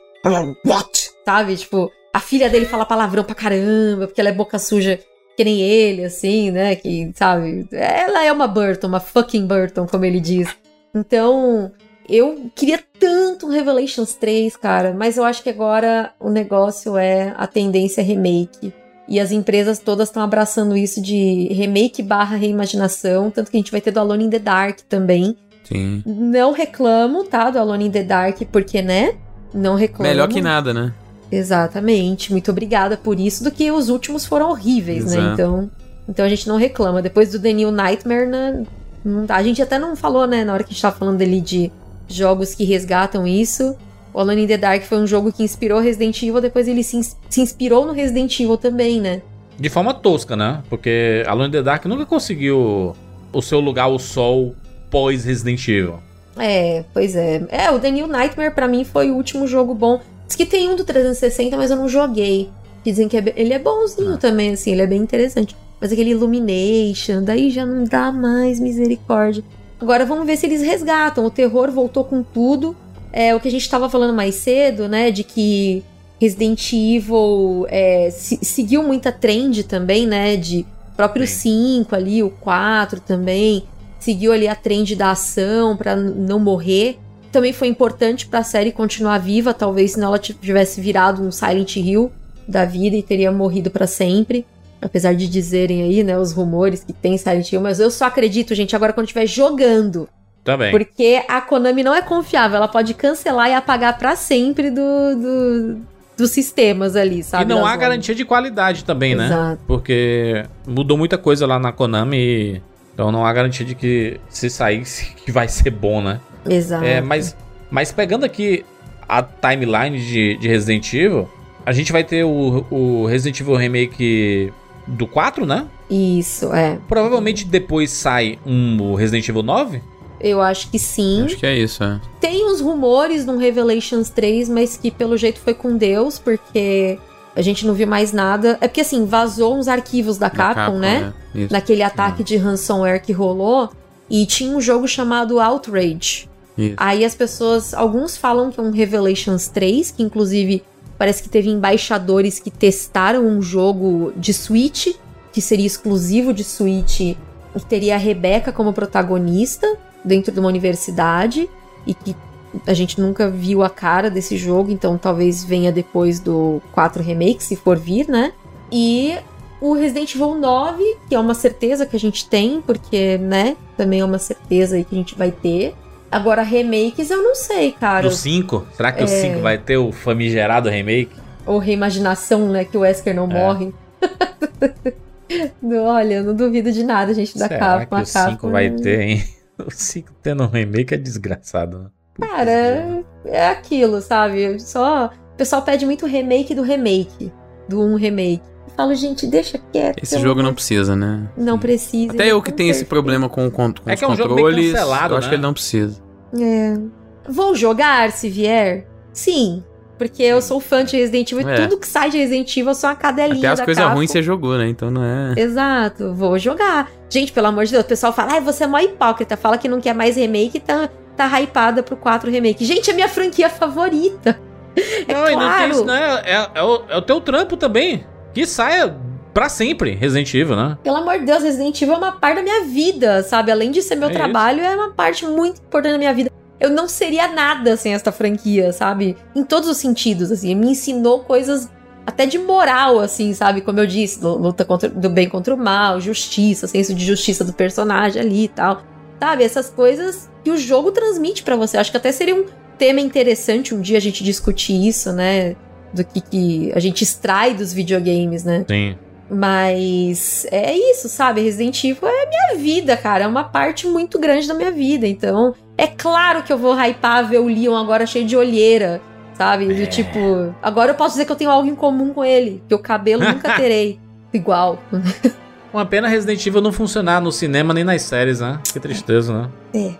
What? Sabe? Tipo, a filha dele fala palavrão pra caramba, porque ela é boca suja que nem ele, assim, né? Que, sabe? Ela é uma Burton, uma fucking Burton, como ele diz. Então, eu queria tanto um Revelations 3, cara, mas eu acho que agora o negócio é a tendência remake. E as empresas todas estão abraçando isso de remake barra reimaginação, tanto que a gente vai ter do Alone in the Dark também. Sim. Não reclamo, tá, do Alone in the Dark, porque, né? Não reclamo. Melhor que nada, né? Exatamente. Muito obrigada por isso, do que os últimos foram horríveis, né? Exato. Então, então a gente não reclama. Depois do The New Nightmare, né. A gente até não falou, né, na hora que a gente tava falando ali de jogos que resgatam isso. O Alone in the Dark foi um jogo que inspirou Resident Evil, depois ele se, ins- se inspirou no Resident Evil também, né? De forma tosca, né? Porque Alone in the Dark nunca conseguiu o seu lugar ao sol pós Resident Evil. É, pois é. É, o The New Nightmare pra mim foi o último jogo bom. Diz que tem um do 360, mas eu não joguei. Dizem que é ele é bonzinho também, assim, ele é bem interessante. Mas aquele Illumination, daí já não dá mais misericórdia. Agora vamos ver se eles resgatam. O terror voltou com tudo. É o que a gente tava falando mais cedo, né? De que Resident Evil é, se- seguiu muita trend também, né? De próprio Sim. 5 ali, o 4 também. Seguiu ali a trend da ação pra n- não morrer. Também foi importante pra série continuar viva, talvez senão ela tivesse virado um Silent Hill da vida e teria morrido pra sempre. Apesar de dizerem aí, né, os rumores que tem Silent Hill, mas eu só acredito, gente, agora quando estiver jogando. Também. Porque a Konami não é confiável, ela pode cancelar e apagar pra sempre do, do- dos sistemas ali, sabe? e não há lojas. garantia de qualidade também, né? Exato. Porque mudou muita coisa lá na Konami. Então não há garantia de que se sair [laughs] que vai ser bom, né? Exato. É, mas, mas pegando aqui a timeline de, de Resident Evil, a gente vai ter o, o Resident Evil Remake do 4, né? Isso, é. Provavelmente depois sai um Resident Evil 9. Eu acho que sim. Acho que é isso, é. Tem uns rumores num Revelations 3, mas que pelo jeito foi com Deus, porque A gente não viu mais nada. É porque, assim, vazou uns arquivos da Capcom, Capcom, né? Isso. Naquele ataque de ransomware que rolou. E tinha um jogo chamado Outrage. Isso. Aí as pessoas, alguns falam que é um Revelations 3, que inclusive parece que teve embaixadores que testaram um jogo de Switch, que seria exclusivo de Switch, e teria a Rebecca como protagonista dentro de uma universidade, e que a gente nunca viu a cara desse jogo, então talvez venha depois do 4 Remake, se for vir, né? E o Resident Evil 9, que é uma certeza que a gente tem, porque, né, também é uma certeza aí que a gente vai ter. Agora, remakes eu não sei, cara. Do 5? Será que o É. 5 vai ter o famigerado remake? Ou reimaginação, né, que o Wesker não É. morre. [laughs] Olha, não duvido de nada, gente, da Será Capcom. que o 5 Capcom- vai ter, hein? [laughs] O 5 tendo um remake é desgraçado, né? Putz, Cara, é aquilo, sabe? Só. O pessoal pede muito remake do remake. Do um remake. Eu falo, gente, deixa quieto. Esse jogo não precisa, né? Não precisa. Até eu que tenho esse problema com, com, com É os que é um jogo bem controles, cancelado, eu acho né? que ele não precisa. É. Vou jogar se vier? Sim. Porque eu sou fã de Resident Evil e É. tudo que sai de Resident Evil eu sou uma cadelinha Até as coisas ruins você jogou, né? Então não é. Exato, vou jogar. Gente, pelo amor de Deus, o pessoal fala, ai, você é mó hipócrita, fala que não quer mais remake e tá, tá hypada pro 4 remake. Gente, é minha franquia favorita. [laughs] É não, e não tem claro. isso, né? É, é o, é o teu trampo também. Que saia pra sempre Resident Evil, né? Pelo amor de Deus, Resident Evil é uma parte da minha vida, sabe? Além de ser meu É trabalho, é uma parte muito importante da minha vida. Eu não seria nada sem esta franquia, sabe? Em todos os sentidos, assim. Me ensinou coisas até de moral, assim, sabe? Como eu disse, lu- luta contra, do bem contra o mal, justiça, senso de justiça do personagem ali e tal. Sabe? Essas coisas que o jogo transmite pra você. Acho que até seria um tema interessante um dia a gente discutir isso, né? Do que, que a gente extrai dos videogames, né? Sim. Mas é isso, sabe? Resident Evil é minha vida, cara. É uma parte muito grande da minha vida. Então, é claro que eu vou hypar ver o Leon agora cheio de olheira, sabe? Do tipo, agora eu posso dizer que eu tenho algo em comum com ele, que o cabelo [laughs] nunca terei igual. [laughs] Uma pena Resident Evil não funcionar no cinema nem nas séries, né? Que tristeza, né?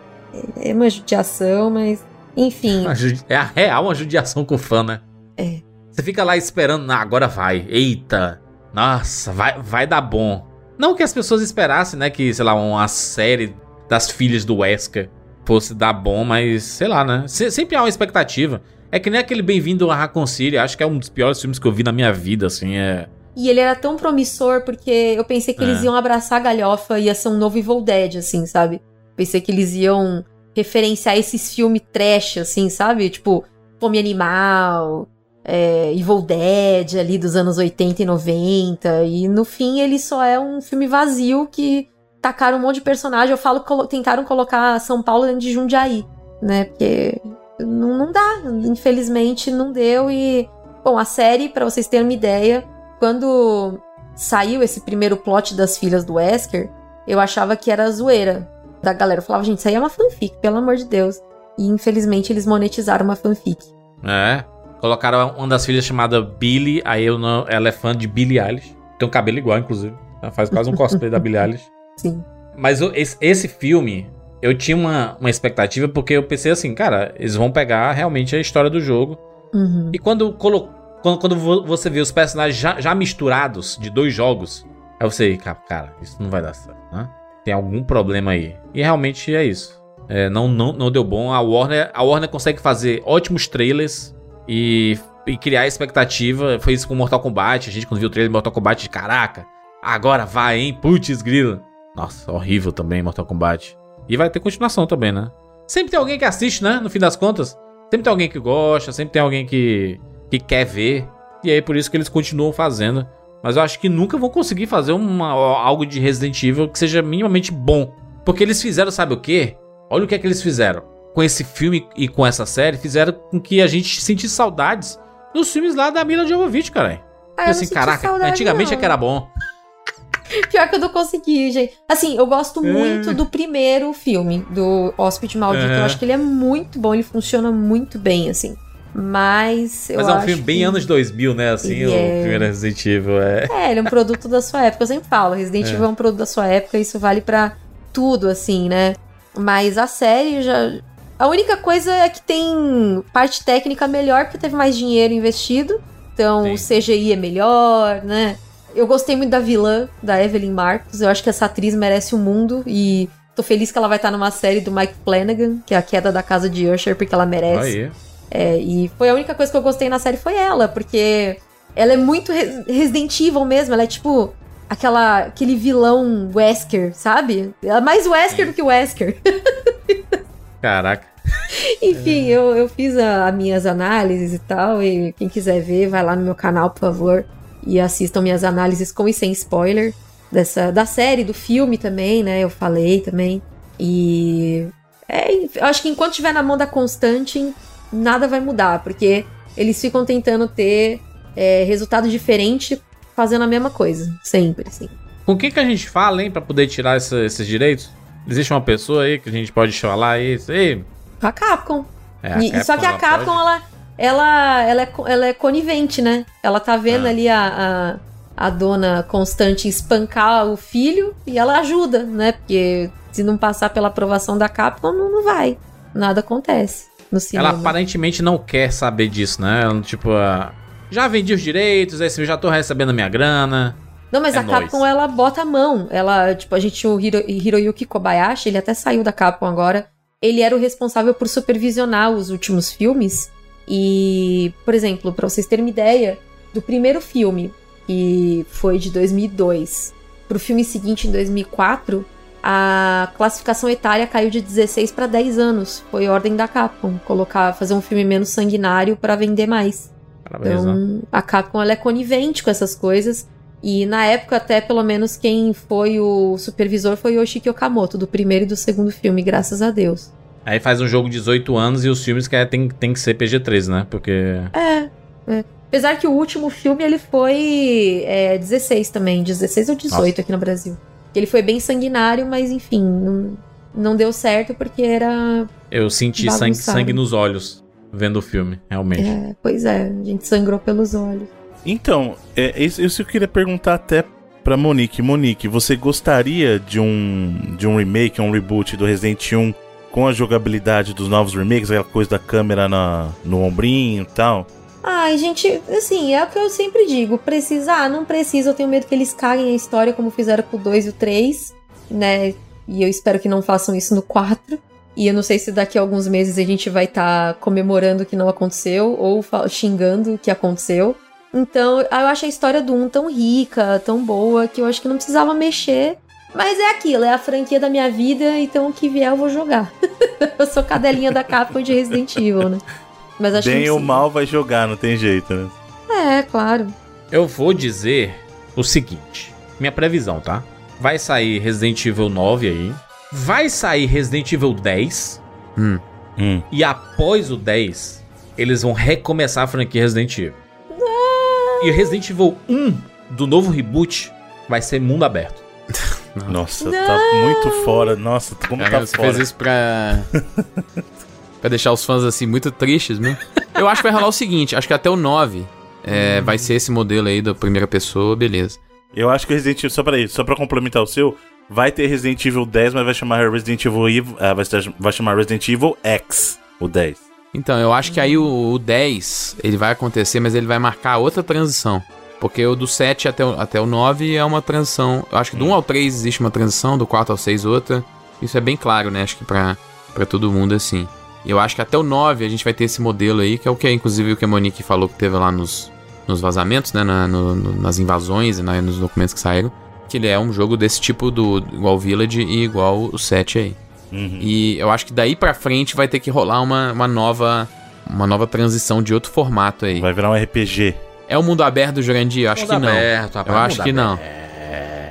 É uma judiação, mas enfim. [laughs] É a real uma judiação com o fã, né? É. Você fica lá esperando, "Não, agora vai. Eita. Nossa, vai, vai dar bom. Não que as pessoas esperassem, né? Que, sei lá, uma série das filhas do Wesker fosse dar bom, mas sei lá, né? Se- sempre há uma expectativa. É que nem aquele Bem-vindo a Raccoon City. Acho que é um dos piores filmes que eu vi na minha vida, assim. É. E ele era tão promissor porque eu pensei que eles É. iam abraçar a galhofa e ia ser um novo Evil Dead, assim, sabe? Pensei que eles iam referenciar esses filmes trash, assim, sabe? Tipo, Fome Animal, é, Evil Dead ali dos anos 80 e 90. E no fim ele só é um filme vazio que tacaram um monte de personagem. Eu falo colo- tentaram colocar São Paulo dentro de Jundiaí, né? Porque não, não dá. Infelizmente não deu. E, bom, a série, pra vocês terem uma ideia, quando saiu esse primeiro plot das filhas do Wesker, eu achava que era zoeira da galera. Eu falava, gente, isso aí é uma fanfic, pelo amor de Deus. E infelizmente eles monetizaram uma fanfic. É. Colocaram uma das filhas chamada Billy, aí eu não, ela é fã de Billie Eilish. Tem um cabelo igual, inclusive. Ela faz quase um cosplay da Billie Eilish. [laughs] Sim. Mas esse, esse filme, eu tinha uma, uma expectativa porque eu pensei assim, cara, eles vão pegar realmente a história do jogo. Uhum. E quando, colo- quando, quando vo- você vê os personagens já, já misturados de dois jogos, aí você, cara, cara, isso não vai dar certo, né? Tem algum problema aí. E realmente é isso. É, não, não, não deu bom. A Warner, a Warner consegue fazer ótimos trailers e, e criar expectativa. Foi isso com Mortal Kombat. A gente, quando viu o trailer de Mortal Kombat, caraca, agora vai, hein? Putz, grila. Nossa, horrível também Mortal Kombat. E vai ter continuação também, né? Sempre tem alguém que assiste, né? No fim das contas. Sempre tem alguém que gosta, sempre tem alguém que, que quer ver. E aí por isso que eles continuam fazendo. Mas eu acho que nunca vão conseguir fazer uma, algo de Resident Evil que seja minimamente bom. Porque eles fizeram, sabe o quê? Olha o que é que eles fizeram. Com esse filme e com essa série, fizeram com que a gente sentisse saudades dos filmes lá da Mila Jovovich, cara. Ah, eu não assim, caraca, antigamente não. é que era bom. [laughs] Pior que eu não consegui, gente. Assim, eu gosto É. muito do primeiro filme, do Hóspede Maldito. É. Eu acho que ele é muito bom, ele funciona muito bem, assim. Mas eu Mas é um filme bem que- anos 2000, né? Assim, o é. primeiro Resident Evil. É. É, ele é um produto da sua época. Eu sempre falo, Resident É. Evil é um produto da sua época, isso vale pra tudo, assim, né? Mas a série já. A única coisa é que tem parte técnica melhor, porque teve mais dinheiro investido. Então Sim. o CGI é melhor, né? Eu gostei muito da vilã, da Evelyn Marcos. Eu acho que essa atriz merece o mundo e tô feliz que ela vai estar numa série do Mike Flanagan, que é a queda da casa de Usher, porque ela merece. Aí. É, e foi a única coisa que eu gostei na série foi ela, porque ela é muito re- Resident Evil mesmo, ela é tipo aquela aquele vilão Wesker, sabe? Ela é mais Wesker do que Wesker. [laughs] Caraca. Enfim, eu, eu fiz as minhas análises e tal, e quem quiser ver, vai lá no meu canal, por favor, e assistam minhas análises com e sem spoiler dessa da série, do filme também, né? Eu falei também. E é, eu acho que enquanto estiver na mão da Constantine, nada vai mudar, porque eles ficam tentando ter é, resultado diferente fazendo a mesma coisa, sempre, assim. Com quem que a gente fala, hein, pra poder tirar essa- esses direitos? Existe uma pessoa aí que a gente pode falar aí? Ei, A Capcom. é, a E- só que a Capcom, pode? ela, ela, ela, é, ela é conivente, né? Ela tá vendo Ah. ali a, a, a dona Constante espancar o filho e ela ajuda, né? Porque se não passar pela aprovação da Capcom, não, não vai. Nada acontece no cinema. Ela aparentemente não quer saber disso, né? Ela, Tipo, ah, já vendi os direitos, aí já tô recebendo a minha grana. Não, mas É a Capcom, nóis. ela bota a mão. Ela, tipo, a gente tinha o Hiro, Hiroyuki Kobayashi, ele até saiu da Capcom agora. Ele era o responsável por supervisionar os últimos filmes. E, por exemplo, pra vocês terem uma ideia, do primeiro filme, que foi de 2002, pro filme seguinte, em 2004, a classificação etária caiu de 16 pra 10 anos. Foi ordem da Capcom, colocar, fazer um filme menos sanguinário pra vender mais. Parabéns, né? Então, a Capcom ela é conivente com essas coisas. E na época, até pelo menos quem foi o supervisor foi Yoshiki Okamoto, do primeiro e do segundo filme, graças a Deus. Aí faz um jogo de 18 anos e os filmes que é, tem, tem que ser PG-13, né? Porque. É, é. Apesar que o último filme ele foi é, 16 também, 16 ou 18 aqui no Brasil. Ele foi bem sanguinário, mas enfim, não, não deu certo porque era. Eu senti sangue, sangue nos olhos vendo o filme, realmente. é, pois é, a gente sangrou pelos olhos. Então, é, isso, isso eu queria perguntar até pra Monique. Monique, você gostaria de um, de um remake, um reboot do Resident 1 com a jogabilidade dos novos remakes, aquela coisa da câmera na, no ombrinho e tal? Ai, gente, assim, é o que eu sempre digo. Precisa, ah, não precisa, eu tenho medo que eles caguem a história como fizeram com o 2 e o 3, né? E eu espero que não façam isso no 4. E eu não sei se daqui a alguns meses a gente vai estar comemorando o que não aconteceu ou xingando o que aconteceu. Então, eu acho a história do 1 tão rica, tão boa, que eu acho que não precisava mexer. Mas é aquilo, é a franquia da minha vida, então o que vier eu vou jogar. [laughs] eu sou cadelinha da Capcom de Resident Evil, né? Mas acho Bem que ou mal vai jogar, não tem jeito, né? É, claro. Eu vou dizer o seguinte: minha previsão, tá? Vai sair Resident Evil 9 aí. Vai sair Resident Evil 10. Hum. Hum. E após o 10, eles vão recomeçar a franquia Resident Evil. E Resident Evil 1 do novo reboot vai ser mundo aberto. [laughs] Nossa, tá muito fora. Nossa, como Cara, tá você fora. fez isso pra. [laughs] pra deixar os fãs assim muito tristes, né? Eu acho que vai rolar o seguinte: acho que até o 9 é, vai ser esse modelo aí da primeira pessoa, beleza. Eu acho que o Resident Evil, só pra isso, só pra complementar o seu, vai ter Resident Evil 10, mas vai chamar Resident Evil, Evil ah, vai, ser- vai chamar Resident Evil X, o 10. Então, eu acho que aí o, o 10 ele vai acontecer, mas ele vai marcar outra transição. Porque o do 7 até o, até o 9 é uma transição. Eu acho que do 1 ao 3 existe uma transição, do 4 ao 6 outra. Isso é bem claro, né? Acho que pra, pra todo mundo assim. Eu acho que até o 9 a gente vai ter esse modelo aí, que é o que, inclusive, o que a Monique falou que teve lá nos, nos vazamentos, né? na- no- no- nas invasões e nos documentos que saíram. Que ele é um jogo desse tipo do igual Village e igual o 7 aí. Uhum. E eu acho que daí pra frente vai ter que rolar uma, uma nova uma nova transição de outro formato aí. Vai virar um RPG. É o mundo aberto do Jurandir? Eu acho Mundo que não. aberto, rapaz, eu acho que não.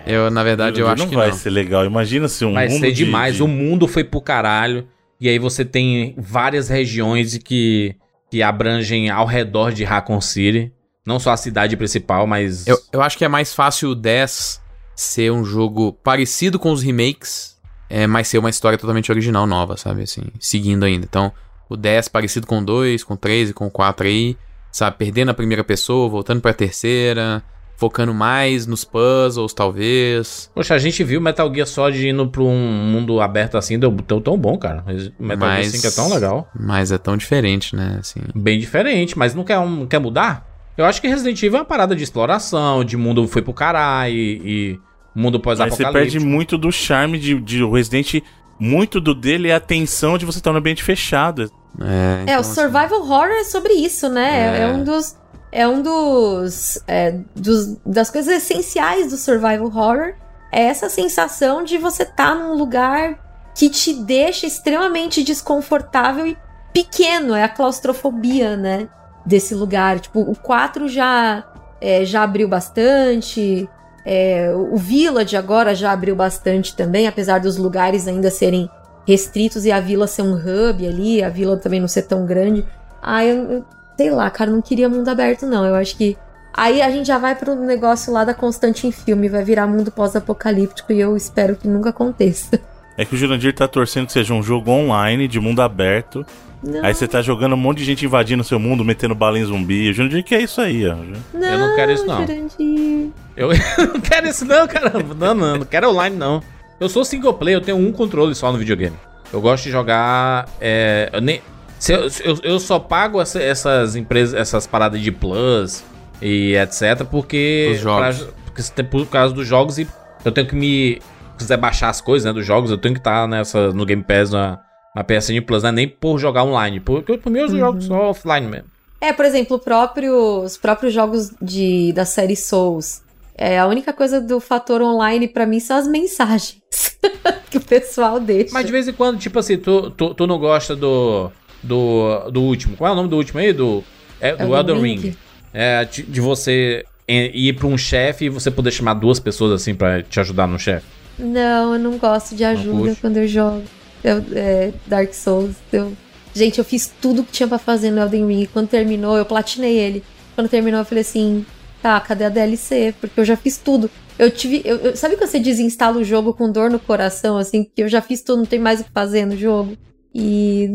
Eu, na verdade, eu não acho que vai não. ser legal. Imagina se um Vai mundo ser de- demais. de- O mundo foi pro caralho. E aí você tem várias regiões que, que abrangem ao redor de Raccoon City. Não só a cidade principal, mas. Eu, eu acho que é mais fácil o 10 ser um jogo parecido com os remakes, é, mas ser uma história totalmente original, nova, sabe? Assim, seguindo ainda. Então, o 10 parecido com o 2, com o 3 e com o 4 aí, sabe? Perdendo a primeira pessoa, voltando pra terceira, focando mais nos puzzles, talvez. Poxa, a gente viu Metal Gear Solid indo pra um mundo aberto assim, deu tão, tão bom, cara. Metal Mas- Gear 5 é tão legal. Mas é tão diferente, né? Assim. Bem diferente, mas não quer, um, quer mudar? Eu acho que Resident Evil é uma parada de exploração, de mundo foi pro caralho e, e mundo Mas você pós-apocalíptico. perde muito do charme de, de o Resident. Muito do dele é a tensão de você estar no ambiente fechado. É, É, então, o survival horror é sobre isso, né? É, É. é um dos. É um dos, é, dos- Das coisas essenciais do survival horror. É essa sensação de você estar num lugar que te deixa extremamente desconfortável e pequeno. É a claustrofobia, né? Desse lugar. Tipo, o 4 já, é, já abriu bastante. É, o Village agora já abriu bastante também, apesar dos lugares ainda serem restritos e a vila ser um hub ali, a vila também não ser tão grande. Ah, eu, eu- sei lá, cara, não queria mundo aberto, não. Eu acho que. Aí a gente já vai pro negócio lá da Constante em filme, vai virar mundo pós-apocalíptico e eu espero que nunca aconteça. É que o Jurandir tá torcendo que seja um jogo online, de mundo aberto. Não, Aí você tá jogando um monte de gente invadindo o seu mundo, metendo bala em zumbi. O Jurandir que é isso aí, ó. não, eu não quero isso, não. Jurandir. Eu [laughs] não quero isso não, caramba. Não, não, não quero online não. Eu sou single player, eu tenho um controle só no videogame. Eu gosto de jogar. É, eu, nem, se eu, eu, eu só pago essa- essas empresas, essas paradas de plus e etc. Porque. Os jogos. pra- porque por causa dos jogos e eu tenho que me. Se quiser baixar as coisas né, dos jogos, eu tenho que estar nessa, no Game Pass, na, na PSN Plus, não é nem por jogar online. Porque por mim eu jogo só offline mesmo. É, por exemplo, próprio- os próprios jogos de, da série Souls. É, a única coisa do fator online pra mim são as mensagens [laughs] que o pessoal deixa. Mas de vez em quando, tipo assim, tu, tu, tu não gosta do, do. do último. Qual é o nome do último aí? Do. É, do Elden Elden Ring? Ring. É, de, de você é, ir pra um chefe e você poder chamar duas pessoas assim pra te ajudar no chefe. Não, eu não gosto de ajuda quando eu jogo Eu- é, Dark Souls. Eu... Gente, eu fiz tudo que tinha pra fazer no Elden Ring. Quando terminou, eu platinei ele. Quando terminou, eu falei assim: tá, cadê a DLC? Porque eu já fiz tudo. Eu tive. eu- eu- sabe quando você desinstala o jogo com dor no coração, assim? Que eu já fiz tudo, não tem mais o que fazer no jogo. E.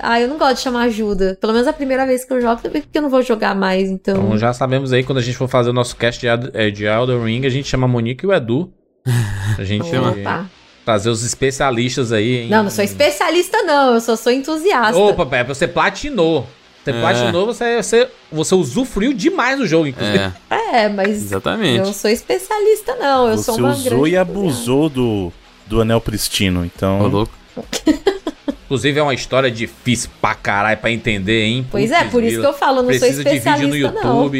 Ah, eu não gosto de chamar ajuda. Pelo menos a primeira vez que eu jogo, porque eu não vou jogar mais, então. Então já sabemos aí, quando a gente for fazer o nosso cast de, é, de Elden Ring, a gente chama a Monique e o Edu. A gente Opa. Trazer os especialistas aí. Em... Não, não sou especialista, não. Eu só sou entusiasta. Opa, Pepe, você platinou. Você É. platinou, você, você, você usufruiu demais do jogo, inclusive. É, [laughs] É, mas exatamente. eu não sou especialista, não. Eu você sou uma usou e abusou do, do anel pristino, então. Ô, louco. [laughs] Inclusive é uma história difícil pra caralho pra entender, hein? Pois é, por isso que eu falo, não Precisa sou de vídeo no especialista, não.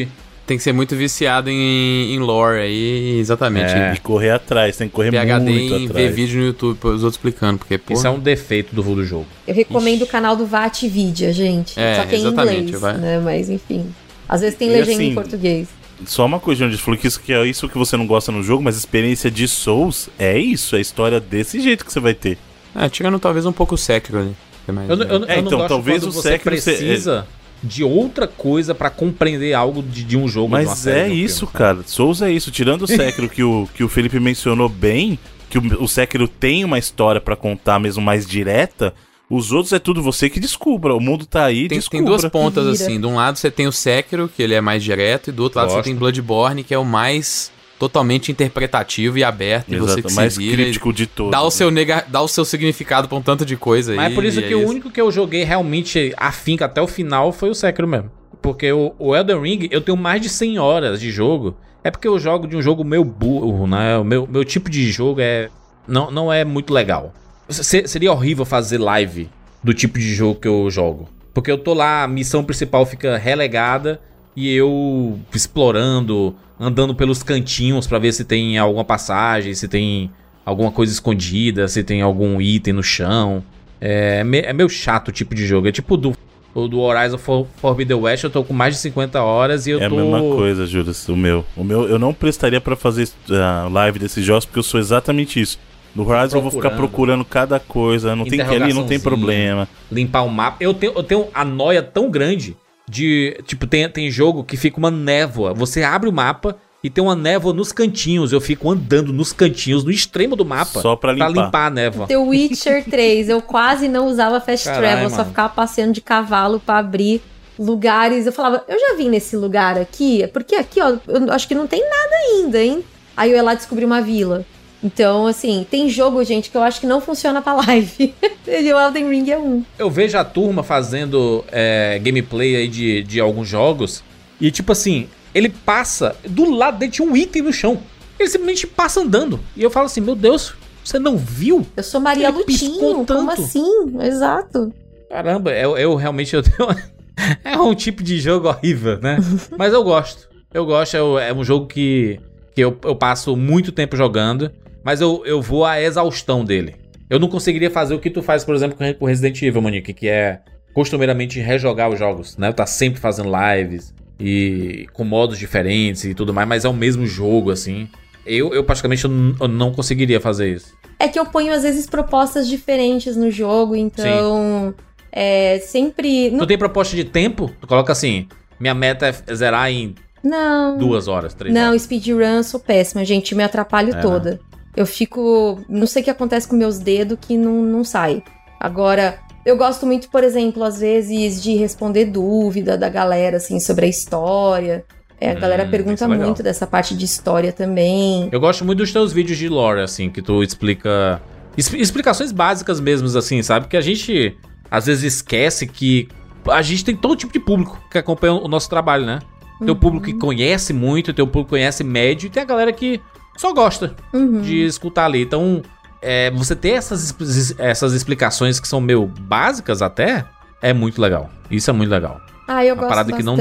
Tem que ser muito viciado em, em lore aí, exatamente. É. E correr atrás, tem que correr PHD muito em ver vídeo no YouTube, os outros explicando, porque, pô... Isso é um defeito do, do jogo. Eu recomendo o canal do Vatvidia, gente. É, Só que é em exatamente, inglês, vai. né? Mas enfim. Às vezes tem E legenda em assim, português. Só uma coisa, onde falou que isso que é isso que você não gosta no jogo, mas a experiência de Souls é isso, é a história desse jeito que você vai ter. É, tirando talvez um pouco o Sekiro ali. é Eu, não- eu, não- É, eu não então, gosto talvez quando o você Sekiro se- precisa de outra coisa pra compreender algo de, de um jogo. de uma Mas série, é isso, filme. cara. Souls é isso. Tirando o Sekiro que o, que o Felipe mencionou bem, que o, o Sekiro tem uma história pra contar mesmo mais direta, os outros é tudo você que descubra. O mundo tá aí, Tem, descubra. tem duas pontas Vira. assim. De um lado você tem o Sekiro, que ele é mais direto, e do outro lado você tem Bloodborne, que é o mais totalmente interpretativo e aberto, e você Exato, que mais se vira crítico de todos. dá o, seu nega, dá o seu significado pra um tanto de coisa aí. Mas é por isso que o único que eu joguei realmente afinca até o final foi o Sekiro mesmo. Porque o, o Elden Ring, eu tenho mais de 100 horas de jogo. É porque eu jogo de um jogo meio burro, né? O meu, meu tipo de jogo é não, não é muito legal. Se- seria horrível fazer live do tipo de jogo que eu jogo. Porque eu tô lá, a missão principal fica relegada e eu explorando, andando pelos cantinhos pra ver se tem alguma passagem, se tem alguma coisa escondida, se tem algum item no chão. É, me- é meio chato o tipo de jogo. É tipo do, do Horizon For- Forbidden West, eu tô com mais de 50 horas e eu É tô. a mesma coisa, Júlio, o meu. O meu eu não prestaria pra fazer a live desses jogos porque eu sou exatamente isso. No Horizon eu vou ficar Procurando. cada coisa, não tem que ali, não tem problema. limpar o mapa. Eu tenho, eu tenho a noia tão grande de. Tipo, tem, tem jogo que fica uma névoa. Você abre o mapa e tem uma névoa nos cantinhos. Eu fico andando nos cantinhos, no extremo do mapa. Só pra limpar. a névoa. The Witcher [laughs] 3, eu quase não usava fast Caralho, travel, eu só mano. ficava passeando de cavalo pra abrir lugares. Eu falava, eu já vim nesse lugar aqui, porque aqui, ó, eu acho que não tem nada ainda, hein? Aí eu ia lá descobrir uma vila. Então, assim, tem jogo, gente, que eu acho que não funciona pra live. [laughs] e o Elden Ring é um. Eu vejo a turma fazendo é, gameplay aí de, de alguns jogos. E tipo assim, ele passa, do lado dele tinha um item no chão. Ele simplesmente passa andando. E eu falo assim, meu Deus, você não viu? Eu sou Maria Ele Lutinho, como assim? Exato. Caramba, eu, eu realmente eu tenho. [laughs] é um tipo de jogo horrível, né? [laughs] Mas eu gosto. Eu gosto, é, é um jogo que, que eu, eu passo muito tempo jogando, mas eu, eu vou à exaustão dele. Eu não conseguiria fazer o que tu faz, por exemplo, com Resident Evil, Monique, que é costumeiramente rejogar os jogos, né? Tá sempre fazendo lives e com modos diferentes e tudo mais, mas é o mesmo jogo, assim. Eu, eu praticamente eu não conseguiria fazer isso. É que eu ponho, às vezes, propostas diferentes no jogo, então. É sempre. Tu tem proposta de tempo? Tu coloca assim, minha meta é zerar em Não, duas horas, três não horas. speedrun sou péssima, gente. Me atrapalho É, toda. Eu fico. Não sei o que acontece com meus dedos que não, não sai. Agora, eu gosto muito, por exemplo, às vezes, de responder dúvida da galera, assim, sobre a história. É, a Hum, galera pergunta é muito dessa parte de história também. Eu gosto muito dos teus vídeos de lore, assim, que tu explica. es- explicações básicas mesmo, assim, sabe? Que a gente às vezes esquece que a gente tem todo tipo de público que acompanha o nosso trabalho, né? Tem o público que conhece muito, tem o público que conhece médio e tem a galera que só gosta Uhum. de escutar ali. Então, é, você ter essas, essas explicações que são meio básicas até, é muito legal. Isso é muito legal. Ah, eu Uma gosto parada que não,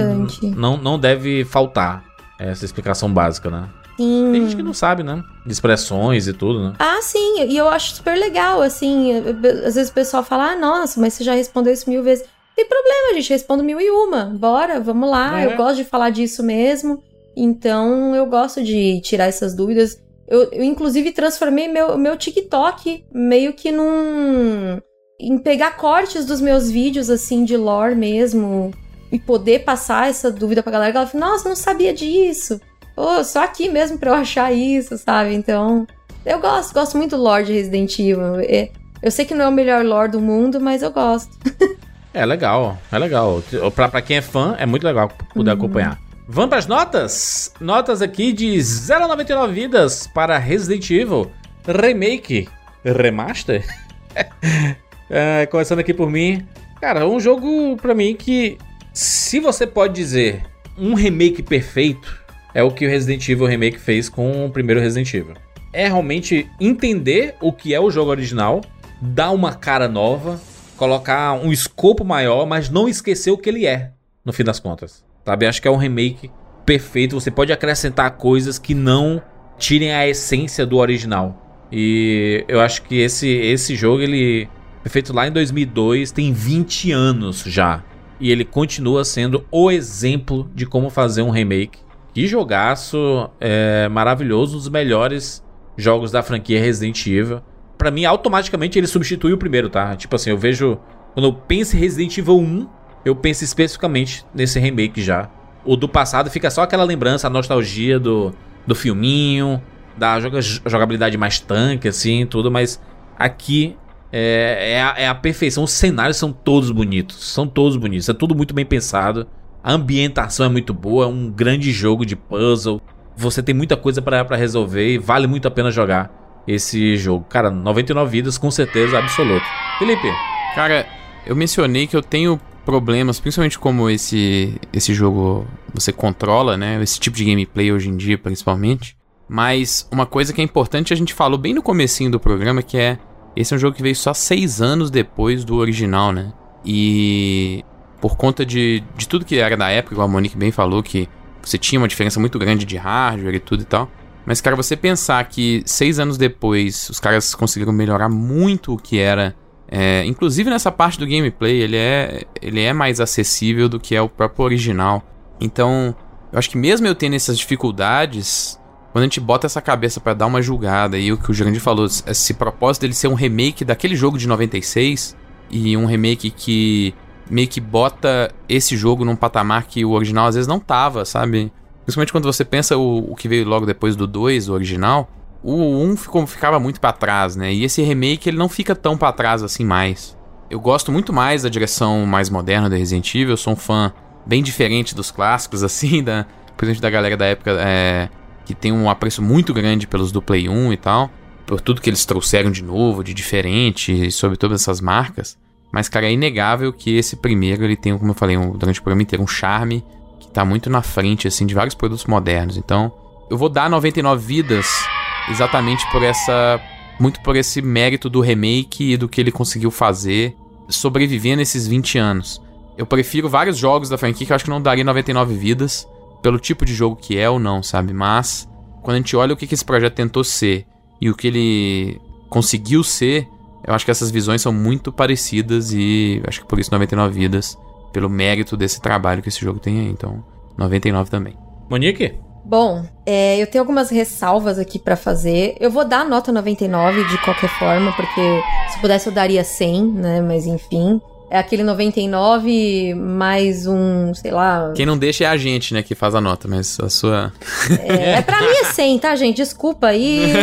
não, não deve faltar. Essa explicação básica, né? Sim. Tem gente que não sabe, né? De expressões e tudo, né? Ah, sim, e eu acho super legal, assim, às vezes o pessoal fala, ah, nossa, mas você já respondeu isso mil vezes. Tem problema, gente, respondo mil e uma, bora, vamos lá, É. eu gosto de falar disso mesmo, então eu gosto de tirar essas dúvidas. Eu, eu, inclusive, transformei meu, meu TikTok meio que num... em pegar cortes dos meus vídeos, assim, de lore mesmo, e poder passar essa dúvida pra galera, ela fala, nossa, não sabia disso. Pô, só aqui mesmo pra eu achar isso, sabe? Então... Eu gosto, gosto muito do lore de Resident Evil. É, Eu sei que não é o melhor lore do mundo, mas eu gosto. [laughs] É legal, é legal. Pra, pra quem é fã, é muito legal poder acompanhar. Vamos pras notas? Notas aqui de 0,99 vidas para Resident Evil Remake Remaster. [laughs] É, começando aqui por mim. Cara, um jogo pra mim que, se você pode dizer um remake perfeito, é o que o Resident Evil Remake fez com o primeiro Resident Evil. É realmente entender o que é o jogo original, dar uma cara nova, colocar um escopo maior, mas não esquecer o que ele é, no fim das contas. Sabe? Acho que é um remake perfeito. Você pode acrescentar coisas que não tirem a essência do original. E eu acho que esse, esse jogo, ele foi feito lá em 2002, tem 20 anos já. E ele continua sendo o exemplo de como fazer um remake. Que jogaço é, maravilhoso, um dos melhores jogos da franquia Resident Evil. Pra mim, automaticamente ele substitui o primeiro, tá? Tipo assim, eu vejo. Quando eu penso em Resident Evil 1, eu penso especificamente nesse remake já. O do passado fica só aquela lembrança, a nostalgia do, do filminho, da joga- jogabilidade mais tanque, assim, tudo, mas aqui é, é, a, é a perfeição. Os cenários são todos bonitos, são todos bonitos, é tudo muito bem pensado. A ambientação é muito boa, é um grande jogo de puzzle. Você tem muita coisa pra resolver e vale muito a pena jogar esse jogo. Cara, 99 vidas com certeza absoluta. Felipe, Cara, eu mencionei que eu tenho problemas, principalmente como esse esse jogo você controla, né? Esse tipo de gameplay hoje em dia, principalmente. Mas uma coisa que é importante, a gente falou bem no comecinho do programa, que é... Esse é um jogo que veio só seis anos depois do original, né? E... Por conta de, de tudo que era da época, igual a Monique bem falou, que você tinha uma diferença muito grande de hardware e tudo e tal. Mas, cara, você pensar que seis anos depois os caras conseguiram melhorar muito o que era é, inclusive nessa parte do gameplay, ele é, ele é mais acessível do que é o próprio original. Então, eu acho que mesmo eu tendo essas dificuldades, quando a gente bota essa cabeça pra dar uma julgada, e o que o Jurandir falou, esse propósito dele ser um remake daquele jogo de 96, e um remake que meio que bota esse jogo num patamar que o original às vezes não tava, sabe? Principalmente quando você pensa o, o que veio logo depois do 2, o original, o 1 ficou, ficava muito pra trás, né? E esse remake ele não fica tão pra trás assim mais. Eu gosto muito mais da direção mais moderna da Resident Evil, eu sou um fã bem diferente dos clássicos, [laughs] assim, da, principalmente da galera da época é, que tem um apreço muito grande pelos do Play 1 e tal, por tudo que eles trouxeram de novo, de diferente, sobre todas essas marcas. Mas, cara, é inegável que esse primeiro ele tem, como eu falei um- durante o programa inteiro, um charme que tá muito na frente, assim, de vários produtos modernos. Então, eu vou dar 99 vidas exatamente por essa. Muito por esse mérito do remake e do que ele conseguiu fazer, sobreviver nesses 20 anos. Eu prefiro vários jogos da franquia que eu acho que não daria 99 vidas, pelo tipo de jogo que é ou não, sabe? Mas, quando a gente olha o que, que esse projeto tentou ser e o que ele conseguiu ser, eu acho que essas visões são muito parecidas e acho que por isso 99 vidas, pelo mérito desse trabalho que esse jogo tem aí. Então, 99 também. Monique? Bom, é, eu tenho algumas ressalvas aqui pra fazer. Eu vou dar a nota 99 de qualquer forma, porque se pudesse eu daria 100, né? Mas enfim. É aquele 99 mais um, sei lá. Quem não deixa é a gente, né, que faz a nota, mas a sua. É, é pra mim é 100, tá, gente? Desculpa aí.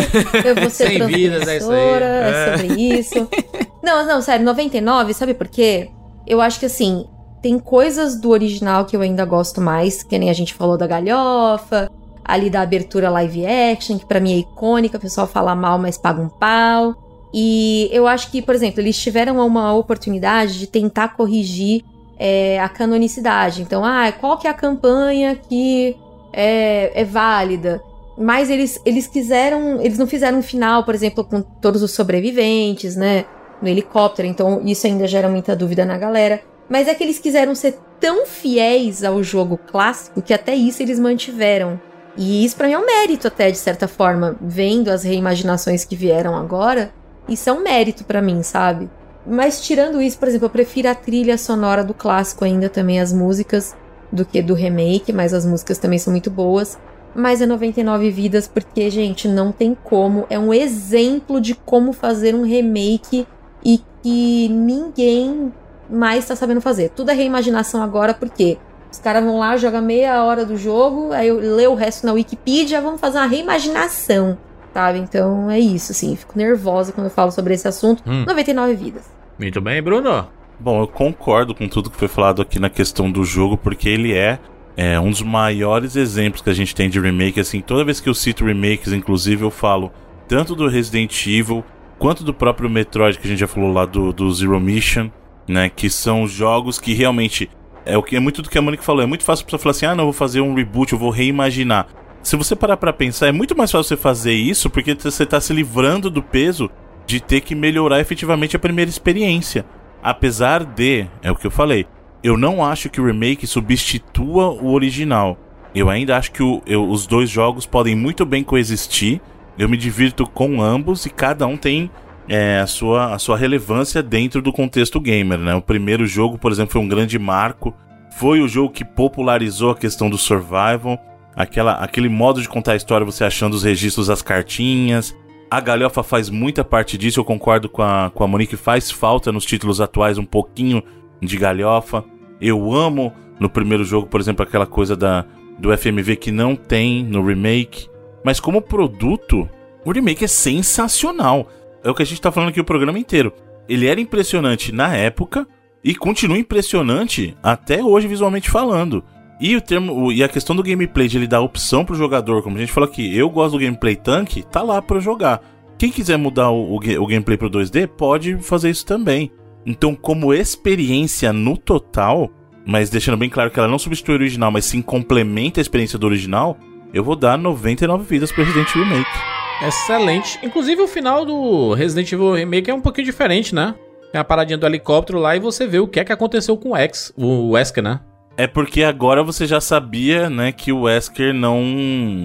Eu vou ser 100 vidas, é isso transgressora, é sobre isso. [laughs] Não, não, sério, 99, sabe por quê? Eu acho que assim, tem coisas do original que eu ainda gosto mais, que nem a gente falou da galhofa, ali da abertura live action, que pra mim é icônica, o pessoal fala mal, mas paga um pau. E eu acho que, por exemplo, eles tiveram uma oportunidade de tentar corrigir é, a canonicidade. Então, ah, qual que é a campanha que é, é válida? Mas eles, eles quiseram. Eles não fizeram um final, por exemplo, com todos os sobreviventes, né? No helicóptero. Então, isso ainda gera muita dúvida na galera. Mas é que eles quiseram ser tão fiéis ao jogo clássico que até isso eles mantiveram. E isso pra mim é um mérito, até, de certa forma. Vendo as reimaginações que vieram agora, isso é um mérito pra mim, sabe? Mas tirando isso, por exemplo, eu prefiro a trilha sonora do clássico ainda, também as músicas, do que do remake, mas as músicas também são muito boas. Mas é 99 vidas, porque, gente, não tem como. É um exemplo de como fazer um remake e que ninguém mais tá sabendo fazer. Tudo é reimaginação agora, porque os caras vão lá, jogam meia hora do jogo, aí eu leio o resto na Wikipedia, vamos fazer uma reimaginação, sabe? Então é isso, assim. Fico nervosa quando eu falo sobre esse assunto. Hum. 99 vidas. Muito bem, Bruno. Bom, eu concordo com tudo que foi falado aqui na questão do jogo, porque ele é, é, um dos maiores exemplos que a gente tem de remake. Assim, toda vez que eu cito remakes, inclusive, eu falo tanto do Resident Evil quanto do próprio Metroid, que a gente já falou lá do, do Zero Mission, né? Que são jogos que realmente. É o que é muito do que a Monique falou. É muito fácil a pessoa falar assim: ah, não, eu vou fazer um reboot, eu vou reimaginar. Se você parar pra pensar, é muito mais fácil você fazer isso porque você tá se livrando do peso de ter que melhorar efetivamente a primeira experiência. Apesar de, é o que eu falei, eu não acho que o remake substitua o original. Eu ainda acho que o- eu- os dois jogos podem muito bem coexistir. Eu me divirto com ambos e cada um tem é, a, sua, a sua relevância dentro do contexto gamer. Né? O primeiro jogo, por exemplo, foi um grande marco. Foi o jogo que popularizou a questão do survival. Aquela, aquele modo de contar a história, você achando os registros das cartinhas. A galhofa faz muita parte disso, eu concordo com a, com a Monique, faz falta nos títulos atuais um pouquinho de galhofa. Eu amo no primeiro jogo, por exemplo, aquela coisa da, do FMV que não tem no remake. Mas como produto, o remake é sensacional. É o que a gente tá falando aqui o programa inteiro. Ele era impressionante na época e continua impressionante até hoje visualmente falando. E, o termo, e a questão do gameplay de ele dar opção pro jogador, como a gente falou aqui, eu gosto do gameplay tanque, tá lá eu jogar. Quem quiser mudar o, o, o gameplay pro 2D, pode fazer isso também. Então, como experiência no total, mas deixando bem claro que ela não substitui o original, mas sim complementa a experiência do original, eu vou dar 99 vidas pro Resident Remake. Excelente. Inclusive, o final do Resident Evil Remake é um pouquinho diferente, né? Tem a paradinha do helicóptero lá e você vê o que é que aconteceu com o X, o Wesker, né? É porque agora você já sabia, né, que o Wesker não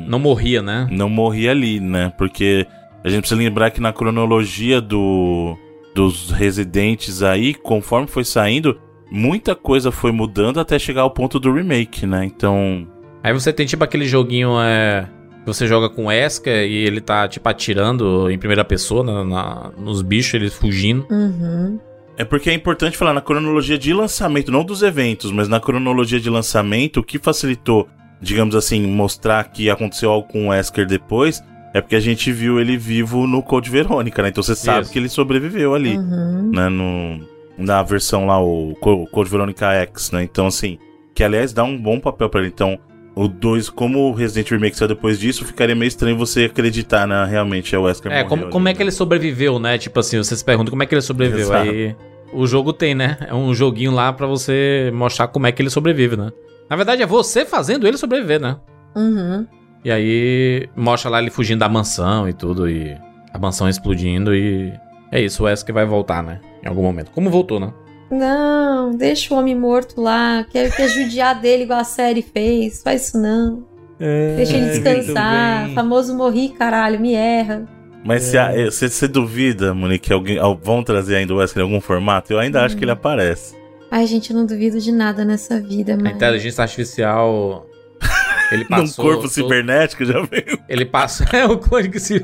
Não morria, né? não morria ali, né? Porque a gente precisa lembrar que na cronologia do dos residentes aí, conforme foi saindo, muita coisa foi mudando até chegar ao ponto do remake, né? Então, Aí você tem tipo aquele joguinho é. Você joga com o Wesker e ele tá tipo atirando em primeira pessoa na- na- nos bichos, eles fugindo. Uhum. É porque é importante falar na cronologia de lançamento, não dos eventos, mas na cronologia de lançamento, o que facilitou, digamos assim, mostrar que aconteceu algo com o Wesker depois, é porque a gente viu ele vivo no Code Verônica, né? Então você sabe Isso. que ele sobreviveu ali, Uhum. né? No, na versão lá, o Co- Code Verônica X, né? Então, assim, que aliás dá um bom papel pra ele. Então, o 2, como o Resident Evil Remake saiu depois disso, ficaria meio estranho você acreditar na realmente é o Wesker É, morreu como, ali, como é né? que ele sobreviveu, né? Tipo assim, você se pergunta como é que ele sobreviveu. Exato. Aí o jogo tem, né? É um joguinho lá pra você mostrar como é que ele sobrevive, né? Na verdade, é você fazendo ele sobreviver, né? Uhum. E aí mostra lá ele fugindo da mansão e tudo, e a mansão explodindo e. É isso, o Wesker vai voltar, né? Em algum momento. Como voltou, né? Não, deixa o homem morto lá. Quer, quer judiar dele igual a série fez. Faz isso não. Deixa ele descansar. Famoso morri, caralho, me erra. Mas se a- eh, você duvida, Monique, que alguém, al- vão trazer ainda o Wesker em algum formato? Eu ainda acho que ele aparece. Ai, gente, eu não duvido de nada nessa vida, A mas. inteligência artificial. Ele [laughs] Num passou. corpo todo- cibernético já veio. Ele passou. [laughs] É o clone que se.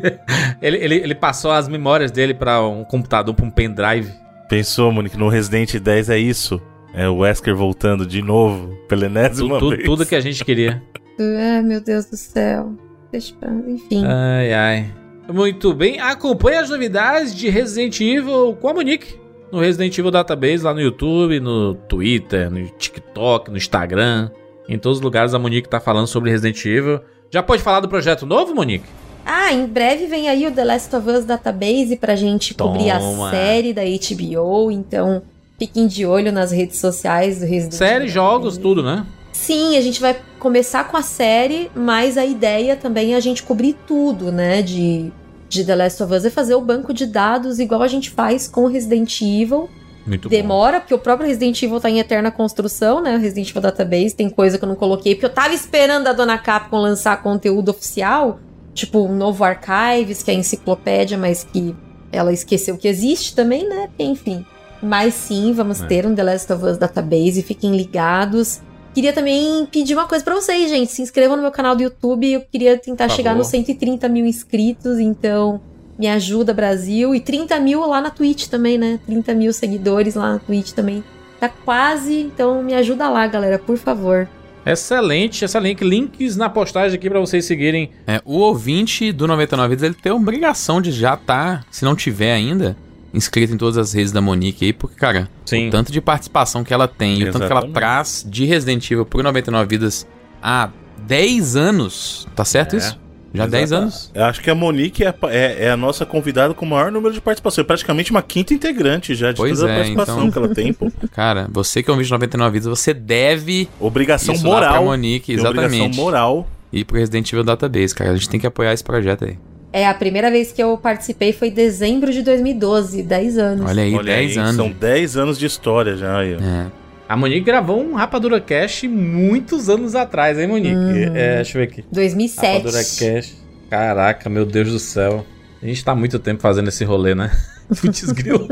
Ele, ele, ele passou as memórias dele pra um computador, pra um pendrive. Pensou, Monique, no Resident 10 é isso. É o Wesker voltando de novo, pela Tu, enésima tu- vez. tudo que a gente queria. Ai, meu Deus do céu. Deixa pra... Enfim. Ai, ai. Muito bem. Acompanhe as novidades de Resident Evil com a Monique. No Resident Evil Database, lá no YouTube, no Twitter, no TikTok, no Instagram. Em todos os lugares a Monique tá falando sobre Resident Evil. Já pode falar do projeto novo, Monique? Ah, em breve vem aí o The Last of Us Database pra gente cobrir Toma. a série da HBO, então fiquem de olho nas redes sociais do Resident Série, jogos, tudo, né? Sim, a gente vai começar com a série, mas a ideia também é a gente cobrir tudo, né, de, de The Last of Us é fazer o banco de dados igual a gente faz com o Resident Evil. Muito bom. Demora, porque o próprio Resident Evil tá em eterna construção, né? O Resident Evil Database tem coisa que eu não coloquei, porque eu tava esperando a dona Capcom lançar conteúdo oficial, tipo um novo Archives, que é a enciclopédia, mas que ela esqueceu que existe também, né? Enfim. Mas sim, vamos É. ter um The Last of Us Database, fiquem ligados. Queria também pedir uma coisa pra vocês, gente. Se inscrevam no meu canal do YouTube. Eu queria tentar Por chegar favor. nos 130 mil inscritos, então me ajuda, Brasil. E 30 mil lá na Twitch também, né? 30 mil seguidores lá na Twitch também. Tá quase, então me ajuda lá, galera, por favor. Excelente, excelente. Links na postagem aqui pra vocês seguirem. É, o ouvinte do 99 Vidas, ele tem a obrigação de já estar, se não tiver ainda, inscrito em todas as redes da Monique aí, porque, cara, Sim. o tanto de participação que ela tem e o tanto que ela Exatamente. traz de Resident Evil pro 99 Vidas há 10 anos, tá certo É, isso? Já há 10 Exata- anos? Eu acho que a Monique é, a é- é a nossa convidada com o maior número de participação. É praticamente uma quinta integrante já de Pois toda a é, participação então. que ela tem, pô. [laughs] Cara, você que é um vídeo de 99 Vidas, você deve Obrigação lá pra moral. Monique, Tem Obrigação exatamente. moral. ir pro Resident Evil Database, cara. A gente tem que apoiar esse projeto aí. É, a primeira vez que eu participei foi em dezembro de 2012, 10 anos. Olha aí, Olha 10 aí, anos. São 10 anos de história já. Aí, ó. É. A Monique gravou um Rapadura Cash muitos anos atrás, hein, Monique? Uhum. É, deixa eu ver aqui. 2007. Rapadura Cash. Caraca, meu Deus do céu. A gente tá muito tempo fazendo esse rolê, né? [laughs] Putz, grilo.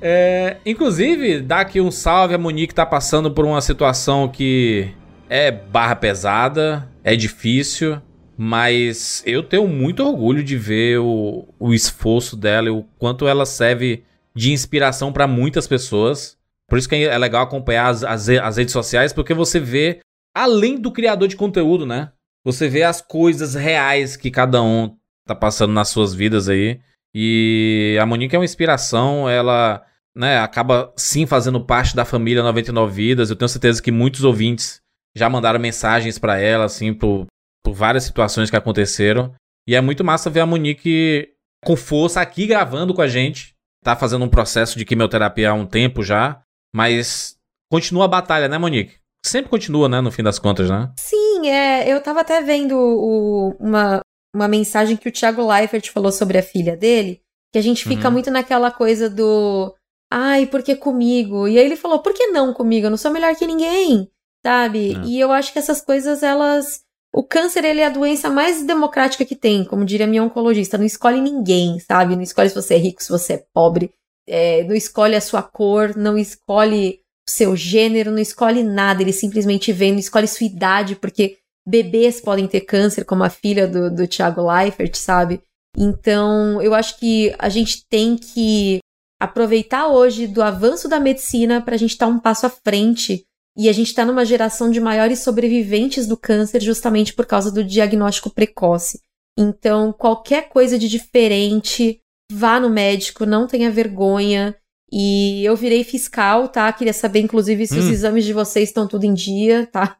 É, inclusive, dá aqui um salve. A Monique tá passando por uma situação que é barra pesada, é difícil, mas eu tenho muito orgulho de ver o, o esforço dela e o quanto ela serve de inspiração pra muitas pessoas. Por isso que é legal acompanhar as, as, as redes sociais, porque você vê, além do criador de conteúdo, né? Você vê as coisas reais que cada um tá passando nas suas vidas aí. E a Monique é uma inspiração, ela né, acaba sim fazendo parte da família 99 Vidas. Eu tenho certeza que muitos ouvintes já mandaram mensagens pra ela, assim, por, por várias situações que aconteceram. E é muito massa ver a Monique com força aqui gravando com a gente. Tá fazendo um processo de quimioterapia há um tempo já, mas continua a batalha, né, Monique? Sempre continua, né, no fim das contas, né? Sim, é, eu tava até vendo o- uma, uma mensagem que o Thiago Leifert falou sobre a filha dele, que a gente fica Uhum. muito naquela coisa do ai, por que comigo? E aí ele falou, por que não comigo? Eu não sou melhor que ninguém, sabe? É. E eu acho que essas coisas, elas. O câncer, ele é a doença mais democrática que tem, como diria minha oncologista. Não escolhe ninguém, sabe? Não escolhe se você é rico, se você é pobre. É, não escolhe a sua cor, não escolhe o seu gênero, não escolhe nada. Ele simplesmente vem, não escolhe sua idade, porque bebês podem ter câncer, como a filha do, do Thiago Leifert, sabe? Então, eu acho que a gente tem que aproveitar hoje do avanço da medicina para a gente estar um passo à frente. E a gente está numa geração de maiores sobreviventes do câncer justamente por causa do diagnóstico precoce. Então, qualquer coisa de diferente, vá no médico, não tenha vergonha. E eu virei fiscal, tá? Queria saber, inclusive, se os Hum. exames de vocês estão tudo em dia, tá?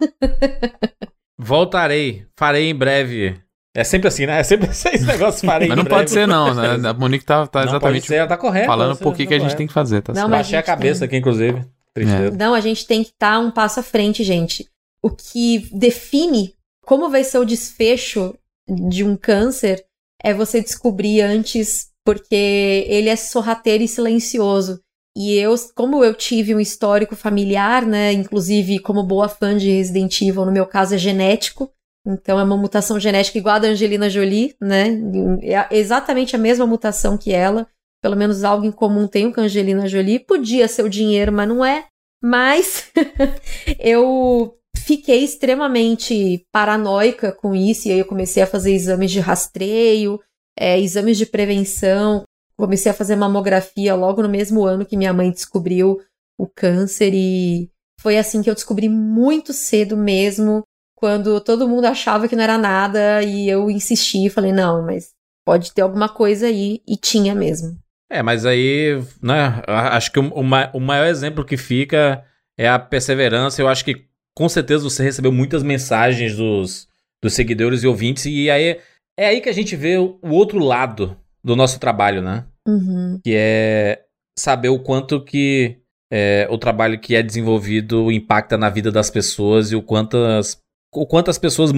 Voltarei, farei em breve. É sempre assim, né? É sempre [laughs] esse negócio, farei Mas em não breve. pode ser, não. Né? A Monique tá, tá Não pode exatamente ser, tá correta. falando por que tá que a gente correto. tem que fazer, tá Não, certo? Baixei a gente cabeça tem. aqui, inclusive. Tristeza. Não, a gente tem que estar um passo à frente, gente. O que define como vai ser o desfecho de um câncer é você descobrir antes, porque ele é sorrateiro e silencioso. E eu, como eu tive um histórico familiar, né, inclusive como boa fã de Resident Evil, no meu caso é genético, então é uma mutação genética igual a da Angelina Jolie, né, é exatamente a mesma mutação que ela, pelo menos algo em comum tenho com a Angelina Jolie, podia ser o dinheiro, mas não é, mas [laughs] eu fiquei extremamente paranoica com isso, e aí eu comecei a fazer exames de rastreio, é, exames de prevenção, comecei a fazer mamografia logo no mesmo ano que minha mãe descobriu o câncer e foi assim que eu descobri muito cedo mesmo, quando todo mundo achava que não era nada e eu insisti e falei, não, mas pode ter alguma coisa aí e tinha mesmo. É, mas aí, né, acho que o, o, o maior exemplo que fica é a perseverança. Eu acho que com certeza você recebeu muitas mensagens dos, dos seguidores e ouvintes e aí é aí que a gente vê o outro lado do nosso trabalho, né? Uhum. Que é saber o quanto que é, o trabalho que é desenvolvido impacta na vida das pessoas e o quanto as, o quanto as pessoas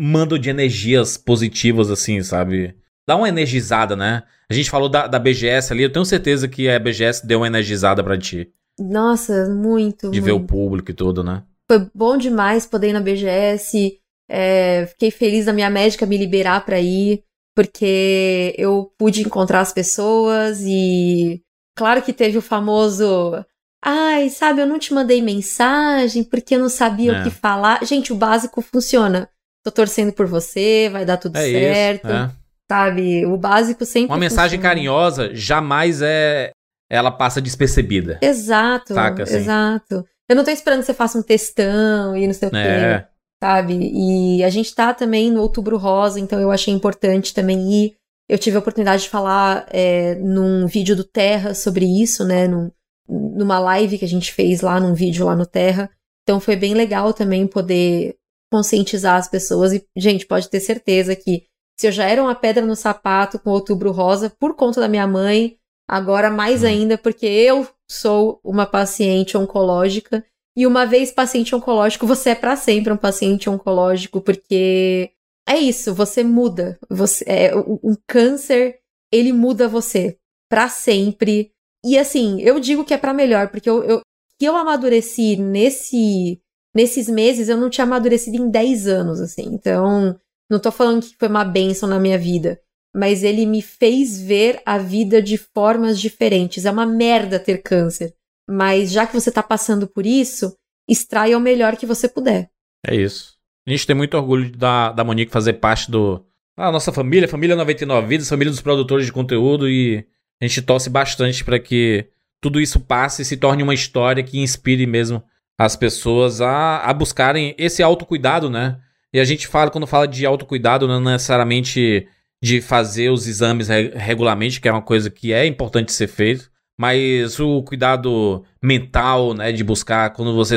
mandam de energias positivas, assim, sabe? Dá uma energizada, né? A gente falou da, da BGS ali, eu tenho certeza que a BGS deu uma energizada pra ti. Nossa, muito. De muito. ver o público e tudo, né? Foi bom demais poder ir na BGS. É, fiquei feliz da minha médica me liberar pra ir porque eu pude encontrar as pessoas e claro que teve o famoso ai, sabe, eu não te mandei mensagem porque eu não sabia É. o que falar. Gente, o básico funciona. Tô torcendo por você, vai dar tudo É certo. isso. é. Sabe? O básico sempre Uma mensagem funciona. carinhosa jamais é. Ela passa despercebida. Exato, Saca, assim? exato. Eu não tô esperando que você faça um textão e não sei o quê. É. sabe? E a gente tá também no Outubro Rosa, então eu achei importante também ir. Eu tive a oportunidade de falar é, num vídeo do Terra sobre isso, né? Num, numa live que a gente fez lá, num vídeo lá no Terra. Então foi bem legal também poder conscientizar as pessoas. E, gente, pode ter certeza que se eu já era uma pedra no sapato com Outubro Rosa por conta da minha mãe, agora mais Hum. ainda porque eu sou uma paciente oncológica. E uma vez paciente oncológico, você é para sempre um paciente oncológico, porque é isso, você muda. Você é um um câncer, ele muda você para sempre. E assim, eu digo que é para melhor, porque eu, eu que eu amadureci nesse nesses meses, eu não tinha amadurecido em 10 anos, assim. Então, não tô falando que foi uma bênção na minha vida, mas ele me fez ver a vida de formas diferentes. É uma merda ter câncer, mas já que você tá passando por isso, extraia o melhor que você puder. É isso. A gente tem muito orgulho da, da Monique fazer parte do. da nossa família, família 99 Vidas, família dos produtores de conteúdo e a gente torce bastante para que tudo isso passe e se torne uma história que inspire mesmo as pessoas a, a buscarem esse autocuidado, né? E a gente fala, quando fala de autocuidado, não necessariamente de fazer os exames re- regularmente, que é uma coisa que é importante ser feito, mas o cuidado mental, né? De buscar, quando você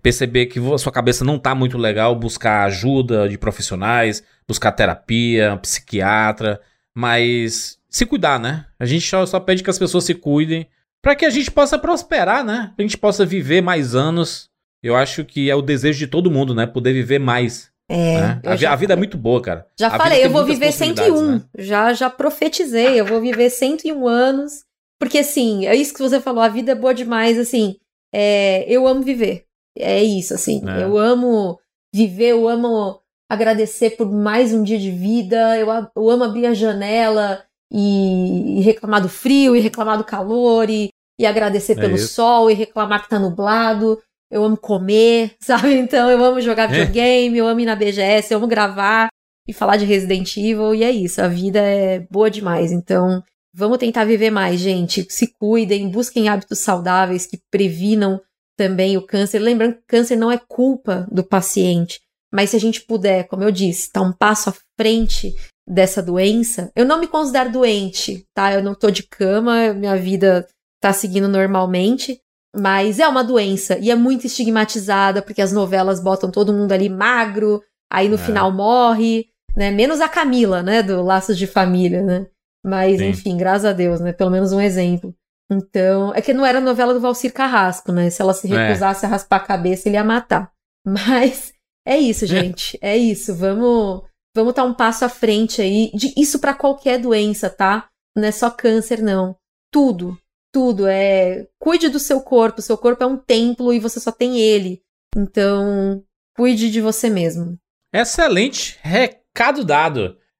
perceber que a sua cabeça não tá muito legal, buscar ajuda de profissionais, buscar terapia, psiquiatra, mas se cuidar, né? A gente só, só pede que as pessoas se cuidem para que a gente possa prosperar, né? Que a gente possa viver mais anos. Eu acho que é o desejo de todo mundo, né? Poder viver mais. É, né? A, já- a vida é muito boa, cara. Já A falei, eu vou viver possibilidades, 101. né? Já já profetizei, eu vou viver 101 anos. Porque assim, é isso que você falou, a vida é boa demais, assim. é, eu amo viver. É isso, assim. É. Eu amo viver, eu amo agradecer por mais um dia de vida, eu, eu amo abrir a janela e, e reclamar do frio, e reclamar do calor, e, e agradecer É pelo isso. sol, e reclamar que tá nublado. Eu amo comer, [laughs] sabe? Então eu amo jogar É. videogame, eu amo ir na BGS, eu amo gravar e falar de Resident Evil, e é isso, a vida é boa demais. Então, vamos tentar viver mais, gente. Se cuidem, busquem hábitos saudáveis que previnam também o câncer. Lembrando que câncer não é culpa do paciente, mas se a gente puder, como eu disse, estar um passo à frente dessa doença, eu não me considero doente, tá? Eu não tô de cama, minha vida tá seguindo normalmente. Mas é uma doença e é muito estigmatizada, porque as novelas botam todo mundo ali magro, aí no É. final morre, né? Menos a Camila, né? Do Laços de Família, né? Mas, Sim. enfim, graças a Deus, né? Pelo menos um exemplo. Então, é que não era a novela do Valcir Carrasco, né? Se ela se É. recusasse a raspar a cabeça, ele ia matar. [laughs] Mas é isso, gente. É isso. Vamos vamos estar um passo à frente aí. De, isso pra qualquer doença, tá? Não é só câncer, não. Tudo. Tudo. É. Cuide do seu corpo. Seu corpo é um templo e você só tem ele. Então, cuide de você mesmo. Excelente recado dado.